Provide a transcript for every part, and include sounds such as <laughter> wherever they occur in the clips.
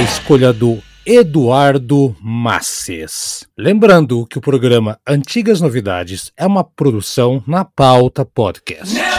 escolha do Eduardo Masses. Lembrando que o programa Antigas Novidades é uma produção na pauta podcast.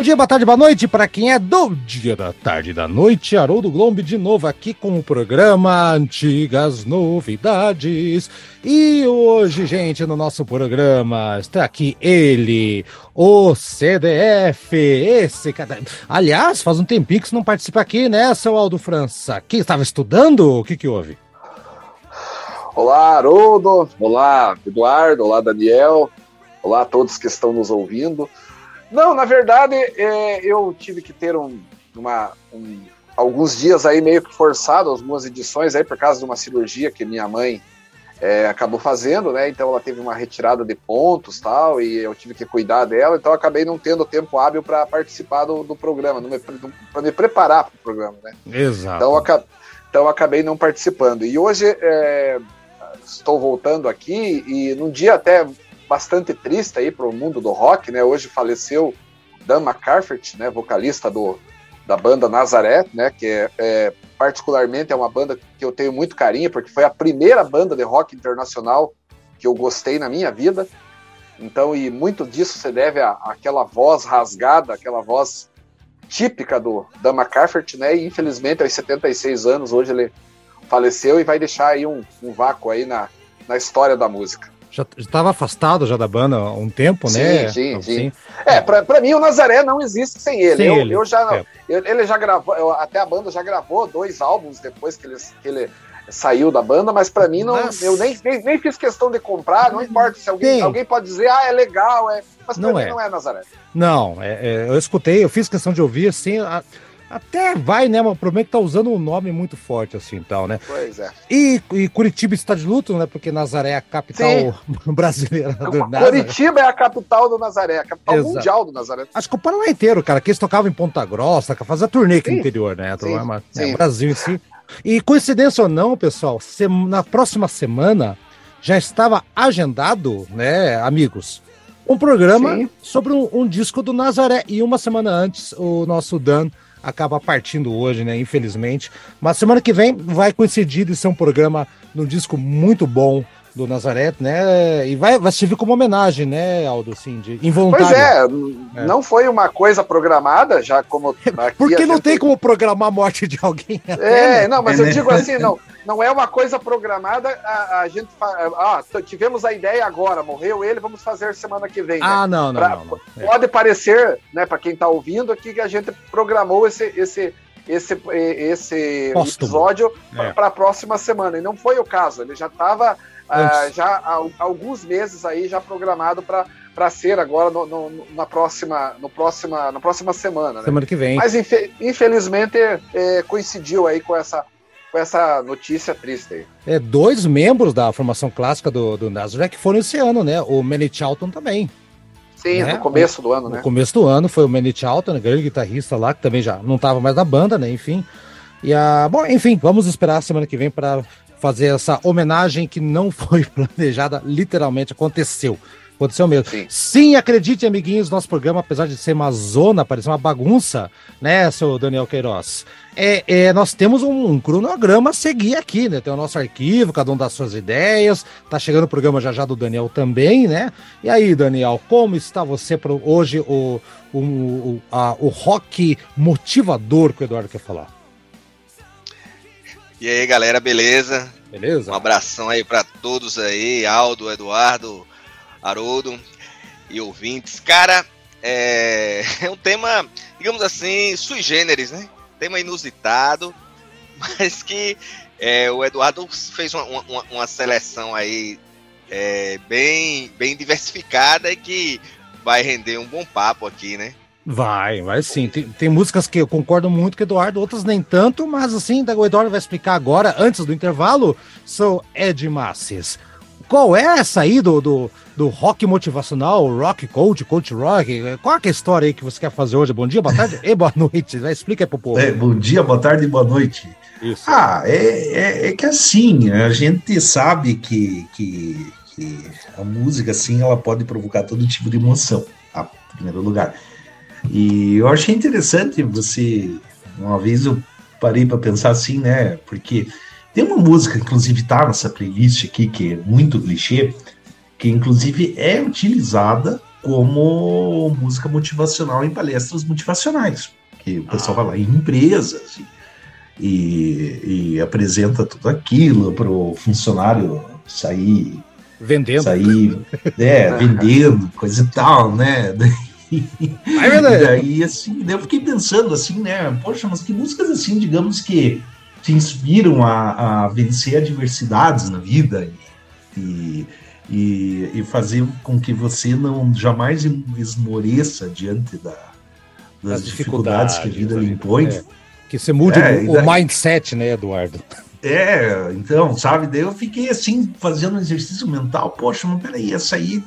Bom dia, boa tarde, boa noite para quem é do dia da tarde da noite. Haroldo Glombe de novo aqui com o programa Antigas Novidades. E hoje, gente, no nosso programa está aqui ele, o CDF, esse cara. Aliás, faz um tempinho que você não participa aqui, né, seu Aldo França? Que estava estudando? O que que houve? Olá, Haroldo. Olá, Eduardo. Olá, Daniel. Olá a todos que estão nos ouvindo. Não, na verdade, é, eu tive que ter um, uma, um, alguns dias aí meio que forçado, algumas edições aí por causa de uma cirurgia que minha mãe é, acabou fazendo, né? Então ela teve uma retirada de pontos tal, e eu tive que cuidar dela, então acabei não tendo tempo hábil para participar do, do programa, para me preparar para o programa, né? Exato. Então, eu, então acabei não participando. E hoje é, estou voltando aqui, e num dia até bastante triste aí para o mundo do rock, né? Hoje faleceu Dan McCarthy, né? Vocalista do, da banda Nazaré, né? Que é, é, particularmente é uma banda que eu tenho muito carinho, porque foi a primeira banda de rock internacional que eu gostei na minha vida. Então, e muito disso se deve àquela voz rasgada, aquela voz típica do Dan McCarthy, né? E infelizmente aos 76 anos hoje ele faleceu e vai deixar aí um, um vácuo aí na, na história da música já estava afastado já da banda há um tempo, sim, né? Sim, então, sim, sim. É, pra, pra mim o Nazaré não existe sem ele. Sem eu, ele. eu já é. eu, ele já gravou, eu, até a banda já gravou dois álbuns depois que ele, que ele saiu da banda, mas para mim não, mas... eu nem, nem, nem, fiz questão de comprar, não importa se alguém, alguém pode dizer, ah, é legal, é, mas pra não mim é. não é Nazaré. Não, é, é, eu escutei, eu fiz questão de ouvir assim. A até vai, né? Mas o problema é que tá usando um nome muito forte, assim, e tal, né? Pois é. E, e Curitiba está de luto, né? Porque Nazaré é a capital Sim. <laughs> brasileira do Nazaré. Curitiba é a capital do Nazaré, a capital Exato. mundial do Nazaré. Acho que o Paraná inteiro, cara, que eles tocavam em Ponta Grossa, fazia turnê aqui Sim. no interior, né? Sim. É, Sim. É, Brasil em si. E coincidência ou não, pessoal, na próxima semana já estava agendado, né, amigos, um programa Sim. sobre um, um, disco do Nazaré. E uma semana antes, o nosso Dan acaba partindo hoje, né? Infelizmente. Mas semana que vem vai coincidir de ser um programa num disco muito bom do Nazaré, né? E vai, vai servir como homenagem, né, Aldo, assim, de involuntário. Pois é, é, não foi uma coisa programada, já como. <laughs> Porque não tem como programar a morte de alguém. Até, é, né? não, mas eu né? digo assim, não, não é uma coisa programada, a, a gente ah, tivemos a ideia agora, morreu ele, vamos fazer semana que vem. Ah, né? não, não, pra, não, não. É. Pode parecer, né, para quem está ouvindo aqui, que a gente programou esse, esse, esse, esse episódio é. para a próxima semana. E não foi o caso, ele já estava uh, já há, alguns meses aí já programado para ser agora no, no, na próxima no próxima na próxima semana né? semana que vem mas infelizmente é, coincidiu aí com essa com essa notícia triste aí. É, dois membros da formação clássica do, do Nazareth foram esse ano, né? O Manny Charlton também. Sim, né? no começo do ano, no né? No começo do ano foi o Manny Charlton, grande guitarrista lá, que também já não estava mais na banda, né? Enfim. E a, bom, enfim, vamos esperar a semana que vem para fazer essa homenagem que não <laughs> foi planejada, literalmente aconteceu. Aconteceu mesmo. Sim. Sim, acredite, amiguinhos, nosso programa, apesar de ser uma zona, parecer uma bagunça, né, seu Daniel Queiroz? É, é, nós temos um, um, cronograma a seguir aqui, né? Tem o nosso arquivo, cada um das suas ideias. Tá chegando o programa já já do Daniel também, né? E aí, Daniel, como está você para hoje o, o, o, a, o rock motivador que o Eduardo quer falar? E aí, galera, beleza? Beleza. Um abração aí para todos aí, Aldo, Eduardo, Haroldo e ouvintes. Cara, é, <laughs> é um tema, digamos assim, sui generis, né? Tema inusitado, <laughs> mas que é, o Eduardo fez uma, uma, uma, seleção aí é, bem, bem diversificada e que vai render um bom papo aqui, né? Vai, vai sim. Tem, tem, músicas que eu concordo muito com o Eduardo, outras nem tanto, mas assim, o Eduardo vai explicar agora, antes do intervalo, sou Ed Masses. Qual é essa aí do, do, do rock motivacional, rock coach, coach rock? Qual é a história aí que você quer fazer hoje? Bom dia, boa tarde e boa <laughs> noite. Vai, explica aí pro povo. É, bom dia, boa tarde e boa noite. Isso. Ah, é, é, é, que assim, a gente sabe que, que, que a música, assim, ela pode provocar todo tipo de emoção, a em primeiro lugar. E eu achei interessante você. Uma vez eu parei para pensar assim, né? Porque tem uma música, inclusive tá nessa playlist aqui, que é muito clichê, que inclusive é utilizada como música motivacional em palestras motivacionais. Que o pessoal ah. vai lá em empresas e, e, e apresenta tudo aquilo para o funcionário sair vendendo, sair, é, <laughs> vendendo, coisa e tal, né? É verdade. <laughs> E daí, assim, daí eu fiquei pensando assim, né? Poxa, mas que músicas assim, digamos que te inspiram a, a vencer adversidades na vida e, e, e, fazer com que você não jamais esmoreça diante da, das dificuldades, dificuldades, que a vida lhe impõe. É. Que você mude é, o, daí, o mindset, né, Eduardo? É, então, sabe? Daí eu fiquei assim, fazendo um exercício mental. Poxa, mas peraí, essa aí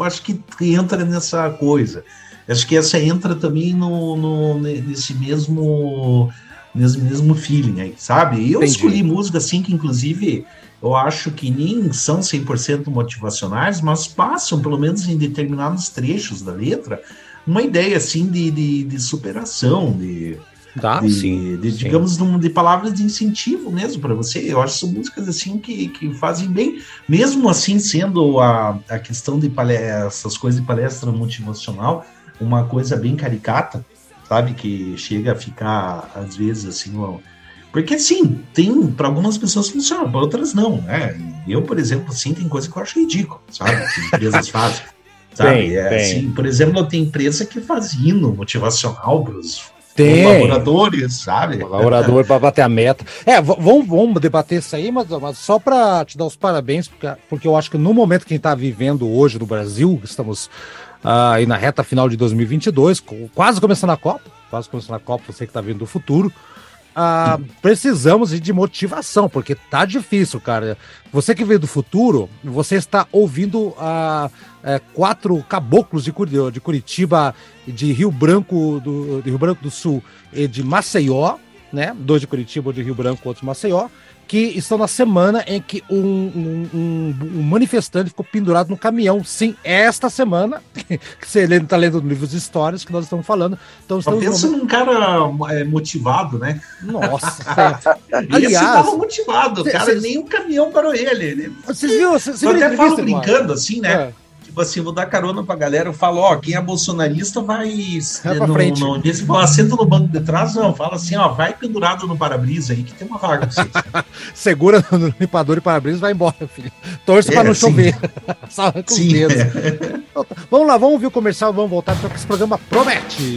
acho que entra nessa coisa. Acho que essa entra também no, no nesse mesmo nesse mesmo feeling aí, sabe? Eu Entendi. escolhi música assim que inclusive eu acho que nem são 100% motivacionais, mas passam pelo menos em determinados trechos da letra uma ideia assim de, de, de superação, de Tá, de, sim, de, digamos, de, de palavras de incentivo mesmo para você. Eu acho que são músicas assim que, que fazem bem, mesmo assim sendo a, a questão de palestra, essas coisas de palestra motivacional, uma coisa bem caricata, sabe? Que chega a ficar, às vezes, assim, ó, porque sim, tem para algumas pessoas funciona, para outras não, né? Eu, por exemplo, assim, tem coisa que eu acho ridículo, sabe? Que empresas fazem. <laughs> Sabe? É. Assim, por exemplo, tem empresa que faz hino motivacional para os colaboradores, sabe? Colaborador para bater a meta. É, vamos, vamos debater isso aí, mas, mas só para te dar os parabéns, porque, porque eu acho que no momento que a gente está vivendo hoje no Brasil, estamos uh, aí na reta final de 2022, quase começando a Copa, quase começando a Copa, você que está vindo do futuro. Uh, precisamos de motivação, porque tá difícil, cara. Você que veio do futuro, você está ouvindo uh, uh, quatro caboclos de, de Curitiba, de Rio Branco do, de Rio Branco do Sul e de Maceió, né? Dois de Curitiba, de Rio Branco, outro de Maceió que estão na semana em que um, um, um, um manifestante ficou pendurado no caminhão. Sim, esta semana, <laughs> que você está lendo livros de histórias que nós estamos falando. Então, estamos pensa num cara é, motivado, né? Nossa, <laughs> Aliás, estava motivado, cara, cê, nem o caminhão parou ele. Vocês viram? Você, eu até falo brincando, assim, né? É tipo assim, vou dar carona pra galera, eu falo, ó, quem é bolsonarista vai. vai no, frente. No, fala, senta no banco de trás, não, fala assim, ó, vai pendurado no para-brisa aí que tem uma vaga pra vocês. <laughs> Segura no limpador e para-brisa vai embora, filho. Torce é, pra não sim. chover. <laughs> com sim, é. Então tá. Vamos lá, vamos ver o comercial, vamos voltar, porque esse programa promete.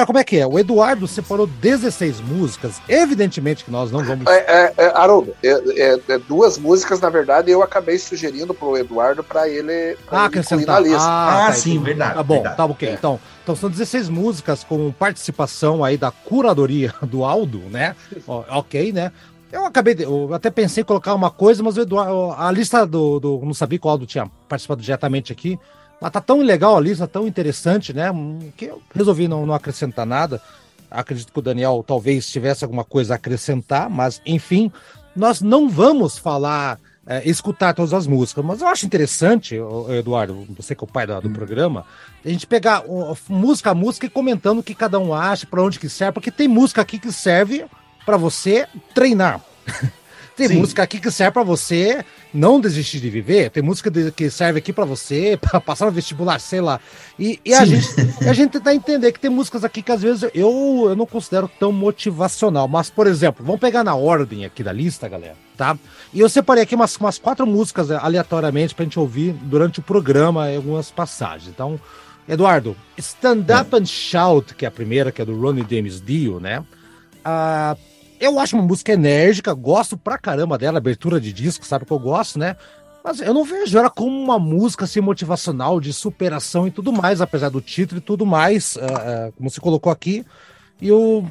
Galera, como é que é? O Eduardo separou 16 músicas. Evidentemente que nós não vamos. É, é, é Haroldo, é, é, é, duas músicas, na verdade, eu acabei sugerindo pro Eduardo para ele, pra ah, ele incluir na lista. Ah, ah tá, sim, verdade. Tá bom, verdade. tá ok. Então, então são 16 músicas com participação aí da curadoria <laughs> do Aldo, né? ok, né? Eu acabei, de, eu até pensei em colocar uma coisa, mas o Eduardo, a lista do, do. Não sabia que o Aldo tinha participado diretamente aqui. Mas tá tão legal a lista, tão interessante, né? Que eu resolvi não, não acrescentar nada. Acredito que o Daniel talvez tivesse alguma coisa a acrescentar, mas enfim, nós não vamos falar, é, escutar todas as músicas, mas eu acho interessante, Eduardo, você que é o pai do, do programa, a gente pegar música a música e comentando o que cada um acha, para onde que serve, porque tem música aqui que serve para você treinar. <laughs> Tem Sim. música aqui que serve para você não desistir de viver. Tem música que serve aqui para você, <laughs> para passar no vestibular, sei lá. E, e a, gente, a gente tentar entender que tem músicas aqui que às vezes eu, eu não considero tão motivacional. Mas, por exemplo, vamos pegar na ordem aqui da lista, galera, tá? E eu separei aqui umas, umas quatro músicas aleatoriamente pra gente ouvir durante o programa, algumas passagens. Então, Eduardo, Stand Up é. and Shout, que é a primeira, que é do Ronnie James Dio, né? Ah, eu acho uma música enérgica, gosto pra caramba dela, abertura de disco, sabe que eu gosto, né? Mas eu não vejo ela como uma música assim, motivacional, de superação e tudo mais, apesar do título e tudo mais, uh, uh, como você colocou aqui. E eu.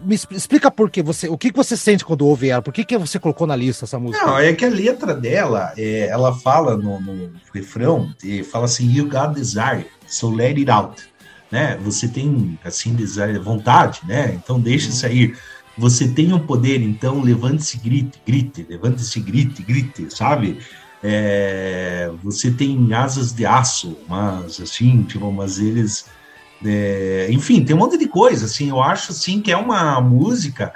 Me explica por que você. O que você sente quando ouve ela? Por que, que você colocou na lista essa música? Não, é que a letra dela, é, ela fala no, no refrão, e fala assim: You got desire, so let it out. Né? Você tem assim, desire, vontade, né? Então deixa uhum. sair você tem um poder, então levante-se, grite, grite, levante-se, grite, grite, sabe? É, você tem asas de aço, mas assim, tipo, mas eles. É, enfim, tem um monte de coisa, assim, eu acho assim que é uma música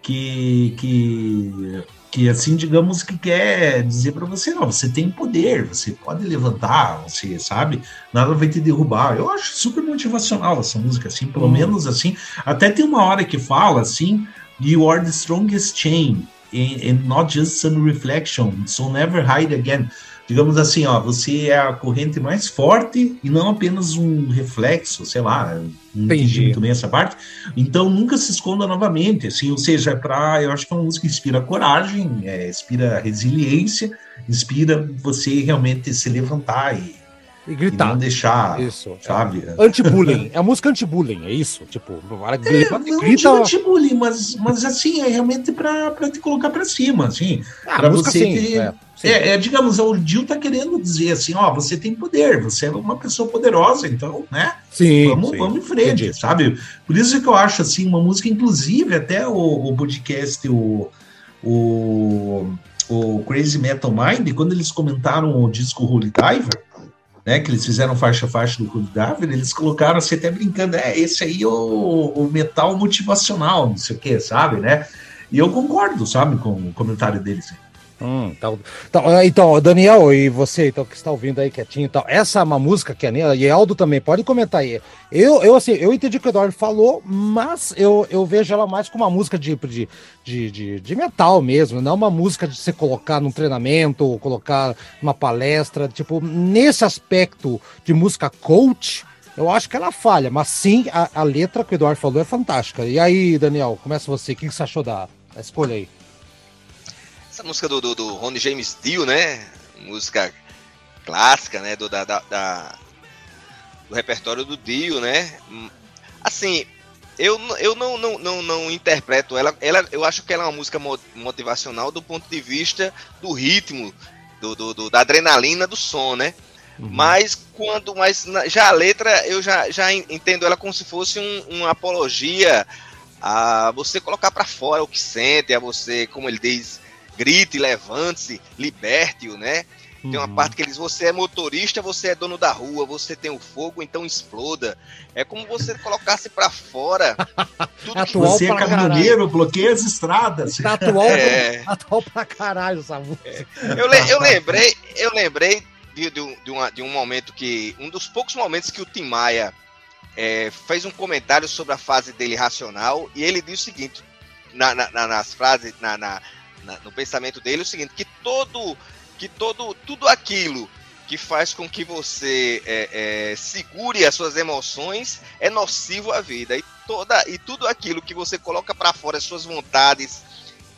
que, que que assim, digamos que quer dizer para você, não, você tem poder, você pode levantar, você sabe, nada vai te derrubar. Eu acho super motivacional essa música, assim, pelo hum. menos assim. Até tem uma hora que fala assim, you are the strongest chain and not just some reflection, so never hide again digamos assim, ó, você é a corrente mais forte e não apenas um reflexo, sei lá, não entendi muito bem essa parte. Então nunca se esconda novamente, assim, ou seja, é para, eu acho que é uma música que inspira coragem, é, inspira resiliência, inspira você realmente se levantar e e gritar. E não deixar, isso, sabe? É. Anti-bullying. É a música anti-bullying, é isso? Tipo, é, grita, não grita... anti-bullying, mas, mas assim, é realmente pra, pra te colocar pra cima, assim. Ah, pra você sim, te... é, é, é, digamos, o Dil tá querendo dizer assim, ó, você tem poder, você é uma pessoa poderosa, então, né? Sim, vamos, sim. vamos em frente, Entendi. sabe? Por isso que eu acho, assim, uma música, inclusive, até o, o podcast, o... o o Crazy Metal Mind, quando eles comentaram o disco Holy Diver, né, que eles fizeram faixa faixa do Clube David, eles colocaram assim, até brincando, é, esse aí é o, o metal motivacional, não sei o que, sabe, né? E eu concordo, sabe, com o comentário deles. Hum, então, então, então, Daniel, e você então, que está ouvindo aí quietinho tal, essa é uma música que a Nela, e Aldo também, pode comentar aí. Eu, eu, assim, eu entendi o que o Eduardo falou, mas eu, eu vejo ela mais como uma música de, de, de, de, de metal mesmo, não uma música de você colocar num treinamento, ou colocar numa palestra. Tipo, nesse aspecto de música coach, eu acho que ela falha, mas sim, a, a letra que o Eduardo falou é fantástica. E aí, Daniel, começa você, o que, que você achou da, da escolha aí? Essa música do, do, do Ronnie James Dio, né? Música clássica, né? Do, da, da, da do repertório do Dio, né? Assim, eu, eu não, não, não, não interpreto ela, ela. Eu acho que ela é uma música motivacional do ponto de vista do ritmo, do, do, do da adrenalina do som, né? Uhum. Mas quando. Mas já a letra eu já, já entendo ela como se fosse um, uma apologia a você colocar para fora o que sente, a você, como ele diz, grite, levante-se, liberte-o, né? Tem uma uhum. parte que eles, você é motorista, você é dono da rua, você tem o fogo, então exploda. É como você colocasse para fora. <laughs> Tudo atual você é caminhoneiro, bloqueia as estradas. Tá atual, <laughs> é... <laughs> atual pra caralho essa música. É. Eu, eu lembrei, eu lembrei de, de, de, uma, de um momento que. Um dos poucos momentos que o Tim Maia é, fez um comentário sobre a fase dele racional e ele diz o seguinte: na, na, nas frases, na, na, no pensamento dele, o seguinte: que todo que todo, tudo aquilo que faz com que você é, é, segure as suas emoções é nocivo à vida. E, toda, e tudo aquilo que você coloca para fora, as suas vontades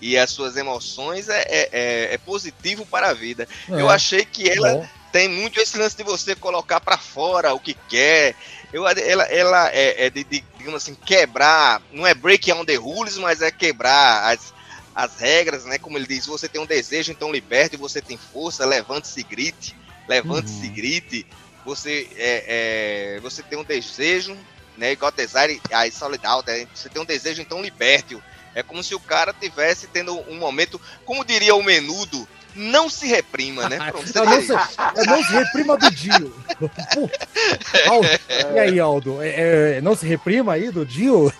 e as suas emoções, é, é, é, é positivo para a vida. É. Eu achei que ela tem muito esse lance de você colocar para fora o que quer. Eu, ela ela é, de, de, digamos assim, quebrar, não é break on the rules, mas é quebrar as, as regras, né? Como ele diz, você tem um desejo, então liberte, você tem força, levante-se e grite, levante-se e uhum. grite. Você, é, é, você tem um desejo, né? Igual desire, aí solidão, né? você tem um desejo, então liberte-o. É como se o cara tivesse tendo um momento, como diria o menudo, não se reprima, né? <laughs> Pronto, não, não, se, não se reprima do Dio. <laughs> e aí, Aldo? É, é, não se reprima aí do Dio?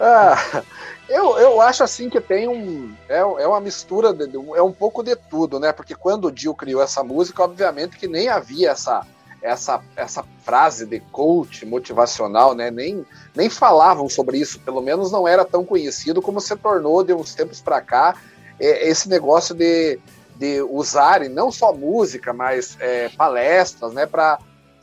Ah, eu, eu acho assim que tem um. É, é uma mistura, de, é um pouco de tudo, né? Porque quando o Dio criou essa música, obviamente que nem havia essa, essa, essa frase de coach motivacional, né? Nem, nem falavam sobre isso, pelo menos não era tão conhecido como se tornou de uns tempos para cá é, esse negócio de, de usarem não só música, mas é, palestras, né? Para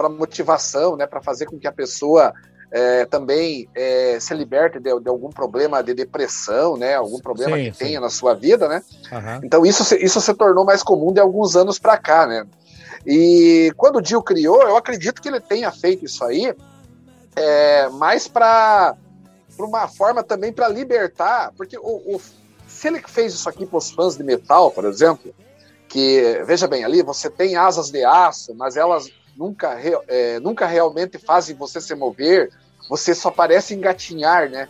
motivação, né? Para fazer com que a pessoa é, também é, se liberte de, de, algum problema de depressão, né? Algum problema sim, que sim. tenha na sua vida, né? Uhum. Então isso, isso se tornou mais comum de alguns anos para cá, né? E quando o Dio criou, eu acredito que ele tenha feito isso aí é, mais para uma forma também para libertar, porque o, o, se ele fez isso aqui para os fãs de metal, por exemplo, que veja bem ali, você tem asas de aço, mas elas nunca, é, nunca realmente fazem você se mover, você só parece engatinhar, né?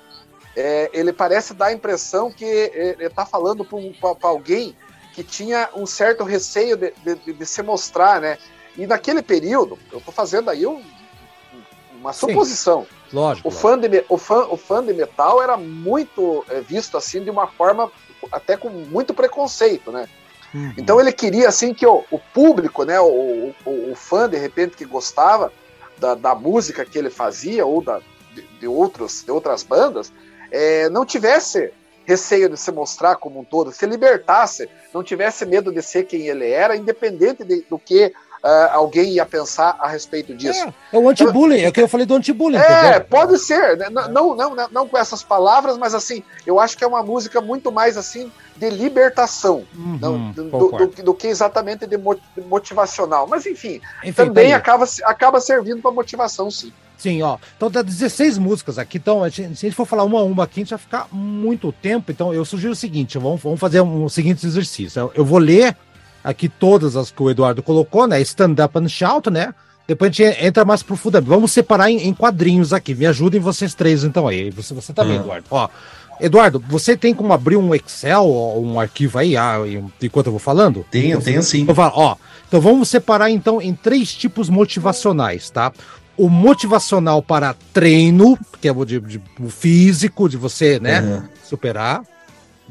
É, ele parece dar a impressão que ele está falando para alguém que tinha um certo receio de, de, de, se mostrar, né? E naquele período, eu estou fazendo aí um, uma suposição. Sim, lógico. O fã, de, o, fã, o fã de metal era muito é, visto assim de uma forma até com muito preconceito, né? Uhum. Então ele queria assim que o, o público, né, o, o, o, fã de repente que gostava da, da música que ele fazia ou da, de, de, outros, de outras bandas, é, não tivesse receio de se mostrar como um todo, se libertasse, não tivesse medo de ser quem ele era, independente de, do que uh, alguém ia pensar a respeito disso. É, é o anti-bullying, é o que eu falei do anti-bullying. É, entendeu? pode ser, né? não, não, não, não com essas palavras, mas assim, eu acho que é uma música muito mais assim de libertação uhum, não, do, do, do, que exatamente de motivacional. Mas enfim, enfim também acaba, acaba servindo para motivação, sim. Sim, ó. Então dá 16 músicas aqui. Então, se a gente for falar uma a uma aqui, a gente vai ficar muito tempo. Então, eu sugiro o seguinte: vamos, vamos fazer um, um seguinte exercício. Eu, eu vou ler aqui todas as que o Eduardo colocou, né? Stand Up and Shout, né? Depois a gente entra mais profundamente. Vamos separar em, em quadrinhos aqui. Me ajudem vocês três, então, aí. Você, você também, uhum. Eduardo. Ó, Eduardo, você tem como abrir um Excel ou um arquivo aí, ah, enquanto eu vou falando? Tenho, então, tenho sim. Então, ó, então vamos separar então em três tipos motivacionais, tá? O motivacional para treino, que é o, de, de, o físico, de você, né, uhum. superar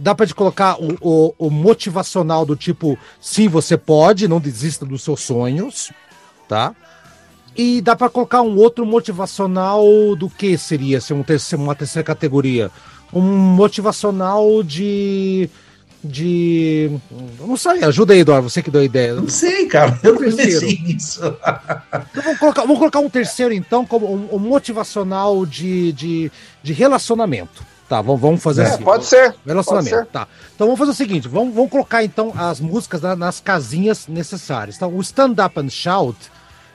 dá para colocar o, o, o, motivacional do tipo, sim, você pode, não desista dos seus sonhos, tá? E dá para colocar um outro motivacional do que seria ser um terceiro, uma terceira categoria? Um motivacional de de. Não sei, ajuda aí, Eduardo, você que deu a ideia. Não sei, cara, eu pensei nisso. Então, vamos, colocar, vamos colocar um terceiro, então, como um, um motivacional de, de, de relacionamento Tá, vamos, vamos fazer é, assim. Pode ser. Relacionamento. Pode ser. Tá. Então vamos fazer o seguinte: vamos, vamos colocar então as músicas na, nas casinhas necessárias. Então, o Stand Up and Shout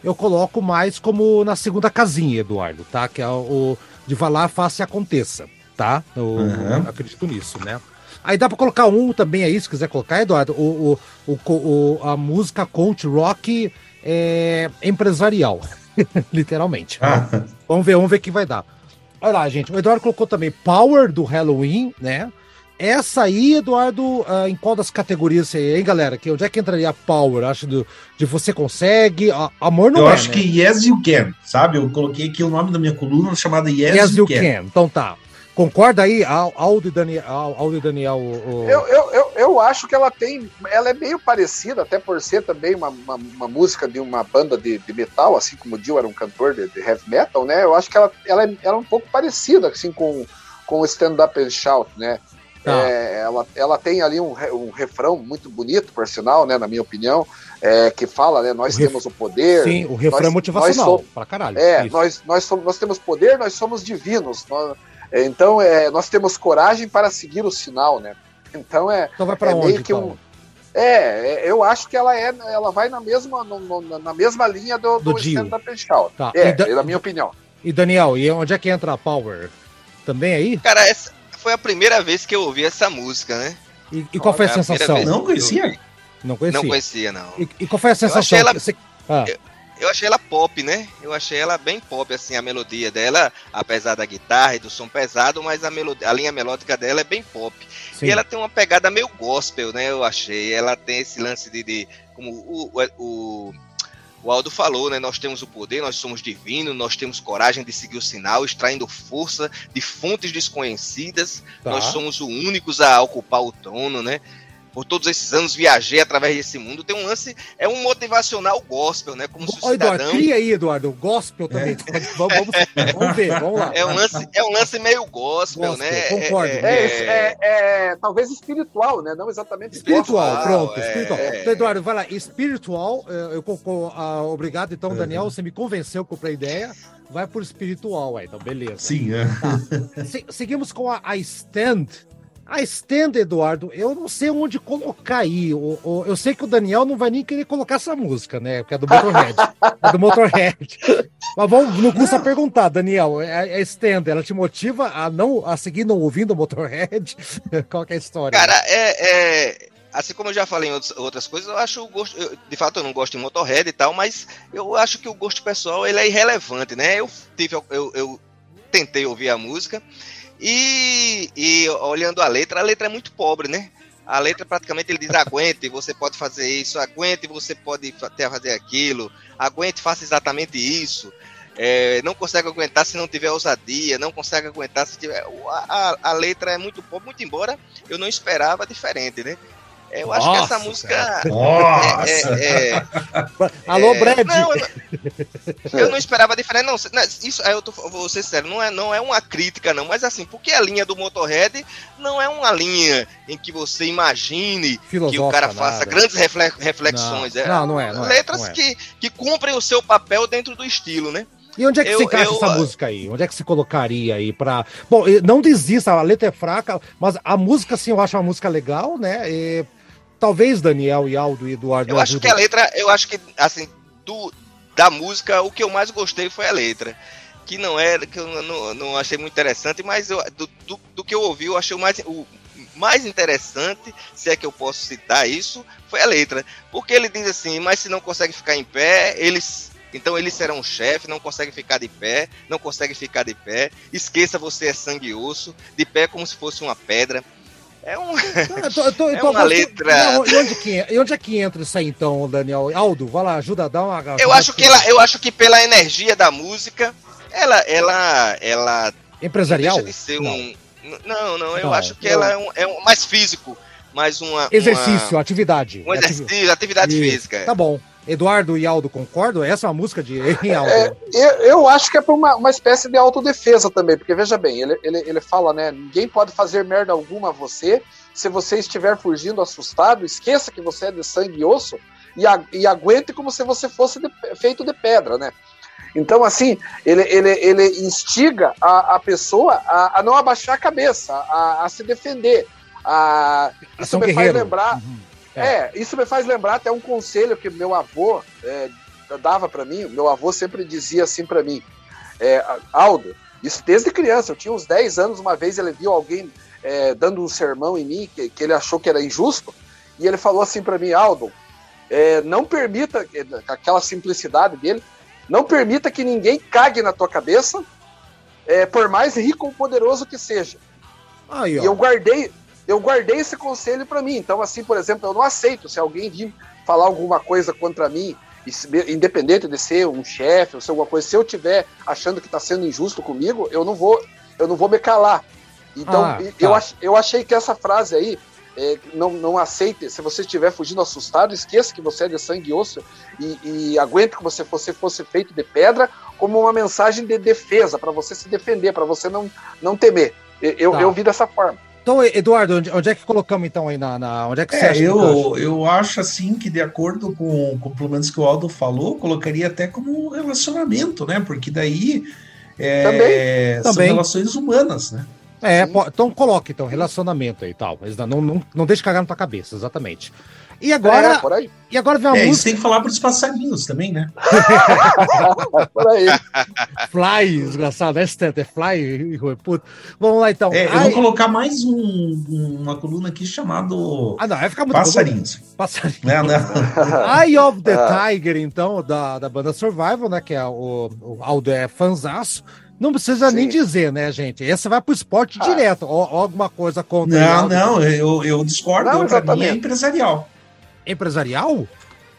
eu coloco mais como na segunda casinha, Eduardo, tá? Que é o de vá lá, faça e aconteça, tá? Eu, uhum. acredito nisso, né? Aí dá para colocar um também aí, se quiser colocar, Eduardo, o, o, o, o a música coach rock é, empresarial, <laughs> literalmente. Ah. Vamos ver, vamos ver o que vai dar. Olha lá, gente, o Eduardo colocou também Power do Halloween, né? Essa aí, Eduardo, uh, em qual das categorias aí, hein, galera? Que, onde é que entraria a Power? Acho do, de você consegue. A, amor não Eu é, acho né? que Yes You Can, sabe? Eu coloquei aqui o nome da minha coluna chamada Yes, yes You, you can. can. Então tá. Concorda aí, Aldo e Daniel? Aldo e Daniel o... eu, eu, eu, eu, acho que ela tem. Ela é meio parecida, até por ser também uma, uma, uma música de uma banda de, de, metal, assim como o Dio era um cantor de, de, heavy metal, né? Eu acho que ela, ela, é, ela é um pouco parecida, assim, com, com o Stand Up and Shout, né? Tá. É, ela, ela tem ali um, um refrão muito bonito, por sinal, né, na minha opinião, é, que fala, né, nós o temos o poder. Sim, o refrão é nós, é motivacional, somos, pra caralho. É, nós, nós, somos, nós temos poder, nós somos divinos. Nós, então, é, nós temos coragem para seguir o sinal, né? Então é, então vai pra é onde, meio que um. É, eu acho que ela é, ela vai na mesma, no, no, na mesma linha do, do, do Stand Up Tá. É, da, na minha opinião. E Daniel, e onde é que entra a Power? Também aí? Cara, essa, foi a primeira vez que eu ouvi essa música, né? E, e qual foi a, a sensação? Não conhecia? Não conhecia? Não conhecia, não. E, e qual foi a sensação? Eu achei, ela, ah. eu, eu achei ela pop, né? Eu achei ela bem pop, assim, a melodia dela, apesar da guitarra e do som pesado, mas a, melodia, a linha melódica dela é bem pop. Sim. E ela tem uma pegada meio gospel, né? Eu achei. Ela tem esse lance de, de como o, o, o Aldo falou, né? Nós temos o poder, nós somos divinos, nós temos coragem de seguir o sinal, extraindo força de fontes desconhecidas. Tá. Nós somos os únicos a ocupar o trono, né? Por todos esses anos viajei através desse mundo. Tem um lance, é um motivacional gospel, né? Como se o cidadão... Eduardo, cria aí, Eduardo, gospel também. É. Vamos, vamos, vamos, ver, vamos lá. É um lance, é um lance meio gospel, gospel né? Concordo. É, é, é, é, talvez espiritual, né? Não exatamente espiritual. Espiritual, pronto, espiritual. Então, Eduardo, vai lá, espiritual, eu, eu, eu ah, obrigado, então, uhum. Daniel, você me convenceu com a ideia vai por espiritual aí, então beleza. Sim, é. Tá. Se, seguimos com a, a Stand, a Stand, Eduardo, eu não sei onde colocar aí. O, o, eu sei que o Daniel não vai nem querer colocar essa música, né? Porque é do Motorhead. é do Motorhead. Mas vamos, não custa perguntar, Daniel. A, a Stand, ela te motiva a não a seguir não ouvindo o Motorhead? <laughs> Qual é a história? Cara, é, é, assim como eu já falei em outras coisas, eu acho o gosto. Eu, de fato, eu não gosto de Motorhead e tal, mas eu acho que o gosto pessoal ele é irrelevante, né? Eu tive, eu, eu tentei ouvir a música. E, e olhando a letra, a letra é muito pobre, né? A letra praticamente ele diz aguente, você pode fazer isso, aguente, você pode fazer aquilo, aguente, faça exatamente isso. É, não consegue aguentar se não tiver ousadia, não consegue aguentar se tiver. A, a, a letra é muito pobre, muito embora eu não esperava diferente, né? Eu acho Nossa, que essa música. Nossa! É, é, é, Alô, é, Brad! Não, eu, <laughs> eu, não esperava diferente, não. Isso, eu tô, vou ser sério, não é, não é uma crítica, não. Mas assim, porque a linha do Motorhead não é uma linha em que você imagine Filosofa, que o cara faça nada. grandes reflexões. Não, não, não, é, não letras não é. Que, que cumprem o seu papel dentro do estilo, né? E onde é que eu, se encaixa eu, essa eu, música aí? Onde é que se colocaria aí para? Bom, não desista, a letra é fraca, mas a música sim eu acho uma música legal, né? E Talvez Daniel e Aldo e Eduardo. Eu acho que a letra, eu acho que, assim, do, da música, o que eu mais gostei foi a letra. Que não era, que eu não, não achei muito interessante, mas eu, do, do, do, que eu ouvi, eu achei o mais, o mais interessante, se é que eu posso citar isso, foi a letra. Porque ele diz assim, mas se não consegue ficar em pé, eles. Então eles serão chefe, não consegue ficar de pé, não consegue ficar de pé. Esqueça você é sangue e osso, de pé como se fosse uma pedra. É, um, eu tô, eu tô, <laughs> é uma letra. Não, e, onde que, e onde é que entra isso aí então, Daniel? Aldo, vai lá, ajuda a dar uma. Eu acho que ela, eu acho que pela energia da música, ela, ela, ela. Empresarial? Deixa de ser não. um. Não, não, eu não, acho que eu... ela é um, é um mais físico, mais uma. Exercício, uma, atividade. Um exercício, atividade física. Tá bom. Eduardo e Aldo concordam? Essa é uma música de <laughs> Aldo? É, eu, eu, acho que é para uma, uma espécie de autodefesa também, porque veja bem, ele, ele, ele fala, né? Ninguém pode fazer merda alguma a você. Se você estiver fugindo assustado, esqueça que você é de sangue e osso e, a, e aguente como se você fosse de, feito de pedra, né? Então, assim, ele, ele, ele instiga a, a pessoa a, a não abaixar a cabeça, a, a se defender. A, isso me guerreiro. faz lembrar. Uhum. É. é. isso me faz lembrar até um conselho que meu avô é, dava para mim. Meu avô sempre dizia assim para mim: é, Aldo, isso desde criança, eu tinha uns 10 anos, uma vez ele viu alguém é, dando um sermão em mim que, que ele achou que era injusto, e ele falou assim para mim, Aldo, é, não permita, aquela simplicidade dele, não permita que ninguém cague na tua cabeça, é, por mais rico ou poderoso que seja. Aí, e eu guardei, eu guardei esse conselho para mim. Então, assim, por exemplo, eu não aceito se alguém vir falar alguma coisa contra mim, independente de ser um chefe ou ser alguma coisa. Se eu tiver achando que está sendo injusto comigo, eu não vou, eu não vou me calar. Então, ah, tá. eu, ach, eu achei que essa frase aí é, não, não aceite, se você estiver fugindo assustado, esqueça que você é de sangue e osso e, e aguente que você fosse, fosse feito de pedra como uma mensagem de defesa, para você se defender, para você não, não temer. Eu, tá. eu vi dessa forma. Então, Eduardo, onde, onde, é que colocamos então aí na. na onde é que você é, acha eu, eu acho assim que, de acordo com, com pelo menos que o Aldo falou, colocaria até como relacionamento, né? Porque daí é, também, são também. relações humanas, né? É, então coloque então, relacionamento aí e tal. Mas não, não, não deixe cagar na tua cabeça, exatamente. E agora. É, e agora vem uma é, música. Isso tem que falar para os passarinhos também, né? <laughs> por aí. Fly, desgraçado. É é fly, puto. Vamos lá então. É, eu vou colocar mais um, uma coluna aqui chamado. Ah, não, vai ficar muito Passarinhos. Passarinhos. Não, não. <laughs> Eye of the <laughs> ah. Tiger, então, da, da banda Survival, né? Que é o, o Aldo é fanzaço. Não precisa Sim. nem dizer, né, gente? Esse vai pro esporte ah. direto. Ou, ou, alguma coisa contra. Não, não, eu, eu discordo. Não, pra mim é empresarial. Empresarial?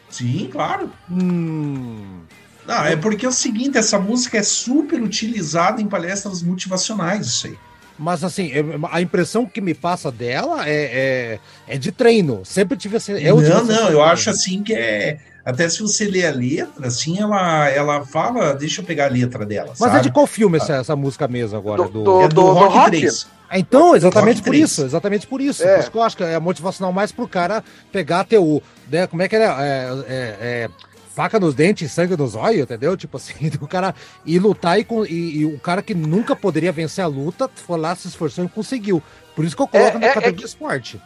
Sim, claro. Hum. Não, é porque é o seguinte, essa música é super utilizada em palestras motivacionais, isso aí. Mas assim, a impressão que me passa dela é, é, é de treino. Sempre tive essa. É não, não, eu acho assim que é. Até se você ler a letra, assim, ela, ela fala. Deixa eu pegar a letra dela. Mas sabe? é de qual filme essa, essa música mesmo agora? Do, do, é do, do Rock, Rock 3. Então, exatamente por isso, exatamente por isso. É. Por isso que eu acho que é motivacional mais pro cara pegar teu. Né, como é que é, é, é, é faca nos dentes, sangue nos olhos, entendeu? Tipo assim, <laughs> o cara ir lutar e, e, e, o cara que nunca poderia vencer a luta foi lá, se esforçou e conseguiu. Por isso que eu coloco é, na é, categoria é que... de esporte.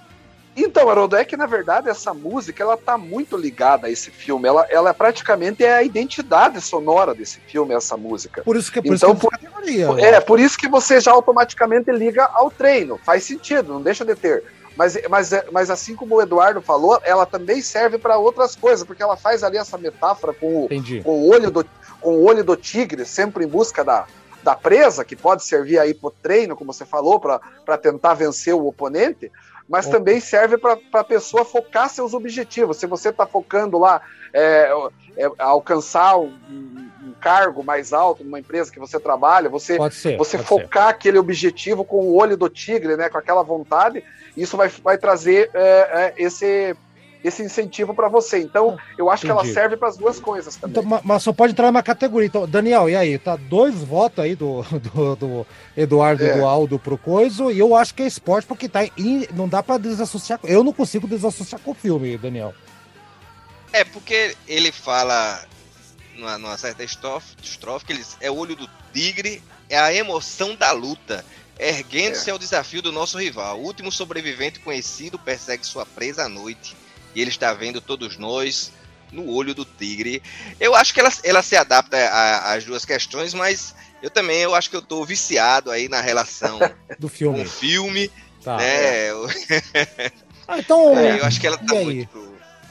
Então, Haroldo, é que na verdade essa música ela tá muito ligada a esse filme. Ela, ela é praticamente é a identidade sonora desse filme, essa música. Por isso que, por então, isso que categoria. É, por isso que você já automaticamente liga ao treino. Faz sentido, não deixa de ter. Mas, mas, mas assim como o Eduardo falou, ela também serve para outras coisas, porque ela faz ali essa metáfora com o, com o, olho, do, com o olho do tigre, sempre em busca da, da presa, que pode servir aí para treino, como você falou, para tentar vencer o oponente, mas também serve para a pessoa focar seus objetivos. Se você está focando lá é, é, alcançar um, um, cargo mais alto numa empresa que você trabalha, você, ser, você focar ser. aquele objetivo com o olho do tigre, né, com aquela vontade, isso vai, vai trazer é, é, esse esse incentivo para você. Então, eu acho Entendi. que ela serve para as duas coisas também. Então, mas só pode entrar numa categoria. Então, Daniel, e aí? Tá dois votos aí do, <laughs> do, do Eduardo é. do Aldo pro Coiso, e eu acho que é esporte porque tá in, não dá para desassociar. Eu não consigo desassociar com o filme, Daniel. É, porque ele fala numa, numa certa estrofe, estrofe que ele é o olho do tigre, é a emoção da luta. Erguendo-se é. ao desafio do nosso rival. O último sobrevivente conhecido persegue sua presa à noite. E ele está vendo todos nós no olho do tigre. Eu acho que ela, ela se adapta às duas questões, mas eu também eu acho que eu estou viciado aí na relação <laughs> do filme. com o filme. Tá, né? É. ah, então, é, eu acho que ela tá muito pro,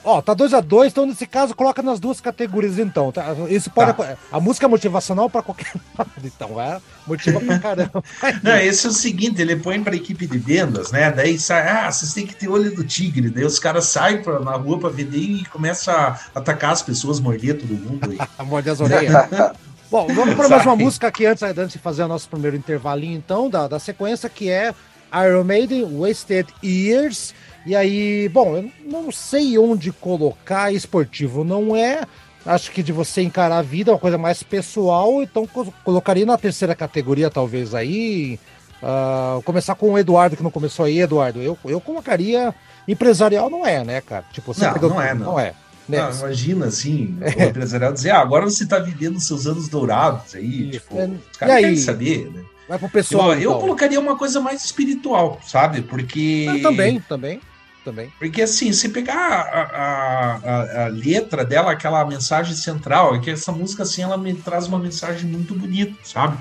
Ó, tá 2 a 2 então nesse caso coloca nas duas categorias então. Tá? Isso pode. Tá. A música é motivacional para qualquer <laughs> lado, então, é motiva pra caramba. <laughs> Não, esse é o seguinte, ele põe pra equipe de vendas, né? Daí sai, ah, vocês têm que ter olho do tigre. Daí os caras saem pra, na rua pra vender e começam a atacar as pessoas, morder todo mundo aí. <laughs> Morder as orelhas. Bom, vamos para mais uma música aqui antes, antes de fazer o nosso primeiro intervalinho, então, da, da sequência, que é Iron Maiden, Wasted Years. E aí, bom, eu não sei onde colocar, esportivo não é. Acho que de você encarar a vida é uma coisa mais pessoal, então colocaria na terceira categoria, talvez aí. Uh, começar com o Eduardo, que não começou aí, Eduardo. Eu, eu colocaria. Empresarial não é, né, cara? Tipo, você não, não é, não. não é. Né? Não, imagina assim, <laughs> o empresarial dizer, ah, agora você está vivendo seus anos dourados aí, tipo, é, os caras querem saber, né? Vai pro pessoal. Eu, então. eu colocaria uma coisa mais espiritual, sabe? Porque. Eu também, também. Também. Porque assim, se pegar a, a, a, a, letra dela, aquela mensagem central, é que essa música assim, ela me traz uma mensagem muito bonita, sabe?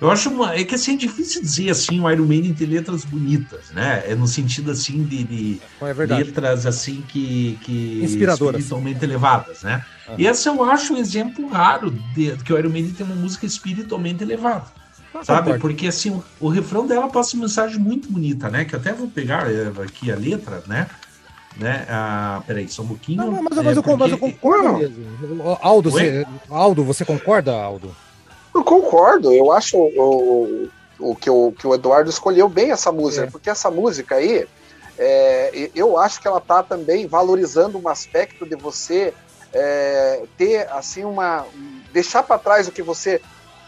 Eu acho uma, é que assim, é difícil dizer assim, o Iron Maiden tem letras bonitas, né? É no sentido assim de, de é letras assim que, que inspiradoras, espiritualmente elevadas, né? Uhum. E esse eu acho um exemplo raro de que o Iron Maiden tem uma música espiritualmente elevada. Ah, sabe? Porque assim, o, o, refrão dela passa uma mensagem muito bonita, né? Que até vou pegar é, aqui a letra, né? né? Ah, peraí, só um pouquinho. Não, mas, mas, é, eu, porque... mas eu concordo mesmo. Aldo, você, Aldo, você concorda, Aldo? Eu concordo, eu acho o, o, que, o que o Eduardo escolheu bem essa música, é. porque essa música aí, é, eu acho que ela tá também valorizando um aspecto de você é, ter assim uma deixar para trás o que você,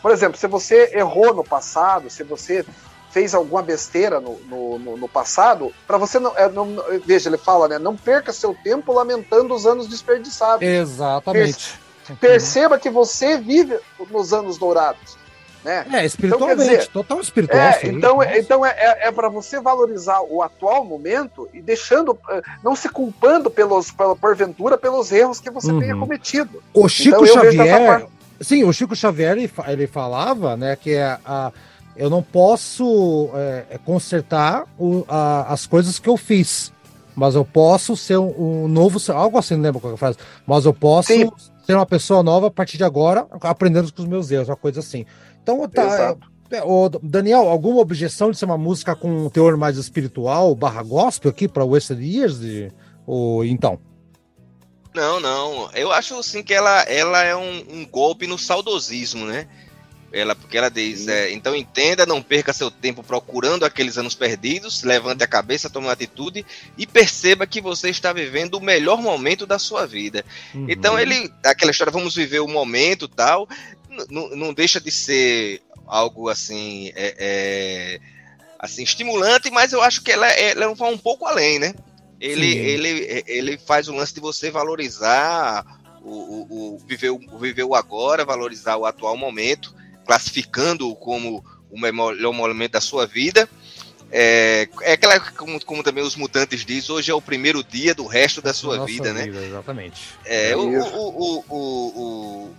por exemplo, se você errou no passado, se você fez alguma besteira no, no, no, no passado, para você não, é, não, veja, ele fala, né, não perca seu tempo lamentando os anos desperdiçados. Exatamente. Perceba que você vive nos anos dourados. Né? É, espiritualmente, então, dizer, total espiritual. É, então, é, então é, é, é para você valorizar o atual momento e deixando, eh, não se culpando pelos, pela porventura pelos erros que você uhum. tenha cometido. O Chico então, Xavier, sim, o Chico Xavier ele, ele falava, né, que é a, eu não posso é, é, consertar o, a, as coisas que eu fiz, mas eu posso ser um, um novo, algo assim, não lembro qual que faz, mas eu posso sim ser uma pessoa nova a partir de agora, aprendendo com os meus erros, uma coisa assim. Então, tá. É, o Daniel, alguma objeção de ser uma música com um teor mais espiritual, barra gospel aqui para Wasted Years? De, ou então? Não, não. Eu acho assim que ela, ela é um, um golpe no saudosismo, né? Ela, porque ela diz, é, então entenda, não perca seu tempo procurando aqueles anos perdidos, levante a cabeça, tome uma atitude e perceba que você está vivendo o melhor momento da sua vida. Uhum. Então ele, aquela história, vamos viver o momento tal, não deixa de ser algo assim, é, é, assim estimulante, mas eu acho que ela, ela vai um pouco além, né? Ele, ele, ele faz o lance de você valorizar o, o, o, viver, o viver o agora, valorizar o atual momento classificando como o melhor momento da sua vida. É, é aquela, como, como, também os mutantes dizem, hoje é o primeiro dia do resto da sua Nossa vida, né? vida, né? Exatamente. É, é o, o, o, o,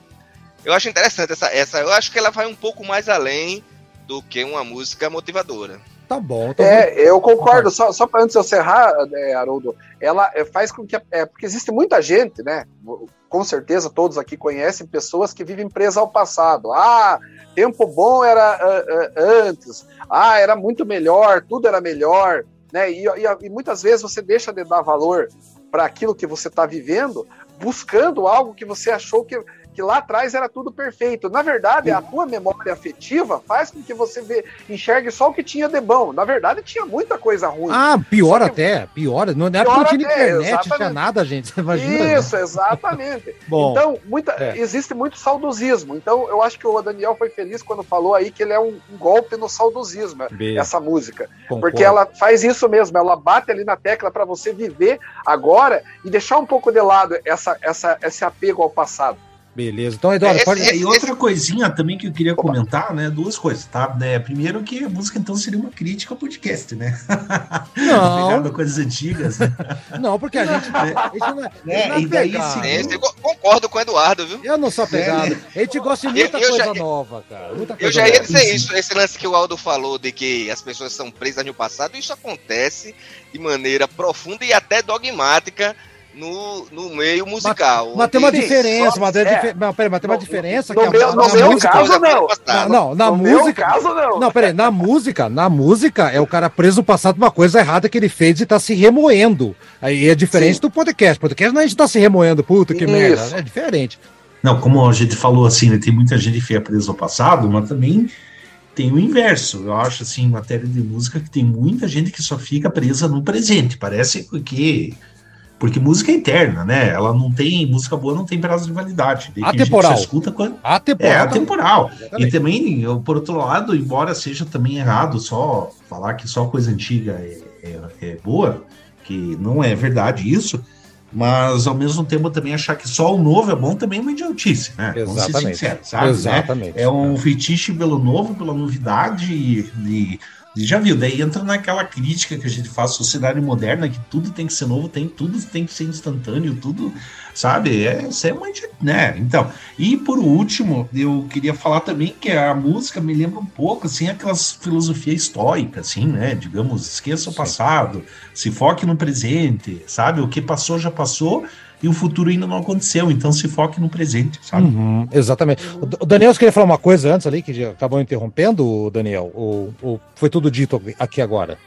eu acho interessante essa, essa. Eu acho que ela vai um pouco mais além do que uma música motivadora. Tá bom. Tá é, bom. eu concordo. Só, só para antes de eu encerrar, é, Haroldo, ela é, faz com que. É, porque existe muita gente, né? Com certeza todos aqui conhecem pessoas que vivem presas ao passado. Ah, tempo bom era uh, uh, antes. Ah, era muito melhor, tudo era melhor. Né? E, e, e muitas vezes você deixa de dar valor para aquilo que você está vivendo, buscando algo que você achou que que lá atrás era tudo perfeito. Na verdade, a tua memória afetiva faz com que você vê, enxergue só o que tinha de bom. Na verdade, tinha muita coisa ruim. Ah, pior que... até, pior. Não era pior tinha internet, exatamente. tinha nada, gente. <laughs> imagina. Isso, exatamente. <laughs> bom, então, muita, é. existe muito saudosismo. Então, eu acho que o Daniel foi feliz quando falou aí que ele é um, um golpe no saudosismo, Bem, essa música. Concordo. Porque ela faz isso mesmo, ela bate ali na tecla para você viver agora e deixar um pouco de lado essa, essa, esse apego ao passado. Beleza. Então, Eduardo, pode... E outra coisinha também que eu queria comentar, né? Duas coisas, tá? Né? Primeiro que a música então seria uma crítica ao podcast, né? Não. <laughs> coisas antigas. Né? <laughs> Não, porque a gente, a gente não é, <laughs> é, é e daí, segundo... concordo com o Eduardo, viu? Eu não sou apegado. É. A gente gosta de muita eu, eu coisa já, nova, cara. Muita coisa eu já ia dizer isso, esse lance que o Aldo falou de que as pessoas são presas no passado, isso acontece de maneira profunda e até dogmática no, no meio musical. Mas, mas tem uma diferença, mas, é. não, peraí, mas tem uma diferença no, que meu, a, no meu música, caso não. não. Não, na no música. caso não. Não, peraí, na música, na música é o cara preso no passado uma coisa errada que ele fez e tá se remoendo. Aí é diferente Sim. do podcast. Podcast não é a gente tá se remoendo, puta que Isso. merda. É diferente. Não, como a gente falou assim, né, tem muita gente que fica presa ao passado, mas também tem o inverso. Eu acho assim, em matéria de música, que tem muita gente que só fica presa no presente. Parece que porque música é interna, né? Ela não tem. Música boa não tem prazo de validade. Atemporal. A escuta quando. Atemporal. É, atemporal. E também, eu, por outro lado, embora seja também errado só falar que só coisa antiga é, é, é boa, que não é verdade isso, mas ao mesmo tempo também achar que só o novo é bom também é uma idiotice, né? Exatamente. Vamos ser sinceros, sabe? Exatamente. Né? É um fetiche pelo novo, pela novidade e, e já viu, daí entra naquela crítica que a gente faz sociedade moderna, que tudo tem que ser novo, tem, tudo tem que ser instantâneo, tudo, sabe? É, isso é muito, né? Então, e por último, eu queria falar também que a música me lembra um pouco, assim, aquelas filosofia estoica, assim, né? Digamos, esqueça o passado, se foque no presente, sabe? O que passou já passou, e o futuro ainda não aconteceu, então se foque no presente, sabe? Uhum, exatamente. O Daniel, você queria falar uma coisa antes ali, que acabou interrompendo, Daniel? Ou, ou foi tudo dito aqui agora?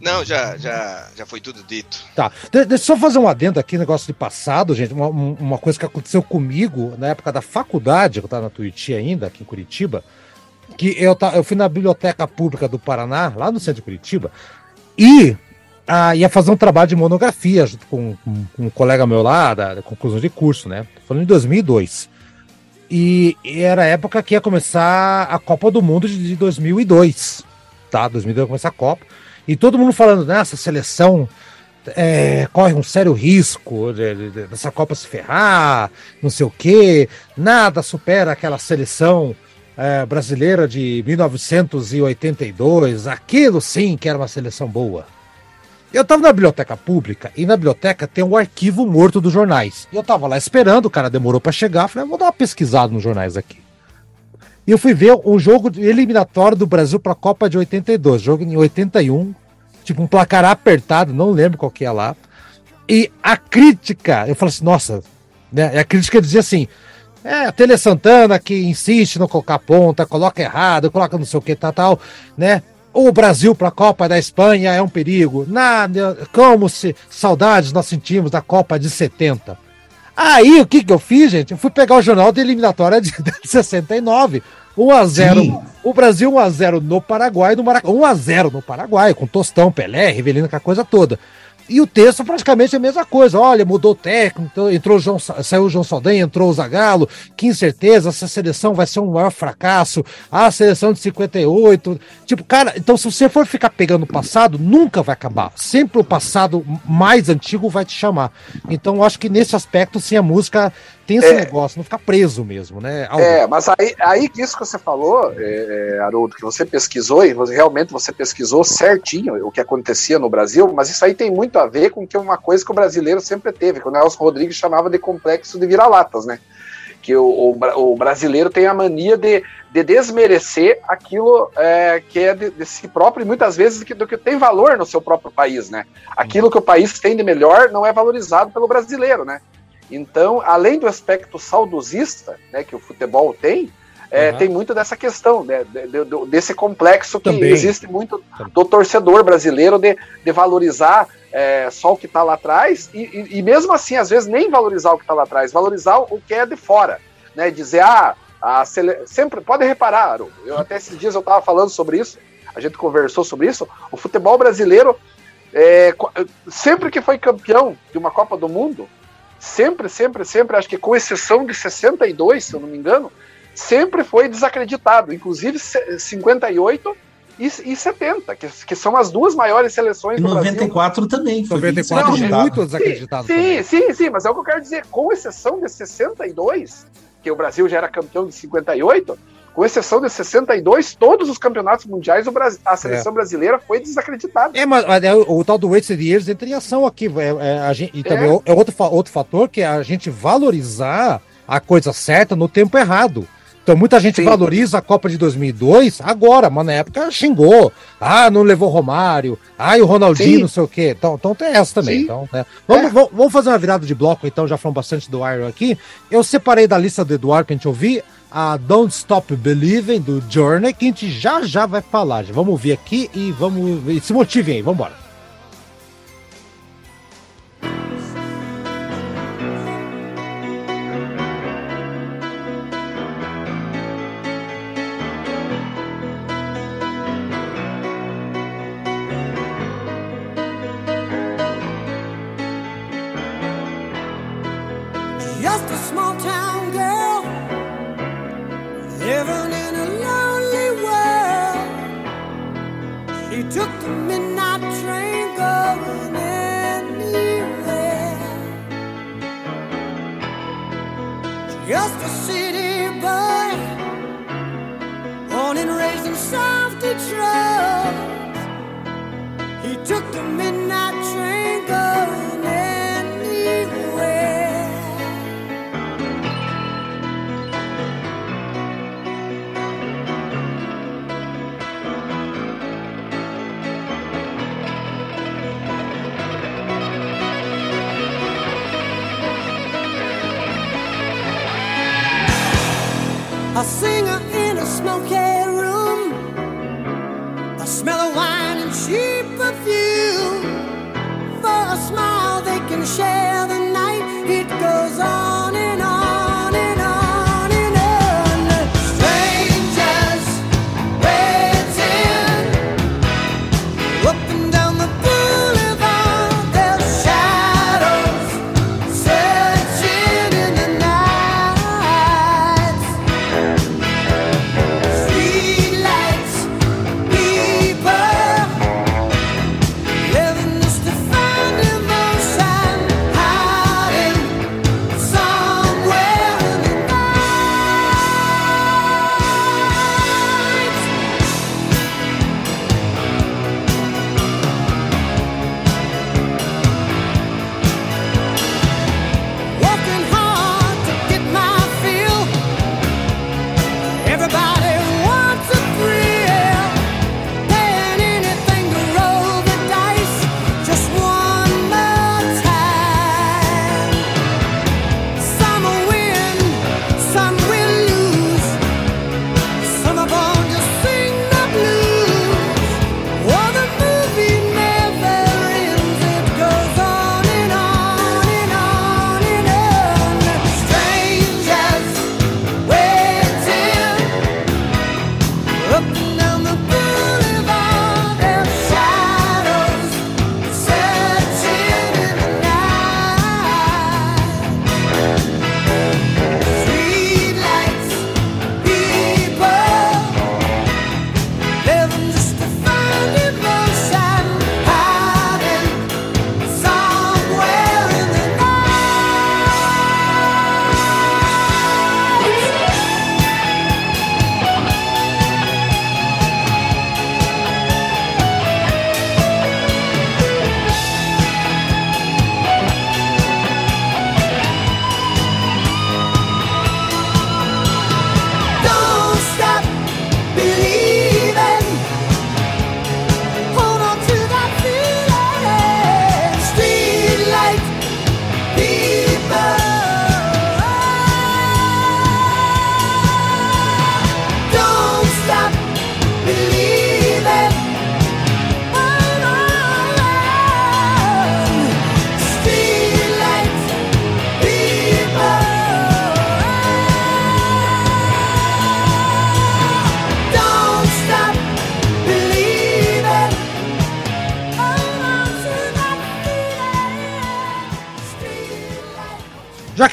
Não, já, já, já foi tudo dito. Tá. De, deixa eu só fazer um adendo aqui, negócio de passado, gente. Uma, uma coisa que aconteceu comigo na época da faculdade, que eu estava na Tuiuti ainda, aqui em Curitiba, que eu, tá, eu fui na Biblioteca Pública do Paraná, lá no centro de Curitiba, e ah, ia fazer um trabalho de monografia junto com, com, um colega meu lá, da, da, conclusão de curso, né? Falando em 2002. E, e, era a época que ia começar a Copa do Mundo de, de 2002, tá? 2002 ia começar a Copa. E todo mundo falando, nessa né, seleção é, corre um sério risco de, de, dessa Copa se ferrar, não sei o quê. Nada supera aquela seleção é, brasileira de 1982. Aquilo sim que era uma seleção boa. Eu tava na biblioteca pública e na biblioteca tem um arquivo morto dos jornais. E eu tava lá esperando, o cara demorou para chegar, falei, ah, vou dar uma pesquisada nos jornais aqui. E eu fui ver um jogo eliminatório do Brasil para a Copa de 82, jogo em 81, tipo um placar apertado, não lembro qual que é lá. E a crítica, eu falei assim, nossa, né? A crítica dizia assim: é, a Tele Santana que insiste não colocar ponta, coloca errado, coloca não sei o que, tal, tal, né? O Brasil para a Copa da Espanha é um perigo. Nada, como se saudades nós sentimos da Copa de 70. Aí o que, que eu fiz, gente? Eu fui pegar o jornal de eliminatória de, <laughs> de 69. 1 a 0 Sim. O Brasil 1 a 0 no Paraguai, no Maracanã. 1 a 0 no Paraguai, com Tostão, Pelé, Rivelino, com a coisa toda. E o texto praticamente é a mesma coisa. Olha, mudou o técnico, então entrou o João, saiu o João Saldanha, entrou o Zagallo. Que incerteza, essa seleção vai ser um maior fracasso. A seleção de 58. Tipo, cara, então se você for ficar pegando o passado, nunca vai acabar. Sempre o passado mais antigo vai te chamar. Então eu acho que nesse aspecto, sim, a música tem esse é, negócio, não ficar preso mesmo, né? Algo. É, mas aí, aí que isso que você falou, é, é, Haroldo, que você pesquisou, e você, realmente você pesquisou certinho o que acontecia no Brasil, mas isso aí tem muito a ver com que uma coisa que o brasileiro sempre teve, que o Nelson Rodrigues chamava de complexo de vira-latas, né? Que o, o, o, brasileiro tem a mania de, de desmerecer aquilo é, que é de, de, si próprio e muitas vezes do que tem valor no seu próprio país, né? Aquilo que o país tem de melhor não é valorizado pelo brasileiro, né? Então, além do aspecto saudosista né, que o futebol tem, é, uhum. tem muito dessa questão, né, de, de, desse complexo que Também. existe muito do torcedor brasileiro de, de valorizar é, só o que está lá atrás e, e, e, mesmo assim, às vezes, nem valorizar o que está lá atrás, valorizar o que é de fora. Né, dizer, ah, a sele... sempre pode reparar, eu até esses dias eu estava falando sobre isso, a gente conversou sobre isso, o futebol brasileiro, é, sempre que foi campeão de uma Copa do Mundo, sempre, sempre, sempre, acho que com exceção de 62, se eu não me engano, sempre foi desacreditado, inclusive 58 e, e 70, que, que são as duas maiores seleções e do 94 Brasil. também. Foi 94 não, muito desacreditado. Sim, também. sim, sim, mas é o que eu quero dizer, com exceção de 62, que o Brasil já era campeão de 58, com exceção de 62, todos os campeonatos mundiais, Brasil, a seleção é. brasileira foi desacreditada. É, mas é, o, o, tal do Wasted Years entra em ação aqui. É, é a gente, e também é, é outro, outro fator que é a gente valorizar a coisa certa no tempo errado. Então muita gente Sim. valoriza a Copa de 2002 agora, mas na época xingou. Ah, não levou Romário. Ah, e o Ronaldinho, Sim. não sei o quê. Então, então tem essa também. Então, né? vamos, é. vamos, fazer uma virada de bloco, então, já falamos bastante do Iron aqui. Eu separei da lista do Eduardo pra gente ouvir a Don't Stop Believing do Journey, que a gente já já vai falar. Já vamos ouvir aqui e vamos se motivem aí, vamos embora. living in a lonely world. She took the midnight train going anywhere. Just a city boy, born and raised in South Detroit. He took the midnight train going. A singer in a smoky room. The smell of wine and cheap perfume. For a smile they can share the night. It goes on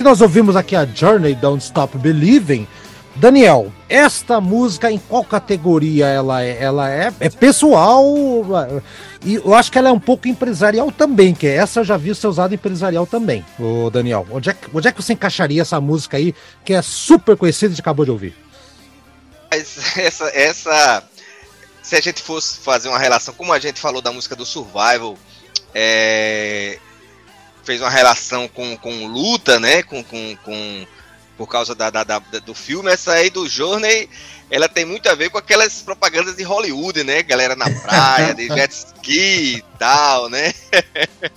nós ouvimos aqui a Journey Don't Stop Believing, Daniel, esta música em qual categoria ela é? Ela é, é pessoal e eu acho que ela é um pouco empresarial também, que essa eu já vi ser usada empresarial também. Ô Daniel, onde é, que- onde é que você encaixaria essa música aí que é super conhecida e acabou de ouvir? <laughs> Essa, essa. Se a gente fosse fazer uma relação, como a gente falou da música do Survival, é, fez uma relação com, com luta, né? Com, com, com- por causa da, da- da- do filme, essa aí do Journey, ela tem muito a ver com aquelas propagandas de Hollywood, né? Galera na praia, de <laughs> jet ski e tal, né?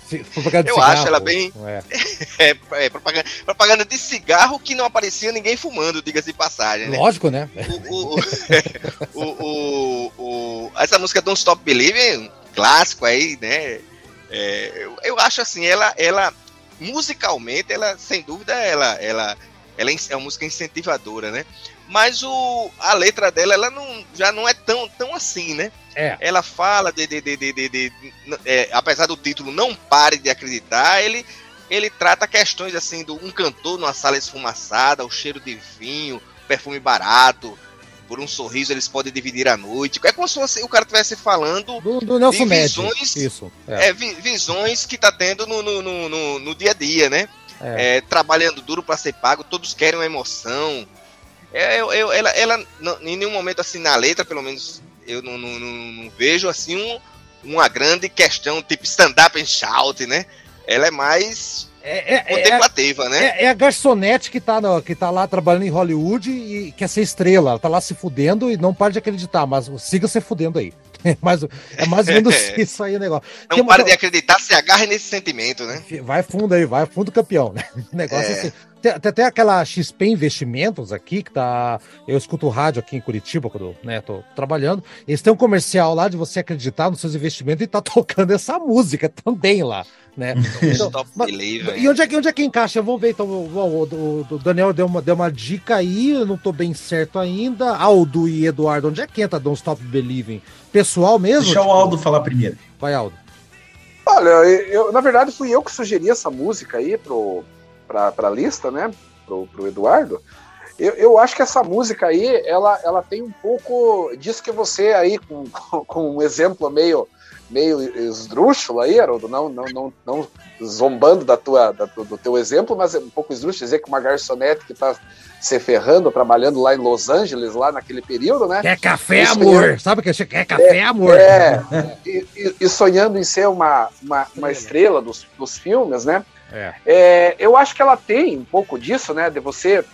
Se- propaganda de Eu cigarro, acho ela bem- é. <laughs> É, é, propaganda, propaganda de cigarro que não aparecia ninguém fumando, diga-se de passagem, né? Lógico, né? o, o, o, <laughs> o, o- essa música Don't Stop Believing, um clássico aí, né? É, eu, eu acho assim, ela, ela musicalmente, ela sem dúvida, ela, ela, ela é uma música incentivadora, né? Mas o, a letra dela, ela não, já não é tão, tão assim, né? É. Ela fala de, de, de, de, de- de- é, apesar do título Não Pare de Acreditar, ele ele trata questões assim do um cantor numa sala esfumaçada, o cheiro de vinho, perfume barato, por um sorriso eles podem dividir a noite. É como se fosse, o cara estivesse falando Do, do Nelson de visões- Isso. É. é, vi- visões que tá tendo no, no, no, no- no dia a dia, né? é, trabalhando duro para ser pago, todos querem uma emoção. É, eu, eu- ela, ela não- em nenhum momento assim na letra, pelo menos eu não, não- não- não vejo assim um- uma grande questão tipo stand-up and shout, né? Ela é mais É, é, é, né? é- é a garçonete que tá, no- que tá lá trabalhando em Hollywood e quer ser estrela. Ela tá lá se fudendo e não para de acreditar, mas siga se fudendo aí. <laughs> É mais, é mais ou menos <laughs> isso aí o negócio. Não Tem para de acreditar, se agarre nesse sentimento, né? Vai fundo aí, vai fundo campeão, né? <laughs> O negócio é. É. assim. Tem, tem até aquela XP Investimentos aqui, que tá. Eu escuto rádio aqui em Curitiba, quando né, tô trabalhando. Eles têm um comercial lá de você acreditar nos seus investimentos e tá tocando essa música também lá, né? <laughs> Então, Stop mas- e onde é, que, onde é que encaixa? Vamos ver, então. O, o- o- o Daniel deu uma, deu uma dica aí, eu não tô bem certo ainda. Aldo e Eduardo, onde é que entra Don't Stop Believing? Pessoal mesmo? Deixa o Tipo, Aldo falar primeiro. Vai, Aldo. Olha, eu, na verdade fui eu que sugeri essa música aí pro, pra, pra lista, né? Pro, pro Eduardo. Eu, eu acho que essa música aí, ela, ela tem um pouco disso que você aí, com, <laughs> com um exemplo meio, meio esdrúxulo aí, Haroldo, não, não, não, não zombando da tua, da, do teu exemplo, mas é um pouco esdrúxulo dizer que uma garçonete que tá se ferrando, trabalhando lá em Los Angeles, lá naquele período, né? Quer café, amor? Sabe o que é quer café, amor? É, e, e- e sonhando em ser uma, uma, uma estrela dos, dos filmes, né? É. É, eu acho que ela tem um pouco disso, né? De você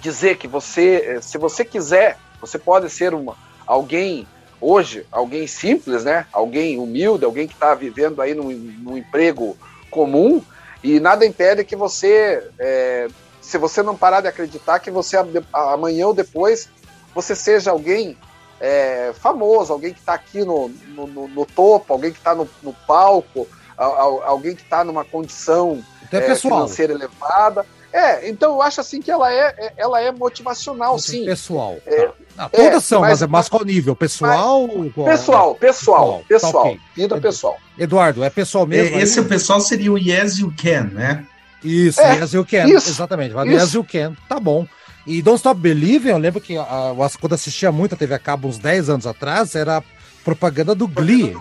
dizer que você, eh, se você quiser, você pode ser uma, alguém hoje, alguém simples, né? Alguém humilde, alguém que está vivendo aí num, num emprego comum e nada impede que você, eh, se você não parar de acreditar, que você amanhã ou depois você seja alguém eh, famoso, alguém que está aqui no, no, no- topo, alguém que está no, no palco, al- al- alguém que está numa condição é é, financeira elevada. É, então eu acho assim que ela é, é- ela é motivacional, sim. Pessoal. É, Tá. Não, todas é, são, mas- mas, mas qual nível? Pessoal? qual- Pessoal, pessoal, Pessoal, pessoal, tá ok. vida pessoal. Eduardo, é pessoal mesmo? Esse aí? pessoal seria o Yes You Can, né? Isso, É, Yes You Can. isso, Exatamente. Isso. Yes You Can. Tá bom. E Don't Stop Believing, eu lembro que ah, eu- quando assistia muito a TV a cabo uns 10 anos atrás, era propaganda do Glee.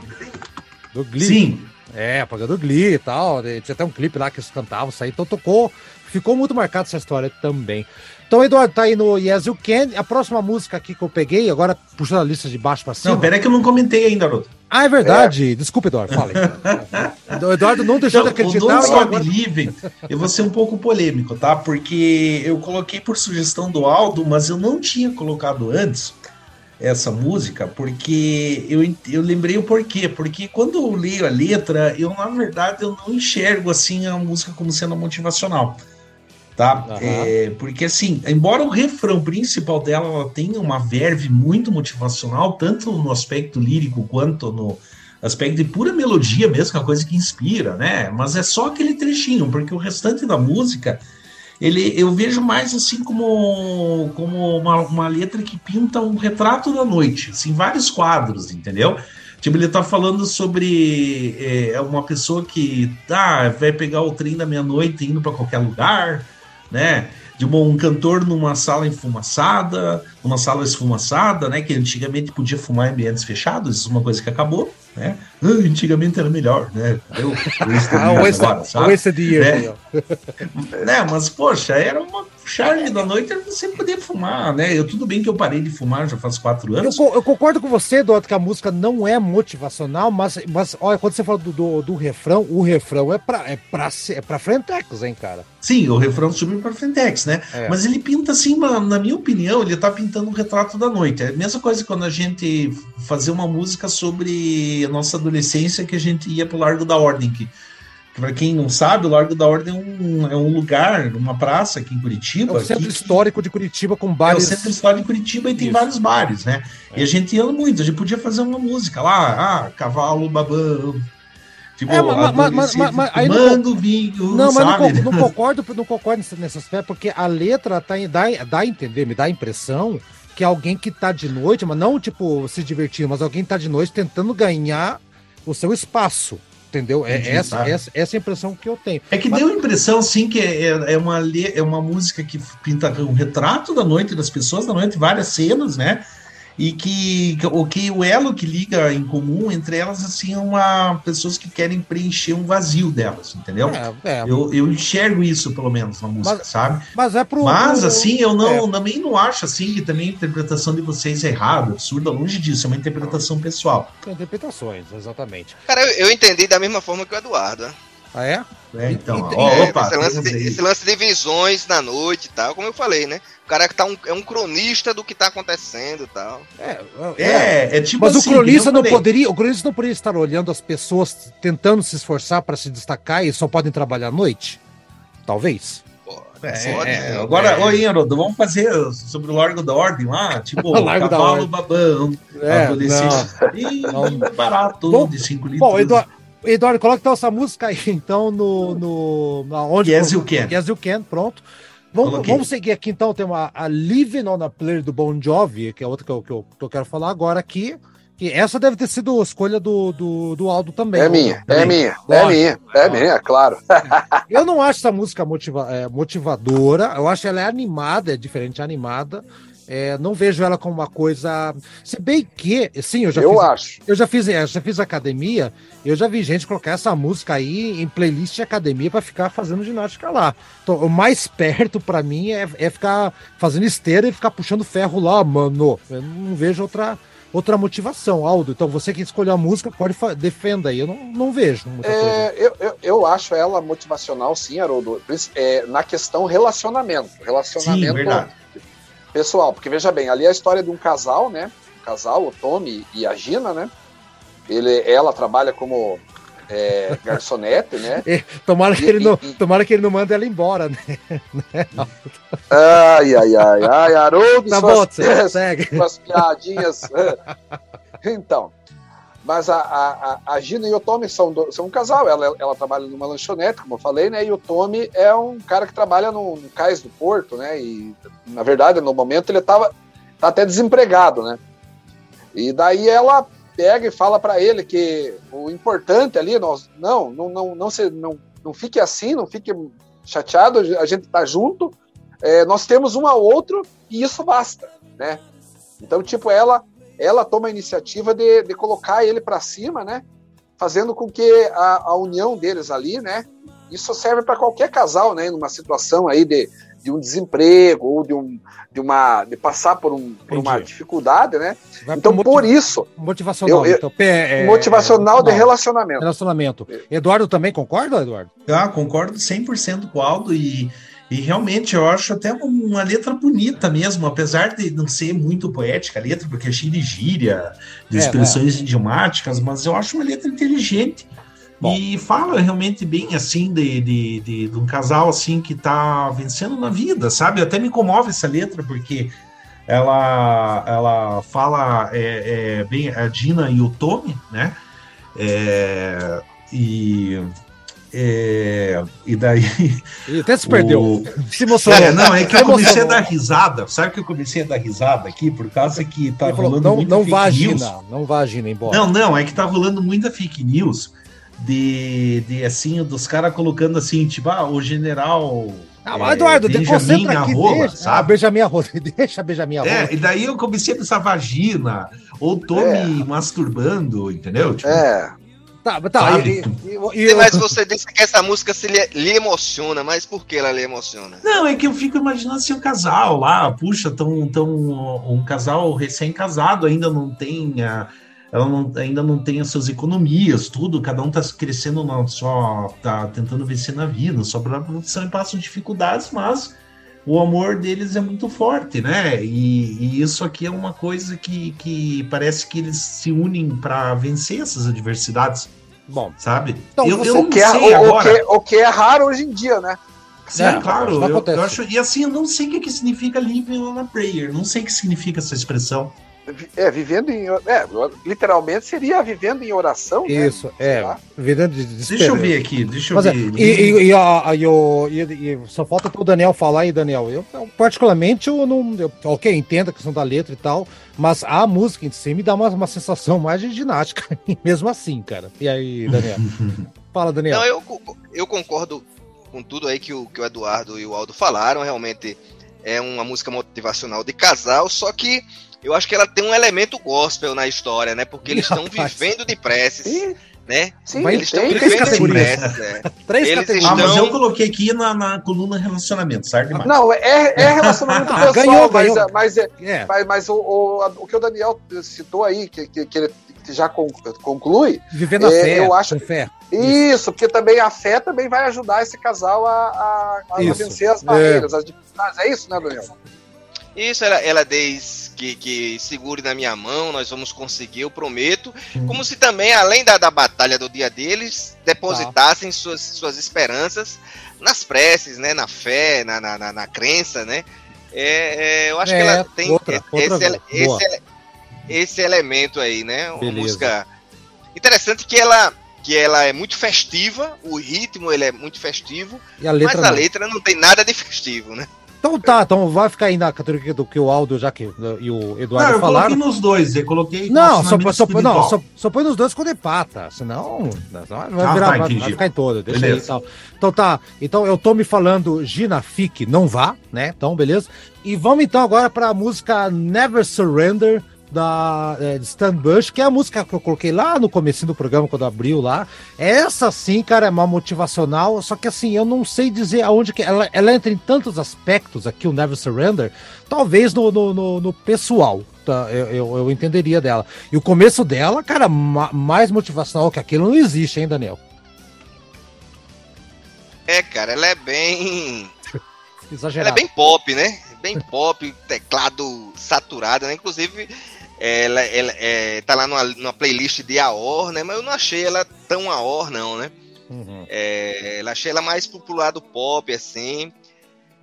Do Glee. Sim. É, propaganda do Glee e tal. Tinha até um clipe lá que eles cantavam isso aí. Então tocou, ficou muito marcado essa história também. Então, Eduardo, tá aí no Yes You Can. A próxima música aqui que eu peguei, agora puxando a lista de baixo pra cima. Não, pera que eu não comentei ainda, Haroldo. Ah, é verdade. Desculpa, Eduardo. Fala. <laughs> O Eduardo não deixou de Então, o acreditar. Don't e Stop agora- Believing, eu vou ser um pouco polêmico, tá? Porque eu coloquei por sugestão do Aldo, mas eu não tinha colocado antes essa música, porque eu, eu lembrei o porquê. Porque quando eu leio a letra, eu, na verdade, eu não enxergo, assim, a música como sendo motivacional. Tá? Aham. É, porque, assim, embora o refrão principal dela ela tenha uma verve muito motivacional, tanto no aspecto lírico quanto no, aspecto de pura melodia mesmo, que é uma coisa que inspira, né? Mas é só aquele trechinho, porque o restante da música, ele, eu vejo mais assim como, como uma, uma letra que pinta um retrato da noite, assim, vários quadros, entendeu? Tipo, ele tá falando sobre é, uma pessoa que tá, vai pegar o trem da meia-noite indo para qualquer lugar, né? De uma- um cantor numa sala enfumaçada, numa sala esfumaçada, né? Que antigamente podia fumar em ambientes fechados, isso é uma coisa que acabou, né? Ah, antigamente era melhor, né? Eu, eu <laughs> Ah, agora, sabe? o Wasted Year É. aí, ó. <laughs> né? Mas, poxa, era uma charme da noite era você poder fumar, né? Eu, tudo bem que eu parei de fumar já faz quatro Eu, anos. co- eu concordo com você, Eduardo, que a música não é motivacional, mas, mas olha, quando você fala do, do, do refrão, o refrão é pra, é pra, é pra Frentex, hein, cara? Sim, o refrão subiu para Frentex, né? É. Mas ele pinta assim, na, na minha opinião, ele tá pintando um retrato da noite. É a mesma coisa quando a gente fazia uma música sobre a nossa adolescência que a gente ia pro Largo da Ordem, que para quem não sabe, o Largo da Ordem é um, é um lugar, uma praça aqui em É Curitiba. o centro que- histórico de Curitiba com É o bares. centro histórico de Curitiba e tem Isso. vários bares, né? E a gente ia muito, a gente podia fazer uma música lá, ah, cavalo babão. Tipo, É, mas- mas- mas- mas- mas aí não- tomando vinho, Não, mas não, sabe? não <laughs> concordo, não concordo nesse aspecto, porque a letra tá, dá, dá a entender, me dá a impressão que alguém que tá de noite, mas não tipo se divertindo, mas alguém que tá de noite tentando ganhar o seu espaço. Entendeu? É Entendi, essa, tá. essa, essa é a impressão que eu tenho. É que Mas- deu a impressão, sim, que é, é uma, le- é uma música que pinta um retrato da noite das pessoas da noite, várias cenas, né? E que o que o elo que liga em comum entre elas assim é uma pessoas que querem preencher um vazio delas, entendeu? É, é. Eu, eu enxergo isso pelo menos na música, Mas- sabe? Mas é pro. Mas assim, eu não é. também não acho assim que também a interpretação de vocês é errada, absurda, longe disso, é uma interpretação pessoal. Interpretações, exatamente. Cara, eu, eu entendi da mesma forma que o Eduardo. né? Ah, é? né? Então, E- ó, É, opa, esse, lance de, esse lance de visões na noite e tal, como eu falei, né? O cara que tá um, é um cronista do que tá acontecendo e tal. É, É, é tipo Mas assim, o cronista não poderia, o cronista não poderia estar olhando as pessoas tentando se esforçar para se destacar e só podem trabalhar à noite? Talvez. É, pode, é, agora, É. oi, Haroldo, vamos fazer sobre o Largo da Ordem lá, tipo, <laughs> Largo da cavalo Ordem. babão, É, adolescente. Ih, não. barato, Bom, de 5 litros. Bom, Eduardo, Eduardo, coloca então essa música aí, então, no. no onde Yes, you can. Yes, you can, pronto. Vamos, Coloquei. vamos seguir aqui então, tem uma, a Living on a Player do Bon Jovi, que é outra que eu, que eu, que eu quero falar agora aqui. Que essa deve ter sido a escolha do, do, do Aldo também. É minha, é Também. minha, é Lógico. minha, é minha, claro. <laughs> Eu não acho essa música motiva- é, motivadora, eu acho ela é animada, é diferente, é animada. É, não vejo ela como uma coisa. Se bem que, sim, eu já Eu fiz. acho. Eu já fiz, é, já fiz academia, eu já vi gente colocar essa música aí em playlist de academia para ficar fazendo ginástica lá. Então, o mais perto para mim é, é ficar fazendo esteira e ficar puxando ferro lá, mano. Eu não vejo outra, outra motivação, Aldo. Então você que escolheu a música, pode defenda aí. Eu não, não vejo muita coisa. É, eu, eu, eu acho ela motivacional, sim, Haroldo, é, na questão relacionamento. Sim, Relacionamento verdade. Pessoal, porque veja bem, ali é a história de um casal, né? Um casal, o Tommy e a Gina, né? Ele, ela trabalha como é, <laughs> garçonete, né? Tomara que, e- ele não, e- tomara que ele não mande ela embora, né? <laughs> Ai, ai, ai, ai, Haroldo, e Tá suas- bom, você segue. umas piadinhas. <laughs> então, mas a, a, a- Gina e o Tommy são, do- são um casal. Ela, ela trabalha numa lanchonete, como eu falei, né? E o Tommy é um cara que trabalha no, no cais do porto, né? E, na verdade, no momento ele tava tá até desempregado, né? E daí ela pega e fala para ele que o importante ali, nós, não, não, não, não, se, não, não fique assim, não fique chateado, a gente tá junto, é, nós temos um ao outro e isso basta, né? Então, tipo, ela ela toma a iniciativa de, de colocar ele para cima, né? Fazendo com que a, a união deles ali, né? Isso serve para qualquer casal, né? Numa situação aí de, de um desemprego ou de, um, de uma de passar por, um, por uma dificuldade, né? Vai Então, pro por isso, Motivacional. eu- eu- então, é, é, motivacional de não, relacionamento. relacionamento. Eduardo também concorda, Eduardo? Ah, concordo 100% com o Aldo e, e realmente eu acho até uma letra bonita mesmo, apesar de não ser muito poética a letra, porque é cheia de gíria, de É, expressões idiomáticas, mas eu acho uma letra inteligente. Bom. E fala realmente bem assim de, de, de, de um casal assim que tá vencendo na vida, sabe? Até me comove essa letra, porque ela, ela fala é, é, bem a Dina e o Tommy, né? É, e, é, e daí Ele <laughs> até se perdeu. o- Se emocionou. é, não, é que eu comecei a dar risada. Sabe que eu comecei a dar risada aqui por causa que tá falou, rolando não, muita não fake vagina, news. não vagina embora. Não, não, é que tá rolando muita fake news de, de assim, dos caras colocando assim, tipo, ah, o general. Ah, mas Eduardo, Benjamin concentra aqui, Arrola, deixa. Ah, sabe? Benjamin Arrola, <laughs> deixa Benjamin Arrola. É, e daí eu comecei a pensar vagina, ou tô É. me masturbando, entendeu? Tipo, É. Tá, tá. E, e- e- Mas você disse que essa música se lhe, lhe emociona, mas por que ela lhe emociona? Não, é que eu fico imaginando assim um casal lá, puxa, tão, tão, um casal recém-casado ainda não tem, a- ela não- ainda não tem as suas economias, tudo, cada um tá crescendo na só, tá tentando vencer na vida, só para produção e passam dificuldades, mas o amor deles é muito forte, né? E, e isso aqui é uma coisa que, que parece que eles se unem para vencer essas adversidades, Bom, sabe? Então, eu, não que, é, sei o, o agora. que, o que é raro hoje em dia, né? Sim, É, claro. Eu, acontece. eu acho, e assim, eu não sei o que, que significa living on a prayer. Não sei o que significa essa expressão. É, vivendo em. É, literalmente seria vivendo em oração. né? isso, Sei é. lá. Virando de Deixa eu ver aqui, deixa eu Mas é, ver. e, e, e, a- e o- e- e só falta o Daniel falar aí, Daniel. Eu, eu, particularmente, eu não. Eu, ok, entendo a questão da letra e tal, mas a música em si me dá uma, uma sensação mais de ginástica, <laughs> mesmo assim, cara. E aí, Daniel? <laughs> Fala, Daniel. Não, eu, eu concordo com tudo aí que o, que o Eduardo e o Aldo falaram. Realmente é uma música motivacional de casal, só que eu acho que ela tem um elemento gospel na história, né? Porque eles estão vivendo de preces. Sim. Né? Sim, eles estão vivendo de preces. é. <laughs> Três Eles categorias. Ah, mas eu coloquei aqui na, na coluna relacionamento, certo demais. Não, é, é relacionamento <laughs> Ah, pessoal, ganhou, mas, ganhou. mas, é- É. mas, mas o, o, o que o Daniel citou aí, que, que, que ele já con- conclui, Viver na É, fé, eu acho- com fé. isso, porque também a fé também vai ajudar esse casal a, a, a Isso. vencer as barreiras, as dificuldades. É isso, né, Daniel? Isso, ela, ela diz que, que segure na minha mão, nós vamos conseguir, eu prometo. Como se também, além da, da batalha do dia deles, depositassem suas, suas esperanças nas preces, né? Na fé, na, na, na, na crença, né? É, é, eu acho É, que ela tem outra- esse, outra esse, esse, ele- esse elemento aí, né? Uma Beleza. música interessante que ela que ela é muito festiva, o ritmo ele é muito festivo, E a letra mas a não. letra não tem nada de festivo, né? Então tá, então vai ficar aí na categoria do que o Aldo já que, e o Não, Eduardo eu falaram. coloquei nos dois, eu coloquei Não, só, só, põe- não só, só põe nos dois quando empata, senão senão vai, Ah, virar, tá, vai, entendi. vai ficar em todo, deixa aí Beleza. então. Então tá, então eu tô me falando Gina Fique, não vá, né? Então beleza. E vamos então agora para a música Never Surrender da é, de Stan Bush, que é a música que eu coloquei lá no começo do programa quando abriu lá. Essa sim, cara, é uma motivacional, só que assim, eu não sei dizer aonde que ela, ela entra em tantos aspectos aqui o Never Surrender, talvez no, no, no- no pessoal, tá? Eu, eu, eu entenderia dela. E o começo dela, cara, ma- mais motivacional que aquilo não existe, hein, Daniel? É, cara, ela é bem <laughs> Ela é bem pop, né? Bem pop, teclado saturado, né? Inclusive, ela, ela é, tá lá numa, numa playlist de Aor, né? Mas eu não achei ela tão Aor, não, né? Uhum. É, ela achei ela mais pro lado pop, assim.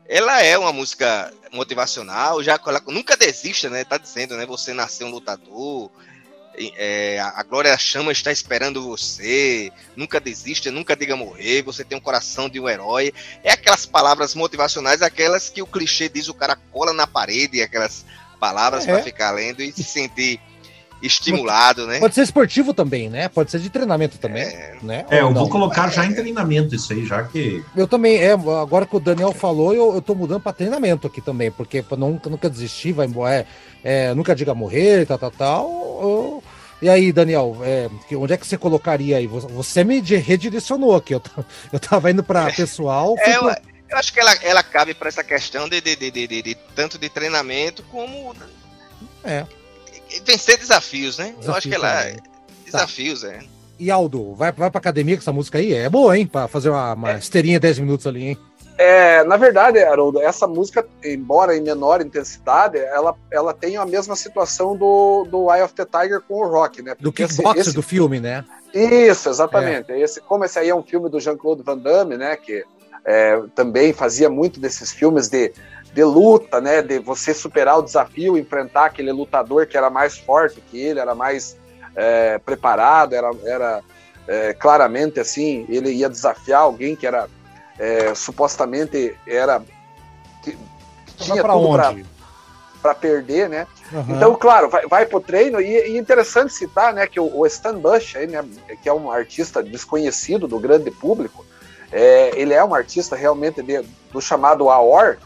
Ela é uma música motivacional, já ela nunca desista, né? Tá dizendo, né? Você nasceu um lutador, é, a a Glória Chama está esperando você, nunca desista, nunca diga morrer, você tem um coração de um herói. É aquelas palavras motivacionais, aquelas que o clichê diz o cara cola na parede, aquelas palavras É. para ficar lendo e se sentir estimulado, né? Pode ser esportivo também, né? Pode ser de treinamento também, né? É, Ou eu vou não? colocar já em treinamento isso aí, já que. Eu também, é, agora que o Daniel falou, eu, eu tô mudando pra treinamento aqui também, porque pra nunca, nunca desistir, vai embora, é, é, nunca diga morrer, tal, tal, tal. eu- E aí, Daniel, é, onde é que você colocaria aí? Você, me redirecionou aqui, eu, <laughs> eu tava indo pra pessoal, fui É, eu, pro- eu acho que ela, ela cabe para essa questão de, de, de, de, de- de tanto de treinamento como É. vencer desafios, né? eu acho que ela também. desafios, é. E Aldo, vai, vai pra academia com essa música aí? É boa, hein? Pra fazer uma, uma esteirinha 10 minutos ali, hein? É, na verdade, Haroldo, essa música, embora em menor intensidade, ela, ela tem a mesma situação do, do Eye of the Tiger com o Rock, né? Do Porque esse- kickboxer esse- do filme, né? Isso, exatamente. Esse, como esse aí é um filme do Jean-Claude Van Damme, né? Que é, também fazia muito desses filmes de, de luta, né? De você superar o desafio, enfrentar aquele lutador que era mais forte que ele, era mais é, preparado, era, era é, claramente assim, ele ia desafiar alguém que era é, supostamente era que Vai tinha pra tudo onde? para perder, né? Aham. Então, claro, vai, vai pro treino e, e interessante citar, né, que o, o Stan Bush, aí, né, que é um artista desconhecido do grande público, é, ele é um artista realmente de- do chamado AOR,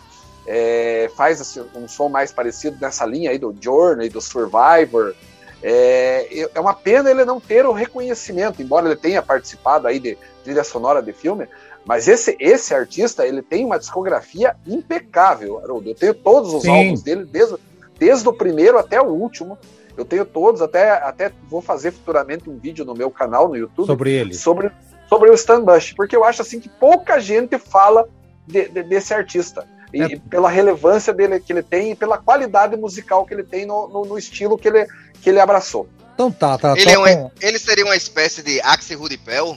é, faz assim, um som mais parecido nessa linha aí do Journey, do Survivor. É, é uma pena ele não ter o reconhecimento, embora ele tenha participado aí de trilha sonora de filme, mas esse, esse artista, ele tem uma discografia impecável, Haroldo. Eu tenho todos os Sim. álbuns dele, desde, desde o primeiro até o último. Eu tenho todos, até, até vou fazer futuramente um vídeo no meu canal no YouTube Sobre ele. sobre, sobre o Stan Bush, porque eu acho assim que pouca gente fala de- de- desse artista. E É. pela relevância dele que ele tem e pela qualidade musical que ele tem no, no- no estilo que ele, que ele abraçou. Então tá, tá. Ele, é toca- um, ele seria uma espécie de Axel Rudipel?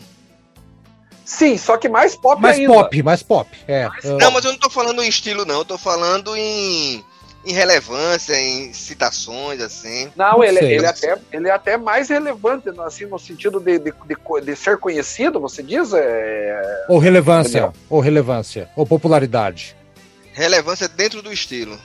Sim, só que mais pop mais ainda. pop, mais pop. É. eu- Não, mas eu não tô falando em estilo, não. Eu tô falando em, em relevância, em citações, assim. Não, Não ele, sei. ele, é até, ele é até mais relevante, assim, no sentido de, de, de de ser conhecido, você diz? É... Ou relevância, Daniel. ou relevância, ou popularidade. Relevância dentro do estilo.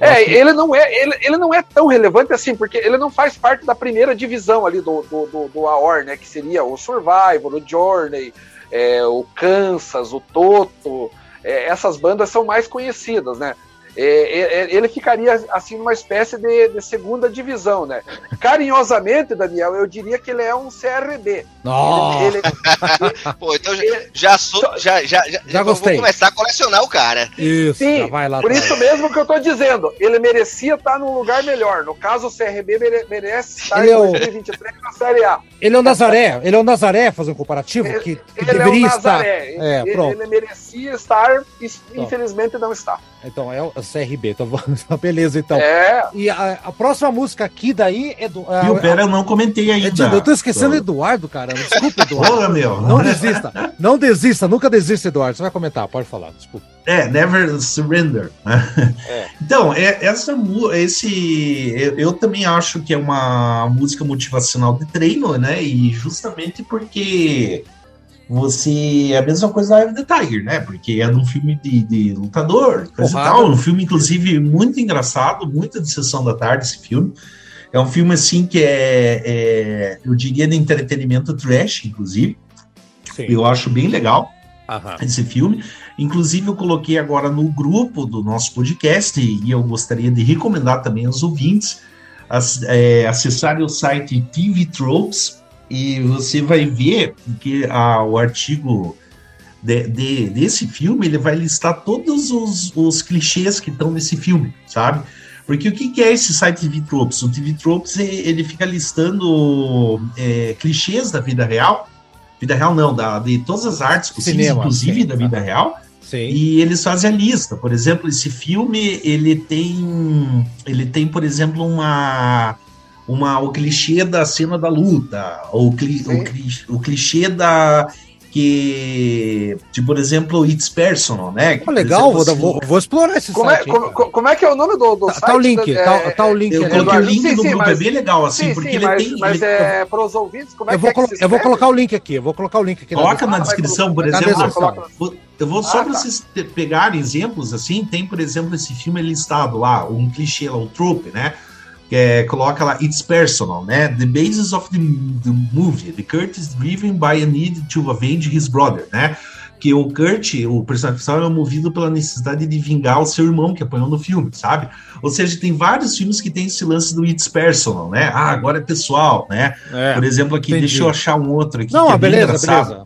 É, que- ele não é, ele, ele não é tão relevante assim, porque ele não faz parte da primeira divisão ali do, do, do, do AOR, né? Que seria o Survivor, o Journey, é, o Kansas, o Toto. é, essas bandas são mais conhecidas, né? É, é, é, ele ficaria assim numa espécie de, de, segunda divisão, né? Carinhosamente, Daniel, eu diria que ele é um CRB. Nossa. Ele, ele, <laughs> Pô, então ele, já, sou, já, já, já, já gostei. vou começar a colecionar o cara. Isso, Sim, vai lá. Por atrás. isso mesmo que eu tô dizendo, ele merecia estar num lugar melhor. No caso, o CRB mere, merece estar ele em 2023 na Série A. Ele é o Nazaré, ele é o Nazaré, fazer um comparativo, ele, que, que deveria é estar. É, ele, pronto. ele merecia estar, infelizmente não está. Então, é o CRB, então <laughs> beleza, então. É. E a, a, próxima música aqui daí é do. A, pera, eu não comentei ainda. eu tô esquecendo Eduardo, cara. Desculpa, Eduardo. Porra, meu. Não desista. Não desista, nunca desista, Eduardo. Você vai comentar, pode falar, desculpa. É, Never Surrender. <laughs> É. Então, é, essa esse eu, eu, também acho que é uma música motivacional de treino, né? E justamente porque você. É a mesma coisa da Eye the Tiger, né? Porque é num filme de, de lutador, coisa e tal. Um filme, inclusive, muito engraçado, muito de sessão da tarde esse filme. É um filme, assim, que é, é eu diria, de entretenimento trash, inclusive. Sim. Eu acho bem legal Aham. esse filme. Inclusive, eu coloquei agora no grupo do nosso podcast, e eu gostaria de recomendar também aos ouvintes é, acessarem o site TV Tropes e você vai ver que o artigo de, de, desse filme ele vai listar todos os, os clichês que estão nesse filme, sabe? Porque o que, que é esse site TV Tropes? O TV Tropes ele fica listando é, clichês da vida real, vida real não, da, de todas as artes possíveis, Cinema, inclusive sim, da vida tá. real. Sim. E eles fazem a lista. Por exemplo, esse filme ele tem, ele tem, por exemplo, uma uma, o clichê da cena da luta, ou cli, o, clichê, o clichê da. Que, de, por exemplo, It's Personal, né? Oh, legal, exemplo, assim, vou, vou, explorar esse como site. É, como, como, é que é o nome do, do tá, site? Tá o link, é, tá, tá, o link. Eu coloquei o link sim, do sim, grupo, é mas, é bem legal, assim, sim, porque sim, ele mas, tem... Mas ele, é para os ouvintes, como é eu que vou, é que Eu vou colocar o link aqui, eu vou colocar o link aqui. Coloca na, na descrição, por exemplo. Eu vou só ah, para tá. vocês pegarem exemplos, assim, tem, por exemplo, esse filme listado lá, um clichê lá, o trope, né? Que é, coloca lá It's Personal, né? The basis of the, the movie, the Kurt is driven by a need to avenge his brother, né? que o Kurt, o personagem principal, é movido pela necessidade de vingar o seu irmão que apanhou no filme, sabe? Ou seja, tem vários filmes que tem esse lance do It's Personal, né? Ah, agora é pessoal, né? É, Por exemplo, aqui, entendi. deixa eu achar um outro aqui. Não, é beleza, beleza.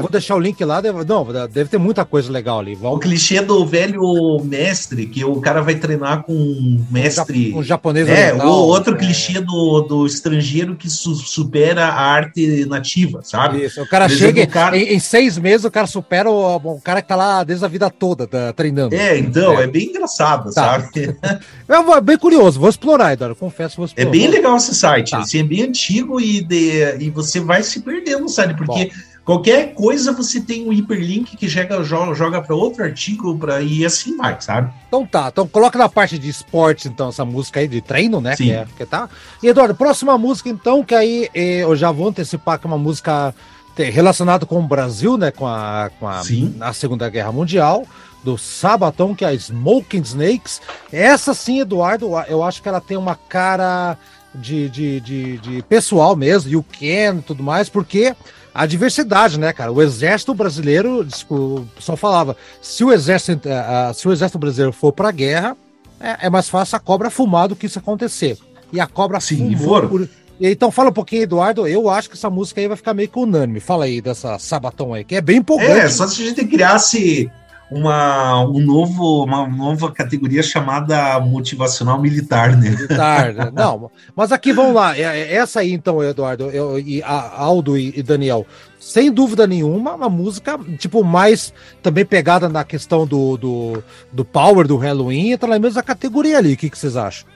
Vou deixar o link lá. Deve, não, deve ter muita coisa legal ali. Vamos... O clichê do velho mestre, que o cara vai treinar com um mestre. Um japonês. É, o outro é. clichê do, do estrangeiro que su supera a arte nativa, sabe? Isso, o cara chega o cara... Em, em seis meses, o cara supera o, o, cara que tá lá desde a vida toda tá, treinando. É, então, é, é bem engraçado, tá. sabe? <laughs> é bem curioso, vou explorar, Eduardo, confesso, vou é explorar. É bem legal esse site, tá. assim, é bem antigo e, de, e você vai se perdendo, sabe? Porque Bom. Qualquer coisa você tem um hiperlink que joga, joga para outro artigo pra, e assim vai, sabe? Então tá, então coloca na parte de esportes, então, essa música aí de treino, né? Sim. Que, é, que tá. E Eduardo, próxima música, então, que aí eh, eu já vou antecipar que é uma música relacionado com o Brasil, né, com a, com a, a Segunda Guerra Mundial, do Sabaton, que é a Smoking Snakes. Essa sim, Eduardo, eu acho que ela tem uma cara de, de, de, de pessoal mesmo, e o Ken e tudo mais, porque a diversidade, né, cara? O exército brasileiro, o pessoal falava, se o exército, uh, se o exército brasileiro for para a guerra, é, é, mais fácil a cobra fumar do que isso acontecer. E a cobra Sim, fumou por, então fala um pouquinho, Eduardo. Eu acho que essa música aí vai ficar meio que unânime. Fala aí dessa Sabaton aí, que é bem empolgante. É, só se a gente criasse uma, um novo, uma nova categoria chamada motivacional militar, né? Militar, né? <laughs> Não, mas aqui vamos lá. É, é, essa aí, então, Eduardo, eu, e a Aldo e, e Daniel, sem dúvida nenhuma, uma música, tipo, mais também pegada na questão do, do, do power do Halloween, entra na mesma categoria ali. O que, que vocês acham?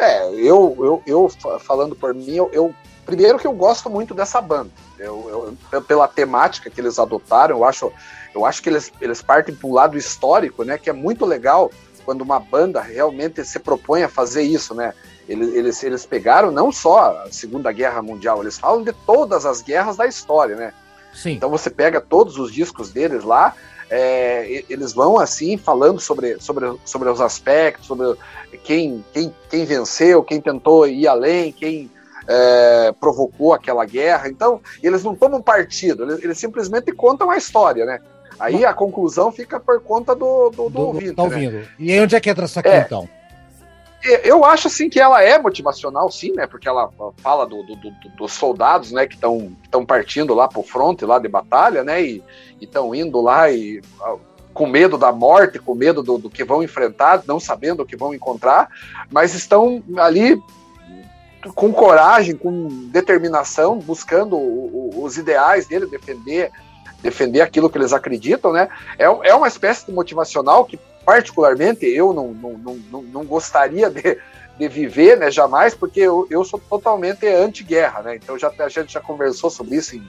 É, eu, eu, eu falando por mim, eu, eu, primeiro que eu gosto muito dessa banda. Eu, eu, pela temática que eles adotaram, eu acho, eu acho que eles, eles partem para um lado histórico, né? Que é muito legal quando uma banda realmente se propõe a fazer isso, né? Eles, eles, eles pegaram não só a Segunda Guerra Mundial, eles falam de todas as guerras da história, né? Sim. Então você pega todos os discos deles lá, é, eles vão assim falando sobre, sobre, sobre os aspectos, sobre quem, quem, quem venceu, quem tentou ir além, quem é, provocou aquela guerra. Então, eles não tomam partido, eles, eles, simplesmente contam a história, né? Aí a conclusão fica por conta do, do, do, Do- ouvinte. tá né? ouvindo. E aí onde é que entra essa É. então? Eu acho assim que ela é motivacional, sim, né? Porque ela fala do- do- do- dos soldados, né? Que estão partindo lá pro fronte lá de batalha, né? E estão indo lá e ah, com medo da morte, com medo do, do que vão enfrentar, não sabendo o que vão encontrar, mas estão ali com coragem, com determinação, buscando o- o- os ideais dele, defender defender aquilo que eles acreditam, né? É, é uma espécie de motivacional que particularmente eu não, não, não, não, não gostaria de, de viver, né, jamais, porque eu, eu sou totalmente anti-guerra, né, então já, a gente já conversou sobre isso em,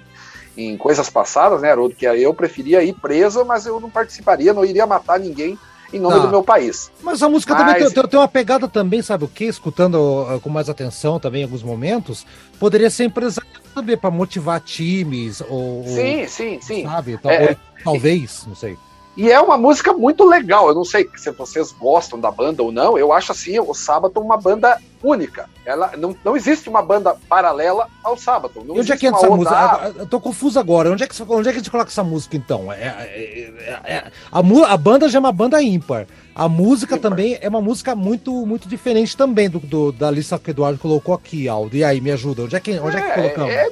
em coisas passadas, né, Haroldo, que eu preferia ir preso, mas eu não participaria, não iria matar ninguém em nome Tá. do meu país. Mas a música Mas- também tem, tem- uma pegada também, sabe o que? Escutando uh, com mais atenção também em alguns momentos, poderia ser empresário também para motivar times ou, Sim, sim, sim. sabe? Tal- É, ou talvez, não sei. E é uma música muito legal. Eu não sei se vocês gostam da banda ou não. Eu acho assim, o Sábado uma banda única. Ela não, não existe uma banda paralela ao Sábado. Não onde é que entra essa música? Eu- Eu tô confuso agora. Onde é que, onde é que a gente coloca essa música então? É, é- é- é- a, a banda já é uma banda ímpar. A música também é uma música muito, muito diferente também do, do- da lista que o Eduardo colocou aqui, Aldo. E aí, me ajuda. Onde é que, onde é, que colocamos? É,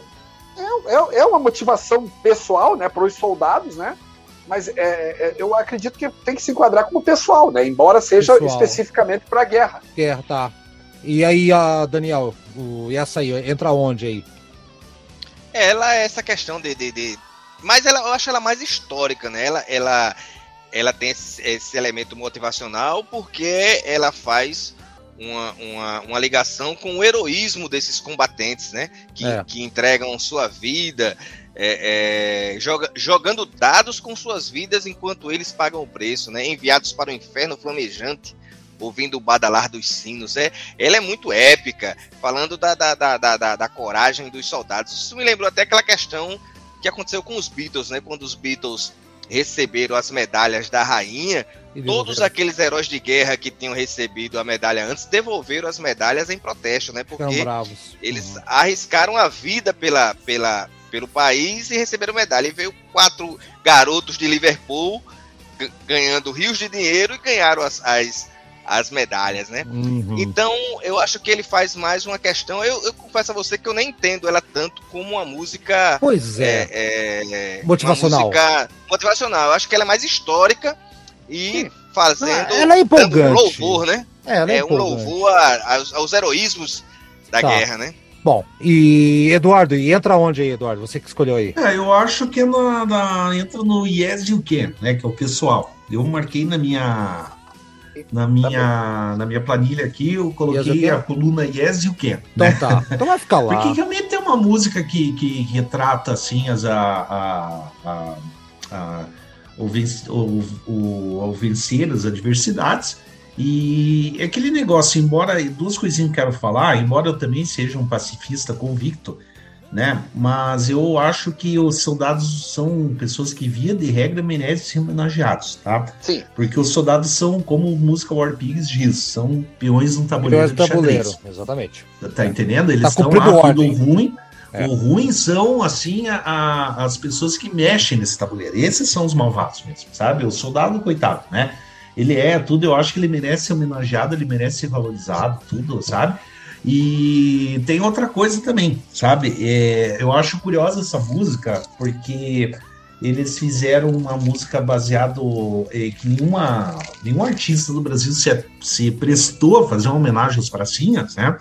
é, é- é uma motivação pessoal, né, para os soldados, né? Mas é, é, eu acredito que tem que se enquadrar como pessoal, né? Embora seja Pessoal. especificamente para a guerra. Guerra, tá. E aí, a Daniel, o, e essa aí, entra onde aí? Ela é essa questão de, de, de- Mas ela, eu acho ela mais histórica, né? Ela, ela, ela tem esse, esse elemento motivacional porque ela faz uma, uma, uma ligação com o heroísmo desses combatentes, né? Que, É. que entregam sua vida, é, é, joga- jogando dados com suas vidas enquanto eles pagam o preço, né? Enviados para o inferno flamejante. Ouvindo o badalar dos sinos, é, ela é muito épica, falando da, da, da, da, da- da coragem dos soldados. Isso me lembrou até aquela questão que aconteceu com os Beatles, né? Quando os Beatles receberam as medalhas da rainha, todos aqueles heróis de guerra que tinham recebido a medalha antes devolveram as medalhas em protesto, né? Porque eles Uhum. arriscaram a vida pela, pela, pelo país e receberam medalha. E veio quatro garotos de Liverpool ganhando rios de dinheiro e ganharam as, as, as medalhas, né? Uhum. Então, eu acho que ele faz mais uma questão. Eu, eu confesso a você que eu nem entendo ela tanto como uma música. Pois é. é, é, Motivacional. Música motivacional. Eu acho que ela é mais histórica e fazendo. Ah, ela é dando um empolgante. louvor, né? É, ela é É um empolgante. louvor a- aos, aos heroísmos da Tá. guerra, né? Bom, e Eduardo, e entra onde aí, Eduardo? Você que escolheu aí. É, eu acho que é na, na- entra no Yes You Can, né? Que é o pessoal. Eu marquei na minha na minha na minha planilha aqui, eu coloquei a coluna Yes You Can. Então né? tá. Então vai ficar lá. Porque realmente é uma música que, que retrata assim as a, a, a, o, o, o, ao vencer as adversidades. E é aquele negócio, embora duas coisinhas que eu quero falar, embora eu também seja um pacifista convicto, né? Mas eu acho que os soldados são pessoas que, via de regra, merecem ser homenageados, tá? Sim. Porque os soldados são, como música War Pigs diz, são peões no tabuleiro de de xadrez. tabuleiro, exatamente. Tá entendendo? Eles Tá estão lá, ordem. tudo ruim. É. O ruim são, assim, a- a- as pessoas que mexem nesse tabuleiro. Esses são os malvados mesmo, sabe? O soldado, coitado, né? Ele é tudo, eu acho que ele merece ser homenageado, ele merece ser valorizado, tudo, sabe? E tem outra coisa também, sabe? É, eu acho curiosa essa música, porque eles fizeram uma música baseado é, que nenhuma, nenhum artista do Brasil se, se prestou a fazer uma homenagem aos pracinhas, né?